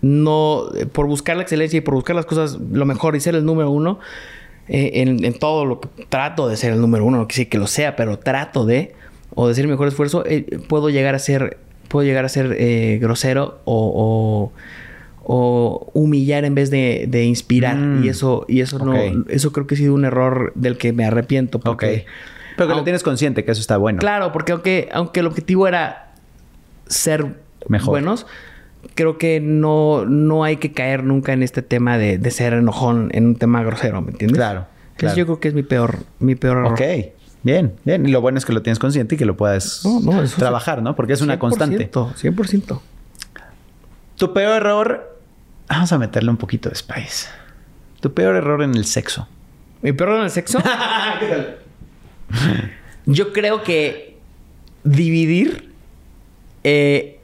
S1: no, por buscar la excelencia y por buscar las cosas lo mejor y ser el número uno eh, en, en todo lo que trato de ser el número uno, no decir que lo sea, pero trato de, o decir mejor esfuerzo, eh, puedo llegar a ser, puedo llegar a ser eh, grosero o, o, o humillar en vez de, de inspirar.
S2: Mm.
S1: Y eso, y eso no, eso creo que ha sido un error del que me arrepiento. Porque,
S2: Pero que lo tienes consciente que eso está bueno.
S1: Claro, porque aunque, aunque el objetivo era ser
S2: Mejor.
S1: buenos, creo que no, no hay que caer nunca en este tema de, de ser enojón en un tema grosero, ¿me entiendes?
S2: Claro, claro.
S1: yo creo que es mi peor, mi peor error.
S2: Ok. Bien, bien. Y lo bueno es que lo tienes consciente y que lo puedas
S1: No, no, eso
S2: trabajar, ¿no? Porque es una constante.
S1: 100%, 100%.
S2: Tu peor error. Vamos a meterle un poquito de spice. Tu peor error en el sexo.
S1: ¿Mi peor error en el sexo? Yo creo que dividir eh,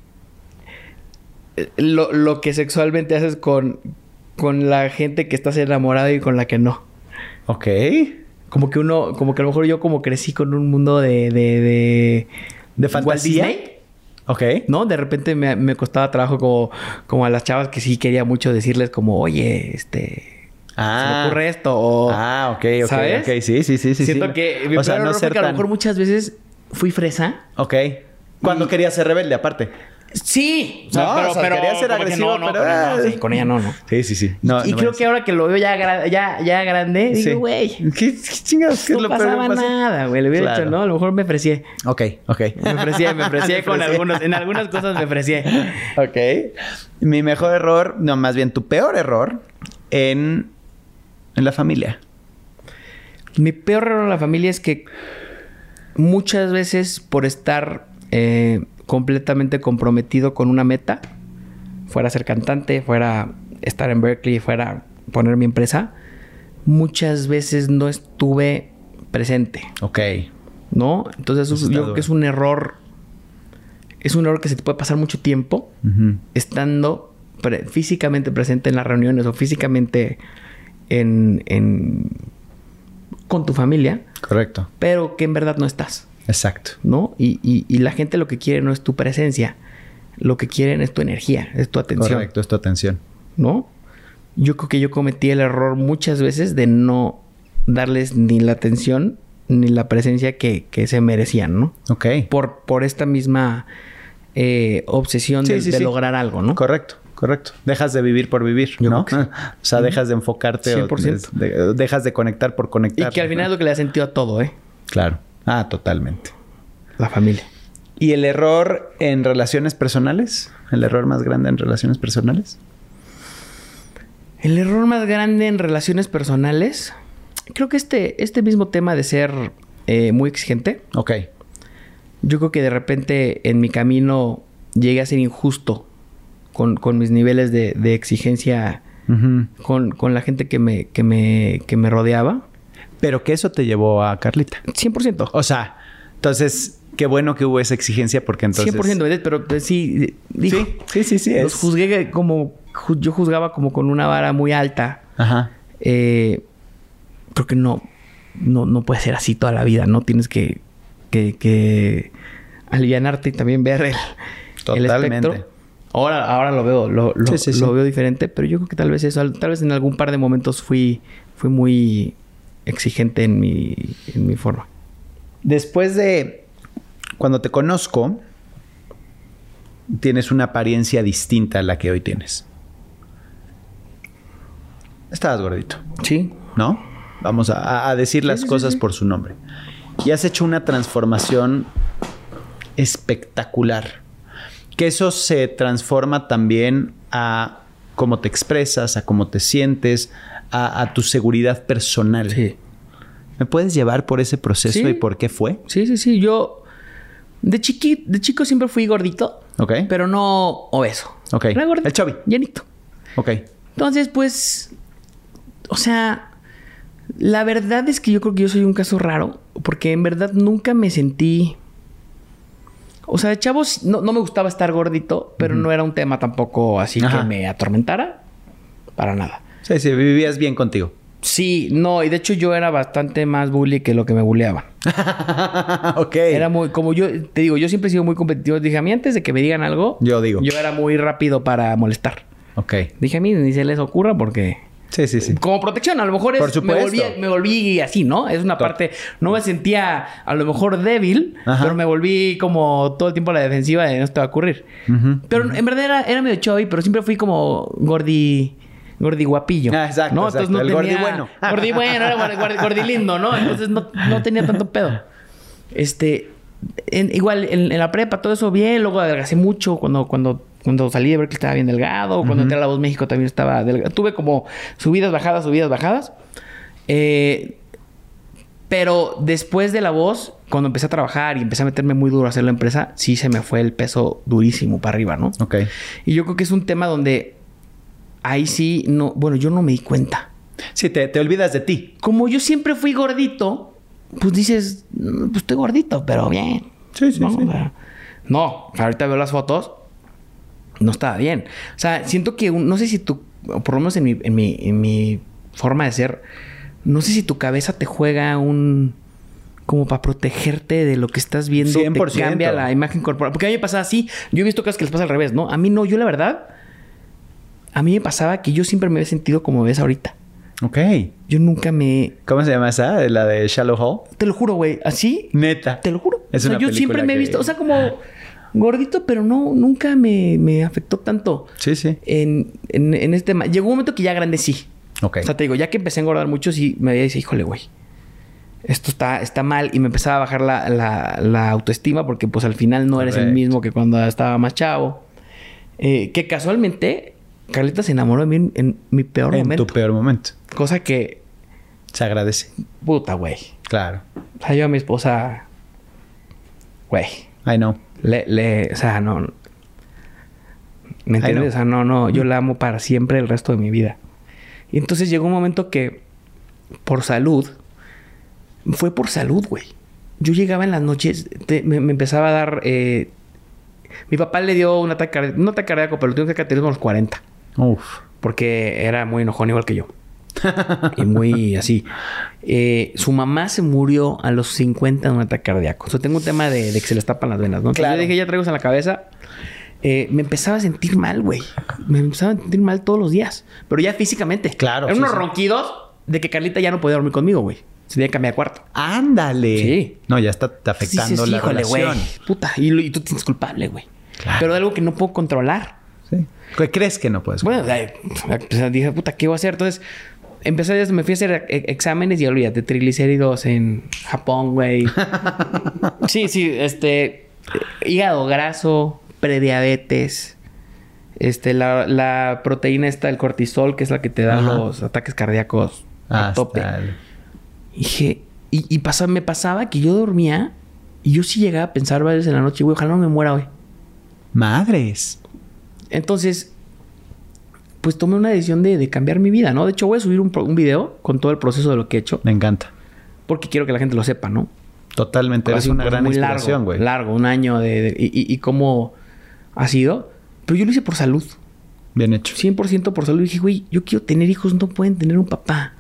S1: lo, lo que sexualmente haces con, con la gente que estás enamorado y con la que no.
S2: Ok.
S1: Como que uno, como que a lo mejor yo como crecí con un mundo de... ¿De, de,
S2: ¿De
S1: Walt
S2: fantasía?
S1: Disney,
S2: Ok.
S1: ¿No? De repente me, me costaba trabajo como, como a las chavas que sí quería mucho decirles como, oye, este... Se me ocurre esto o...
S2: Ah, ok, ok.
S1: ¿Sabes?
S2: ok. Sí, sí, sí, sí.
S1: Siento
S2: sí.
S1: que mi
S2: o sea, no ser
S1: que a lo
S2: tan...
S1: mejor muchas veces fui fresa.
S2: Ok. Cuando
S1: Y-
S2: quería ser rebelde, aparte.
S1: Sí.
S2: No, o sea, quería ser
S1: como que
S2: agresivo,
S1: no, no,
S2: pero-
S1: no, sí, con ella no, no.
S2: Sí, sí, sí. No,
S1: y
S2: no
S1: creo que ahora que lo veo ya, gra- ya, ya grande,
S2: Sí.
S1: digo, güey,
S2: ¿Qué, qué chingados? ¿Qué es
S1: no
S2: lo
S1: pasaba
S2: pasa?
S1: nada, güey. Le hubiera
S2: Claro.
S1: dicho, no, a lo mejor me ofrecí.
S2: Ok, ok.
S1: Me ofrecí, me ofrecí
S2: Me
S1: con algunos, en algunas cosas me ofrecí.
S2: Ok. Mi mejor error, no, más bien tu peor error en, en la familia.
S1: Mi peor error en la familia es que muchas veces por estar eh, completamente comprometido con una meta, fuera ser cantante, fuera estar en Berkeley, fuera poner mi empresa, muchas veces no estuve presente,
S2: Ok.
S1: ¿no? Entonces
S2: Eso
S1: yo creo que es un error, es un error que se te puede pasar mucho tiempo estando pre- físicamente presente en las reuniones o físicamente en, en- con tu familia,
S2: Correcto.
S1: pero que en verdad no estás,
S2: Exacto.
S1: ¿no? Y, y- y la gente lo que quiere no es tu presencia, lo que quieren es tu energía, es tu atención,
S2: Correcto, es tu atención.
S1: ¿no? Yo creo que yo cometí el error muchas veces de no darles ni la atención ni la presencia que, que se merecían, ¿no?
S2: Ok.
S1: Por, por esta misma eh, obsesión
S2: Sí,
S1: de,
S2: sí,
S1: de
S2: sí.
S1: lograr algo, ¿no?
S2: Correcto, correcto. Dejas de vivir por vivir,
S1: Yo
S2: ¿no?
S1: que.
S2: O sea, dejas de enfocarte o
S1: 100%.
S2: de- dejas de conectar por
S1: Y
S2: conectar.
S1: que al final es lo que le da sentido a todo, ¿eh?
S2: Claro. Ah, totalmente.
S1: La familia.
S2: ¿Y el error en relaciones personales? ¿El error más grande en relaciones personales?
S1: El error más grande en relaciones personales, creo que este, este mismo tema de ser eh, muy exigente,
S2: Ok.
S1: yo creo que de repente en mi camino llegué a ser injusto con, con mis niveles de, de exigencia con, con la gente que me, que, me, que me rodeaba.
S2: Pero que eso te llevó a Carlita.
S1: 100%.
S2: O sea, entonces, qué bueno que hubo esa exigencia porque entonces...
S1: 100%, ¿verdad? pero pues, sí, dijo,
S2: Sí, sí, sí, sí.
S1: los
S2: es-
S1: juzgué como, yo juzgaba como con una vara muy alta.
S2: Ajá.
S1: eh, creo que no, no, no puede ser así toda la vida, ¿no? Tienes que, que, que alivianarte y también ver el, el
S2: Totalmente.
S1: espectro. Ahora, ahora lo veo, lo, lo-
S2: Sí, sí, sí.
S1: lo veo diferente, pero yo creo que tal vez eso, tal vez en algún par de momentos fui, fui muy exigente en mi, en mi forma.
S2: Después de... Cuando te conozco, tienes una apariencia distinta a la que hoy tienes. Estabas gordito.
S1: Sí,
S2: ¿no? Vamos a, a decir las
S1: sí, sí,
S2: cosas
S1: sí.
S2: por su nombre. Y has hecho una transformación espectacular. Que eso se transforma también a cómo te expresas, a cómo te sientes, a, a tu seguridad personal.
S1: sí.
S2: ¿Me puedes llevar por ese proceso
S1: Sí.
S2: y por qué fue?
S1: Sí, sí, sí. Yo de, chiqui, de chico siempre fui gordito,
S2: Ok.
S1: pero no obeso.
S2: Ok.
S1: Era gordito.
S2: El chubby.
S1: Llenito.
S2: Ok.
S1: Entonces, pues, o sea, la verdad es que yo creo que yo soy un caso raro, porque en verdad nunca me sentí... O sea, de chavos, no, no me gustaba estar gordito, pero no era un tema tampoco así
S2: Ajá.
S1: que me atormentara. Para nada.
S2: Sí, sí, vivías bien contigo.
S1: Sí, no, y de hecho yo era bastante más bully que lo que me bulleaban.
S2: ok.
S1: Era muy, como yo te digo, yo siempre he sido muy competitivo. Dije, a mí antes de que me digan algo,
S2: Yo digo.
S1: yo era muy rápido para molestar.
S2: Ok.
S1: Dije, a mí ni se les ocurra porque
S2: Sí, sí, sí.
S1: Como protección, a lo mejor es,
S2: Por
S1: me,
S2: supuesto.
S1: volví, me volví así, ¿no? Es una parte, no me sentía a lo mejor débil,
S2: Ajá.
S1: pero me volví como todo el tiempo a la defensiva de no esto va a ocurrir. Pero en verdad era, era medio chubby, pero siempre fui como gordi, gordi guapillo.
S2: Ah, exacto,
S1: ¿no?
S2: exacto. El gordi
S1: tenía-
S2: bueno.
S1: Gordi bueno, era gordi, gordi- gordi lindo, ¿no? Entonces no, no tenía tanto pedo. Este, en- igual en, en la prepa, todo eso bien, luego adelgacé mucho cuando, cuando, cuando salí de ver que estaba bien delgado, cuando entré a La Voz México también estaba delgado. Tuve como subidas, bajadas, subidas, bajadas. Eh, pero después de La Voz, cuando empecé a trabajar y empecé a meterme muy duro a hacer la empresa, sí se me fue el peso durísimo para arriba, ¿no?
S2: Ok.
S1: Y yo creo que es un tema donde ahí sí, no, bueno, yo no me di cuenta.
S2: Sí, te, te olvidas de ti.
S1: Como yo siempre fui gordito, pues dices, "Mm, pues estoy gordito, pero bien.
S2: Sí, sí,
S1: ¿no?
S2: sí.
S1: No, ahorita veo las fotos, no estaba bien. O sea, siento que, no sé si tú, por lo menos en mi, en mi, en mi forma de ser, no sé si tu cabeza te juega un... Como para protegerte de lo que estás viendo,
S2: 100%.
S1: te cambia la imagen corporal. Porque a mí me pasaba así. Yo he visto casos que les pasa al revés, ¿no? A mí no, yo la verdad, a mí me pasaba que yo siempre me había sentido como ves ahorita.
S2: Ok.
S1: Yo nunca me...
S2: ¿Cómo se llama esa? La de Shallow Hall.
S1: Te lo juro, güey. Así,
S2: Neta.
S1: te lo juro.
S2: Es
S1: o sea,
S2: una
S1: yo siempre me he
S2: que-
S1: visto, o sea, como gordito, pero no, nunca me, me afectó tanto
S2: Sí, sí.
S1: en, en, en este tema. Llegó un momento que ya grande sí.
S2: Ok.
S1: O sea, te digo, ya que empecé a engordar mucho, sí me había dicho, híjole, güey. Esto está, está mal. Y me empezaba a bajar la, la- la autoestima porque, pues, al final no eres el mismo que cuando estaba más chavo. Eh, que casualmente, Carlita se enamoró de mí en, en mi peor
S2: en
S1: momento.
S2: tu peor momento.
S1: Cosa que,
S2: Se agradece.
S1: puta, güey.
S2: Claro.
S1: O sea, yo a mi esposa, güey,
S2: I know.
S1: le, le, o sea, no. ¿Me entiendes? O sea, no, no, yo la amo para siempre el resto de mi vida. Y entonces llegó un momento que, por salud, fue por salud, güey. Yo llegaba en las noches, te- me, me empezaba a dar. eh, mi papá le dio un ataque, cardíaco- no ataque cardíaco, pero le dio un ataque a los 40.
S2: Uf.
S1: Porque era muy enojón igual que yo. y muy así. Eh, su mamá se murió a los 50 de un ataque cardíaco. O sea, tengo un tema de, de que se les tapan las venas, ¿no? Entonces
S2: Claro.
S1: yo dije, ya traigo eso en la cabeza. Eh, me empezaba a sentir mal, güey. Me empezaba a sentir mal todos los días. Pero ya físicamente.
S2: Claro,
S1: Eran
S2: sí,
S1: unos
S2: sí.
S1: ronquidos de que Carlita ya no podía dormir conmigo, güey. Se tenía que cambiar de cuarto.
S2: Ándale.
S1: Sí.
S2: No, ya está te afectando
S1: Sí,
S2: la
S1: híjole, güey.
S2: relación.
S1: Puta. Y, y tú tienes culpable, güey.
S2: Claro.
S1: Pero de algo que no puedo controlar.
S2: Sí. ¿Qué crees que no puedes?
S1: Bueno, pues, dije, puta, ¿qué voy a hacer? Entonces, empecé, me fui a hacer e- exámenes y olvídate, triglicéridos en Japón, güey. sí, sí, este, hígado graso, prediabetes, este, la, la proteína esta, el cortisol, que es la que te da
S2: Ajá.
S1: los ataques cardíacos a
S2: Hasta
S1: tope.
S2: el-
S1: Y dije, y, y pasa- me pasaba que yo dormía y yo sí llegaba a pensar varias veces en la noche, güey, ojalá no me muera hoy.
S2: Madres.
S1: Entonces, pues tomé una decisión de, de cambiar mi vida, ¿no? De hecho, voy a subir un, un video con todo el proceso de lo que he hecho,
S2: Me encanta.
S1: porque quiero que la gente lo sepa, ¿no?
S2: Totalmente.
S1: Ha
S2: Eres una
S1: proceso
S2: gran inspiración, güey.
S1: Largo, un año de, de- y, y- y cómo ha sido. Pero yo lo hice por salud.
S2: Bien hecho.
S1: 100% por salud. Y dije, güey, yo quiero tener hijos, no pueden tener un papá.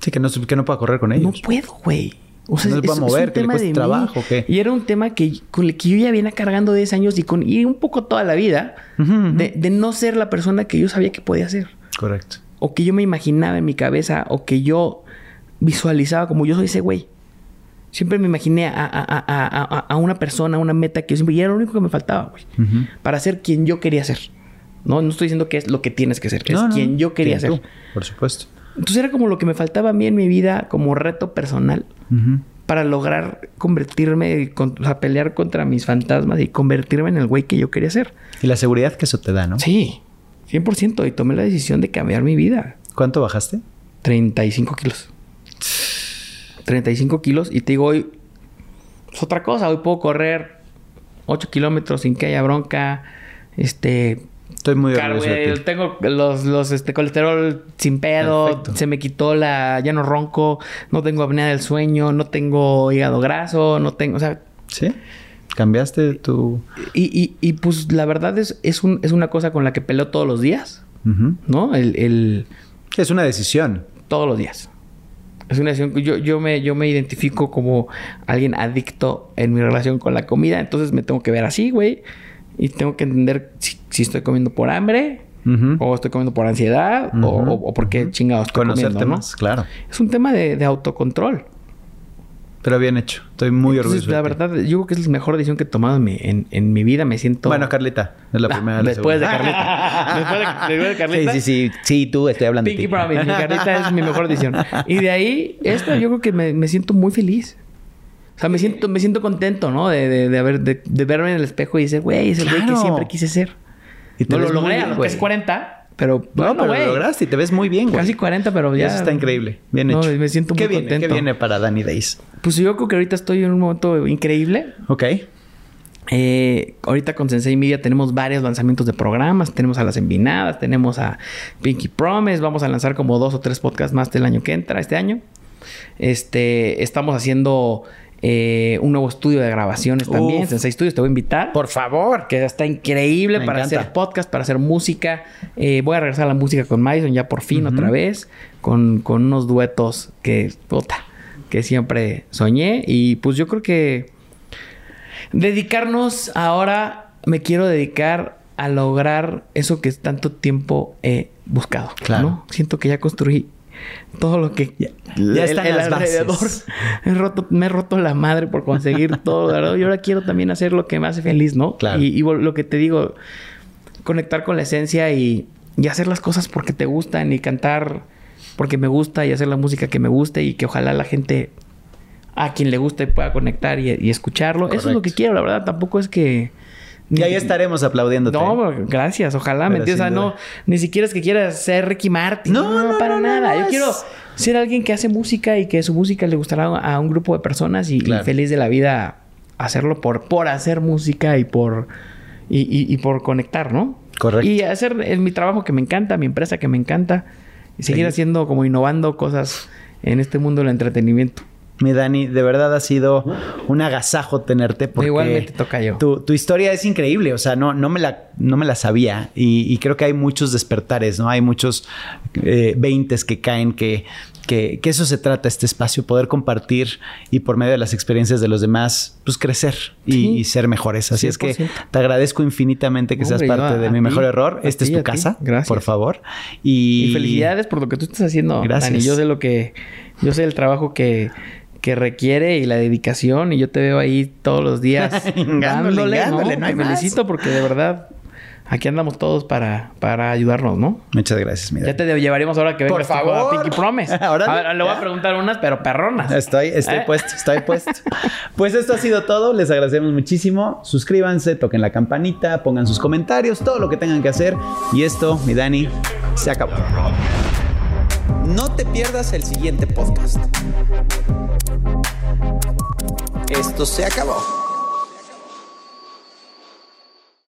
S2: Sí, que no, que no pueda correr con
S1: No
S2: ellos.
S1: puedo, güey. O sea,
S2: No
S1: es, es
S2: mover,
S1: un
S2: que le trabajo, ¿qué?
S1: Y era un tema que, con el que yo ya venía cargando 10 años y con y un poco toda la vida de, de no ser la persona que yo sabía que podía ser.
S2: Correcto.
S1: o que yo me imaginaba en mi cabeza o que yo visualizaba como yo soy ese güey. Siempre me imaginé a, a- a- a- una persona, a una meta que yo siempre... Y era lo único que me faltaba, güey. Para ser quien yo quería ser. No, no estoy diciendo que es lo que tienes que ser. Es
S2: No, no,
S1: quien yo quería ser.
S2: por supuesto.
S1: Entonces era como lo que me faltaba a mí en mi vida como reto personal para lograr convertirme, con- o sea, pelear contra mis fantasmas y convertirme en el güey que yo quería ser.
S2: Y la seguridad que eso te da, ¿no?
S1: Sí, 100%. Y tomé la decisión de cambiar mi vida.
S2: ¿Cuánto bajaste?
S1: 35 kilos. 35 kilos. Y te digo, hoy es otra cosa. Hoy puedo correr 8 kilómetros sin que haya bronca. Este.
S2: Estoy muy orgulloso de ti.
S1: tengo los, los este, colesterol sin pedo.
S2: Perfecto.
S1: Se me quitó la. Ya no ronco. No tengo apnea del sueño. No tengo hígado graso. No tengo. O sea.
S2: ¿Sí? ¿Cambiaste tu...?
S1: Y, y, y pues la verdad es, es, un, es una cosa con la que peleo todos los días. ¿No? El, el,
S2: Es una decisión.
S1: todos los días. Es una decisión yo, yo, me, yo me identifico como alguien adicto en mi relación con la comida. Entonces me tengo que ver así, güey. Y tengo que entender si, si estoy comiendo por hambre. O estoy comiendo por ansiedad, o, o, o porque chingados estoy
S2: Conocerte
S1: comiendo, ¿no?
S2: más, claro.
S1: Es un tema de, de autocontrol.
S2: Pero bien hecho. Estoy muy
S1: Entonces,
S2: orgulloso.
S1: la verdad, yo creo que es la mejor decisión que he tomado en mi, en, en mi vida. Me siento...
S2: Bueno, Carlita. Es la
S1: Ah,
S2: primera. la
S1: después de. Carlita. después, de, después de Carlita.
S2: Sí, sí, sí. Sí, tú, estoy hablando
S1: Pinky
S2: de ti.
S1: Promise. Mi Carlita es mi mejor decisión. Y de ahí, esta yo creo que me, me siento muy feliz. O sea, me siento, me siento contento, ¿no? De, de, de, haber, de, de verme en el espejo y decir, güey, es el güey que siempre quise ser.
S2: Y te
S1: No lo logré a los que es 40, pero
S2: No,
S1: bueno,
S2: pero
S1: güey.
S2: lo lograste y te ves muy bien, güey.
S1: Casi 40, pero ya.
S2: Eso está increíble. Bien
S1: No,
S2: hecho.
S1: me siento
S2: ¿Qué
S1: muy
S2: viene?
S1: contento.
S2: ¿Qué viene para Danny Days?
S1: Pues yo creo que ahorita estoy en un momento increíble.
S2: Ok.
S1: Eh, ahorita con Sensei Media tenemos varios lanzamientos de programas. Tenemos a Las Envinadas, tenemos a Pinky Promise. Vamos a lanzar como dos o tres podcasts más del año que entra, este año. Este, estamos haciendo eh, un nuevo estudio de grabaciones también. Sensei Studios, te voy a invitar.
S2: Por favor.
S1: que está increíble
S2: Me
S1: para
S2: encanta.
S1: hacer podcast, para hacer música. Eh, voy a regresar a la música con Madison ya por fin otra vez, con, con unos duetos que, puta, que siempre soñé. Y pues yo creo que dedicarnos ahora, me quiero dedicar a lograr eso que tanto tiempo he buscado.
S2: Claro.
S1: ¿no? Siento que ya construí todo lo que
S2: Ya- ya están las bases.
S1: alrededor. He roto, me he roto la madre por conseguir todo, ¿verdad? Y ahora quiero también hacer lo que me hace feliz, ¿no?
S2: Claro.
S1: Y, lo que te digo, conectar con la esencia y, y hacer las cosas porque te gustan y cantar porque me gusta y hacer la música que me guste y que ojalá la gente a quien le guste pueda conectar y, y escucharlo. Eso es lo que quiero, la verdad. Tampoco es que...
S2: Y ahí estaremos aplaudiéndote.
S1: No, gracias, ojalá, ¿me entiendes? O sea, no, ni siquiera es que quieras ser Ricky Martin.
S2: No,
S1: No,
S2: no,
S1: para
S2: no,
S1: nada. Yo quiero ser alguien que hace música y que su música le gustará a un grupo de personas y, feliz de la vida hacerlo por, por hacer música y por, y, y- y por conectar, ¿no?
S2: Correcto.
S1: Y hacer eh, mi trabajo que me encanta, mi empresa que me encanta y seguir
S2: Sí.
S1: haciendo como innovando cosas en este mundo del entretenimiento.
S2: Mi Dani, de verdad ha sido un agasajo tenerte porque
S1: Igualmente toca yo.
S2: Tu, tu historia es increíble, o sea, no, no, me, la, no me la sabía y, y creo que hay muchos despertares, ¿no? Hay muchos eh, veintes que caen que, que, que eso se trata este espacio, poder compartir y por medio de las experiencias de los demás, pues crecer y,
S1: Sí.
S2: y ser mejores. Así es que
S1: 100%.
S2: te agradezco infinitamente que seas
S1: Hombre,
S2: parte de mi mejor error. Esta es tu casa,
S1: Gracias.
S2: por favor. Y,
S1: Y felicidades por lo que tú estás haciendo,
S2: Gracias.
S1: Dani. Yo sé lo que... Yo sé el trabajo que, que requiere y la dedicación. Y yo te veo ahí todos los días
S2: Dándole,
S1: dándole, ¿no?
S2: no hay
S1: Te
S2: más.
S1: felicito porque de verdad... Aquí andamos todos para, para ayudarnos, ¿no?
S2: Muchas gracias, mi Dani.
S1: Ya te llevaremos ahora que
S2: Por
S1: vengas tú a
S2: favor.
S1: Pinky Promise.
S2: Ahora
S1: a ver, le voy a preguntar unas, pero perronas.
S2: Estoy, estoy
S1: ¿Eh?
S2: puesto, estoy puesto. Pues esto ha sido todo. Les agradecemos muchísimo. Suscríbanse, toquen la campanita, pongan sus comentarios, todo lo que tengan que hacer. Y esto, mi Dani, se acabó.
S3: No te pierdas el siguiente podcast. Esto se acabó.